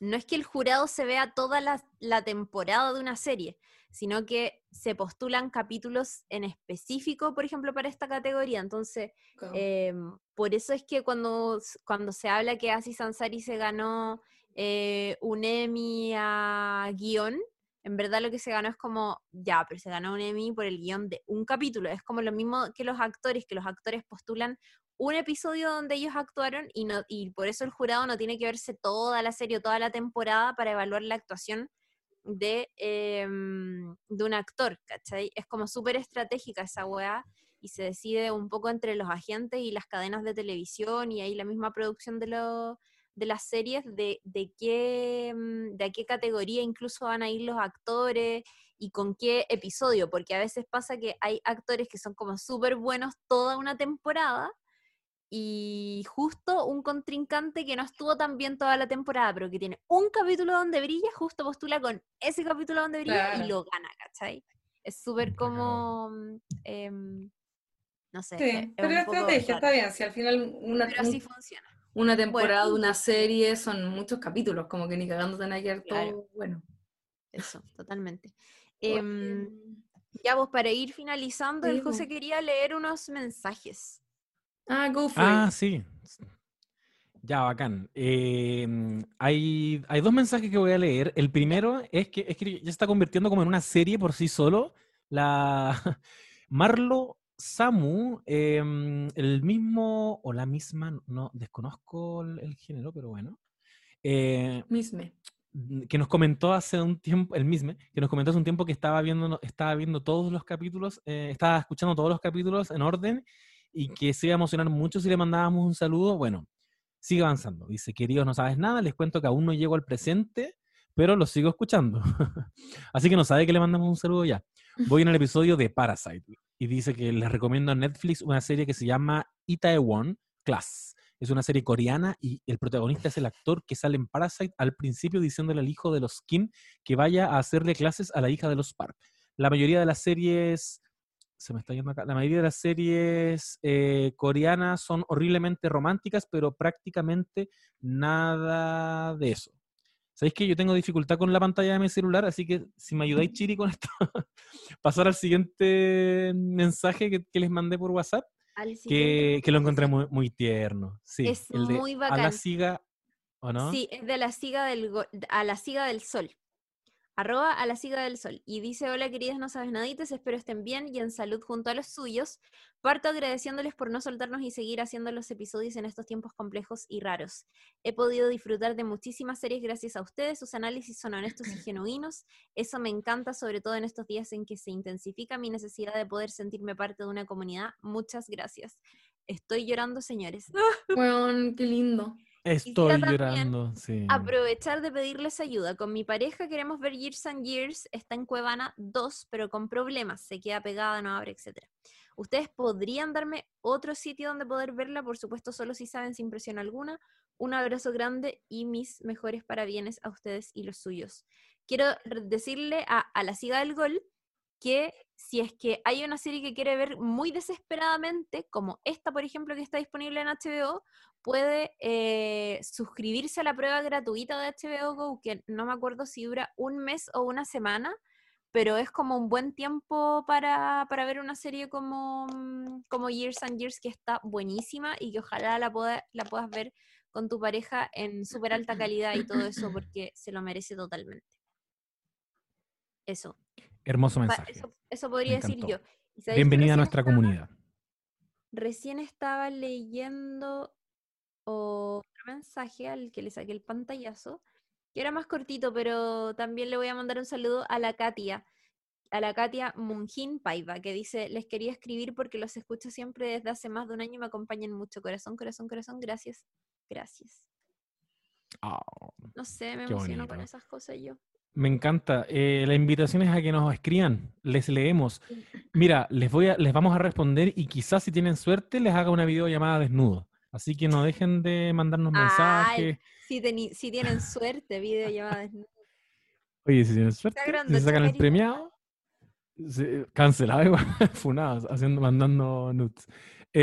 No es que el jurado se vea toda la, la temporada de una serie, sino que se postulan capítulos en específico, por ejemplo, para esta categoría. Entonces. Em, por eso es que cuando, cuando se habla que Aziz Ansari se ganó eh, un Emmy a guion, en verdad lo que se ganó es como, ya, pero se ganó un Emmy por el guion de un capítulo. Es como lo mismo que los actores, que los actores postulan un episodio donde ellos actuaron y, no, y por eso el jurado no tiene que verse toda la serie o toda la temporada para evaluar la actuación de, em, de un actor, ¿cachai? Es como súper estratégica esa weá y se decide un poco entre los agentes y las cadenas de televisión y ahí la misma producción de, lo- de las series de, de, qué, mm, de qué categoría incluso van a ir los actores y con qué episodio, porque a veces pasa que hay actores que son como súper buenos toda una temporada y justo un contrincante que no estuvo tan bien toda la temporada, pero que tiene un capítulo donde brilla, justo postula con ese capítulo donde brilla Claro. y lo gana, ¿cachai? Es súper como... mm, em, no sé. Sí, es- pero la estrategia está bien, si al final una, Pero así funciona. una temporada Bueno. una serie son muchos capítulos, como que ni cagando te van a quedar Claro. todo bueno. Eso, totalmente. Em, ya, pues para ir finalizando, Sí, el José po. quería leer unos mensajes. Ah, go for Ah, it. sí. Ya, bacán. Eh, hay, hay dos mensajes que voy a leer. El primero es que, es que ya se está convirtiendo como en una serie por sí solo. La Marlo Samu, em, el mismo o la misma, no desconozco el, el género, pero bueno. eh, Misme. mm, que nos comentó hace un tiempo, el mismo, que nos comentó hace un tiempo que estaba viendo, estaba viendo todos los capítulos, eh, estaba escuchando todos los capítulos en orden y que se iba a emocionar mucho si le mandábamos un saludo. Bueno, sigue avanzando. Dice, queridos, no sabes nada, les cuento que aún no llego al presente, pero los sigo escuchando. Así que no sabe que le mandamos un saludo ya. Voy en el episodio de Parasite y dice que les recomiendo en Netflix una serie que se llama Itaewon Class. Es una serie coreana y el protagonista es el actor que sale en Parasite al principio diciéndole al hijo de los Kim que vaya a hacerle clases a la hija de los Park. La mayoría de las series, se me está yendo acá, la mayoría de las series eh, coreanas son horriblemente románticas, pero prácticamente nada de eso. ¿Sabéis que yo tengo dificultad con la pantalla de mi celular? Así que si me ayudáis, Chiri, con esto, pasar al siguiente mensaje que, que les mandé por WhatsApp que, lo encontré muy, muy tierno. Sí, Es el de muy a la bacán. siga, ¿o no? Sí, es de la siga del a la siga del sol. Arroba a la siga del sol. Y dice, hola queridas no sabes naditas, espero estén bien y en salud junto a los suyos. Parto agradeciéndoles por no soltarnos y seguir haciendo los episodios en estos tiempos complejos y raros. He podido disfrutar de muchísimas series gracias a ustedes, sus análisis son honestos y genuinos. Eso me encanta, sobre todo en estos días en que se intensifica mi necesidad de poder sentirme parte de una comunidad. Muchas gracias. Estoy llorando, señores. Weón, qué lindo. Estoy llorando, sí. aprovechar de pedirles ayuda. Con mi pareja queremos ver Years and Years, está en Cuevana 2, pero con problemas, se queda pegada, no abre, etc. ¿Ustedes podrían darme otro sitio donde poder verla? Por supuesto, solo si saben, sin presión alguna. Un abrazo grande y mis mejores parabienes a ustedes y los suyos. Quiero decirle a, a la siga del gol que si es que hay una serie que quiere ver muy desesperadamente, como esta, por ejemplo, que está disponible en HBO, puede eh, suscribirse a la prueba gratuita de HBO Go, que no me acuerdo si dura un mes o una semana, pero es como un buen tiempo para, para ver una serie como, mm, como Years and Years, que está buenísima y que ojalá la, pueda- la puedas ver con tu pareja en súper alta calidad y todo eso, porque se lo merece totalmente. Eso. Hermoso mensaje. Eso, eso podría decir yo. ¿Y sabéis que Bienvenida a nuestra estaba- comunidad. Recién estaba leyendo otro mensaje al que le saqué el pantallazo, que era más cortito, pero también le voy a mandar un saludo a la Katia, a la Katia Munjin Paiva, que dice, les quería escribir porque los escucho siempre desde hace más de un año y me acompañan mucho. Corazón, corazón, corazón, gracias, gracias. Ah, No sé, me emociono con esas cosas yo. Me encanta. Eh, la invitación es a que nos escriban, les leemos. Mira, les voy a, les vamos a responder y quizás si tienen suerte les haga una videollamada desnudo. Así que no dejen de mandarnos Ay, mensajes. Si, teni- si tienen suerte, videollamada desnuda. Oye, si tienen suerte, si se sacan el premiado, se- cancelado igual, funados, haciendo, mandando nudes. Y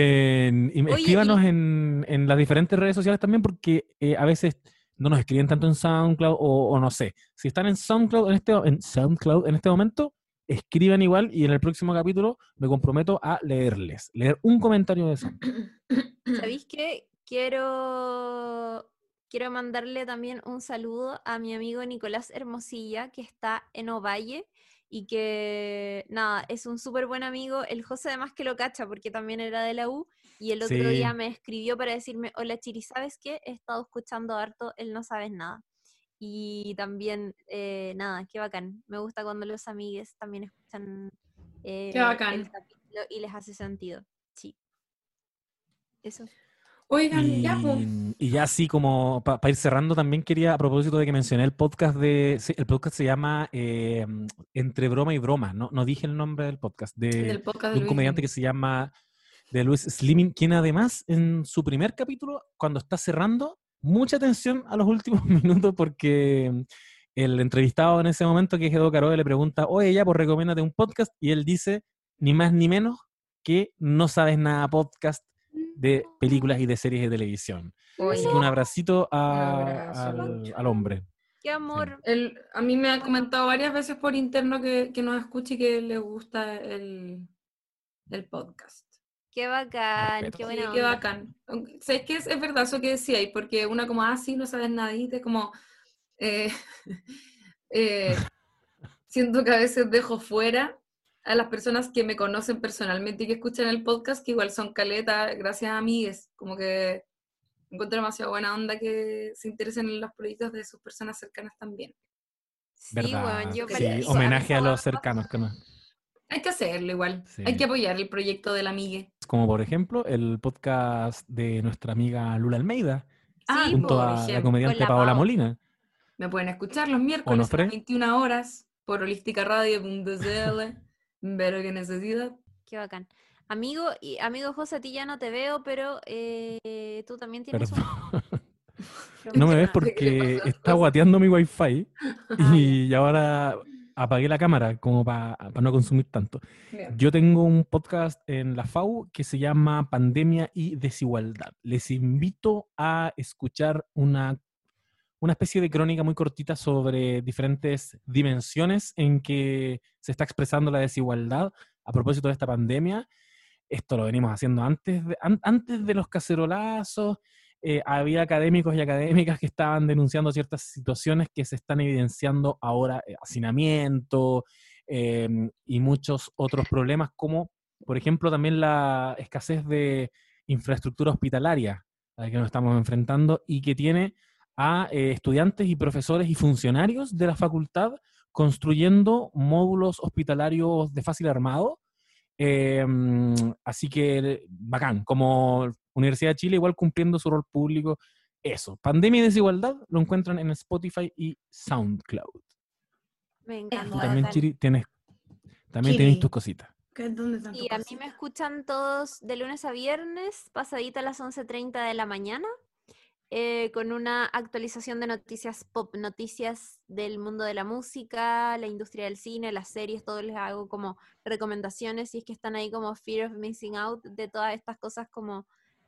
Oye, escríbanos y- en, en las diferentes redes sociales también, porque eh, a veces no nos escriben tanto en SoundCloud o, o no sé. Si están en SoundCloud en este, en SoundCloud en este momento, escriban igual y en el próximo capítulo me comprometo a leerles, leer un comentario de eso. ¿Sabéis qué? Quiero, quiero mandarle también un saludo a mi amigo Nicolás Hermosilla, que está en Ovalle y que, nada, es un súper buen amigo. El José además que lo cacha porque también era de la U y el otro día me escribió para decirme, hola Chiri, ¿sabes qué? He estado escuchando harto El No Sabes Nada. Y también, eh, nada, qué bacán. Me gusta cuando los amigues también escuchan eh, bacán. el capítulo y les hace sentido. Sí. Eso. Oigan, Y, ya, pues. y ya así como para ir cerrando, también quería, a propósito de que mencioné el podcast de, el podcast se llama eh, Entre Broma y Broma, no, no dije el nombre del podcast, de, Del podcast de un comediante que se llama de Luis Slimming, quien además en su primer capítulo, cuando está cerrando, mucha atención a los últimos minutos porque el entrevistado en ese momento, que es Edo Caroe, le pregunta, oye, ya, pues recomiéndate un podcast, y él dice, ni más ni menos que No Sabes Nada podcast de películas y de series de televisión. Oye, Así que un abracito a- Un abrazo, al, hombre. Qué amor. el- a mí me ha comentado varias veces por interno que, que nos escuche y que le gusta el, el podcast. Qué bacán, qué Sí, buena qué bacán. ¿Sabes qué? Es, es verdad eso que decía ahí, porque una como, ah, sí, no sabes nadita, es como, eh, eh, siento que a veces dejo fuera a las personas que me conocen personalmente y que escuchan el podcast, que igual son caleta, gracias a amigues, como que encuentro demasiado buena onda que se interesen en los proyectos de sus personas cercanas también. Sí, ¿Verdad? weón, yo Sí, homenaje a los cercanos. que no- Hay que hacerlo igual, Sí. hay que apoyar el proyecto del amigue. Como por ejemplo el podcast de nuestra amiga Lula Almeida, Ah, junto por a la comediante la Paola Pao. Molina. Me pueden escuchar los miércoles a las 21 horas por holísticaradio.cl. Pero qué necesidad. Qué bacán. Amigo, y amigo José, a ti ya no te veo, pero eh, tú también tienes Perdón. un... No me ves ¿Qué le porque está guateando mi wifi Ah, y ahora apagué la cámara como para no consumir tanto. Bien. Yo tengo un podcast en la FAU que se llama Pandemia y Desigualdad. Les invito a escuchar una, una especie de crónica muy cortita sobre diferentes dimensiones en que se está expresando la desigualdad a propósito de esta pandemia. Esto lo venimos haciendo antes de, an- antes de los cacerolazos. Eh, había académicos y académicas que estaban denunciando ciertas situaciones que se están evidenciando ahora, eh, hacinamiento, eh, y muchos otros problemas, como por ejemplo también la escasez de infraestructura hospitalaria a la que nos estamos enfrentando y que tiene a eh, estudiantes y profesores y funcionarios de la facultad construyendo módulos hospitalarios de fácil armado. Mm, así que bacán, como Universidad de Chile igual cumpliendo su rol público. Eso, pandemia y desigualdad lo encuentran en Spotify y SoundCloud. me Y encanta. también. Chiri, tienes, también Chiri. tienes tus cositas. ¿Qué- ¿Dónde están Y a mí me escuchan todos de lunes a viernes, pasadita a las 11.30 de la mañana, eh, con una actualización de noticias pop, noticias del mundo de la música, la industria del cine, las series, todo les hago como recomendaciones, si es que están ahí como Fear of Missing Out, de todas estas cosas como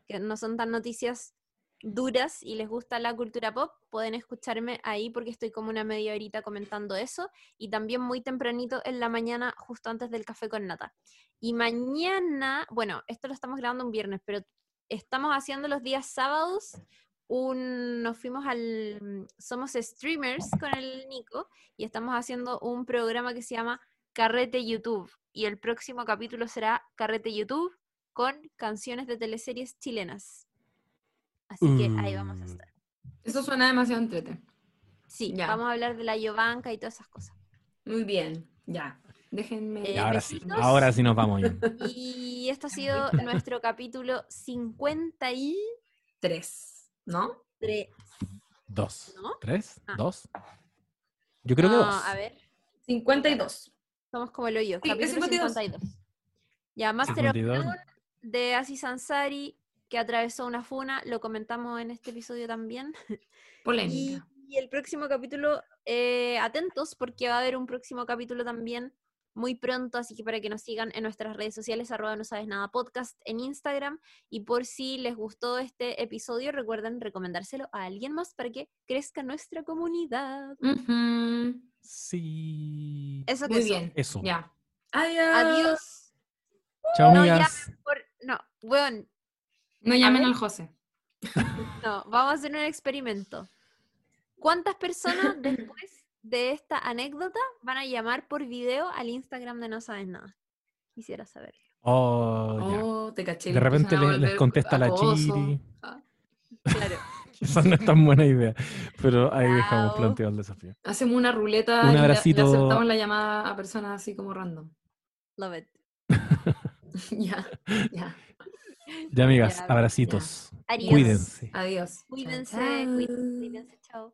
que no son tan noticias duras y les gusta la cultura pop, pueden escucharme ahí porque estoy como una media horita comentando eso y también muy tempranito en la mañana, justo antes del café con nata. Y mañana, bueno, esto lo estamos grabando un viernes, pero estamos haciendo los días sábados. Un, nos fuimos al. Somos streamers con el Nico y estamos haciendo un programa que se llama Carrete YouTube. Y el próximo capítulo será Carrete YouTube con canciones de teleseries chilenas. Así que ahí vamos a estar. Eso suena demasiado entrete. Sí, Ya. vamos a hablar de la Yovanka y todas esas cosas. Muy bien, ya. Déjenme. Eh, ahora sí, ahora sí nos vamos. Ian. Y esto ha sido nuestro capítulo 53. Tres, ¿no? Dos. ¿No? ¿Tres? Ah. ¿Dos? Yo creo que No, dos. A ver, 52. somos como el hoyo. Sí, es capítulo 52. 52. Ya, Master of 52. None de Aziz Ansari, que atravesó una funa, lo comentamos en este episodio también. Y, Polémica. y el próximo capítulo, eh, atentos, porque va a haber un próximo capítulo también muy pronto, así que para que nos sigan en nuestras redes sociales, arroba no sabes nada podcast en Instagram, y por si les gustó este episodio, recuerden recomendárselo a alguien más para que crezca nuestra comunidad. Sí. Eso que Muy eso. bien. Eso. Ya. Adiós. Adiós. Chao, No, ya. amigas. Por- no, weón, No llamen al José. no, vamos a hacer un experimento. ¿Cuántas personas después de esta anécdota van a llamar por video al Instagram de No Sabes Nada? Quisiera saberlo. Oh, ya. Oh, te caché. De repente le- les contesta la. Chiri. Ah. Claro. Esa no es tan buena idea. Pero ahí dejamos planteado el desafío. Hacemos una ruleta Un y le- abracito. Le, aceptamos la llamada a personas así como random. Love it. ya, ya. Ya, amigas, Ya, abracitos. Adiós. Cuídense. Adiós. Cuídense, Chao, chao. cuídense, cuídense, chao.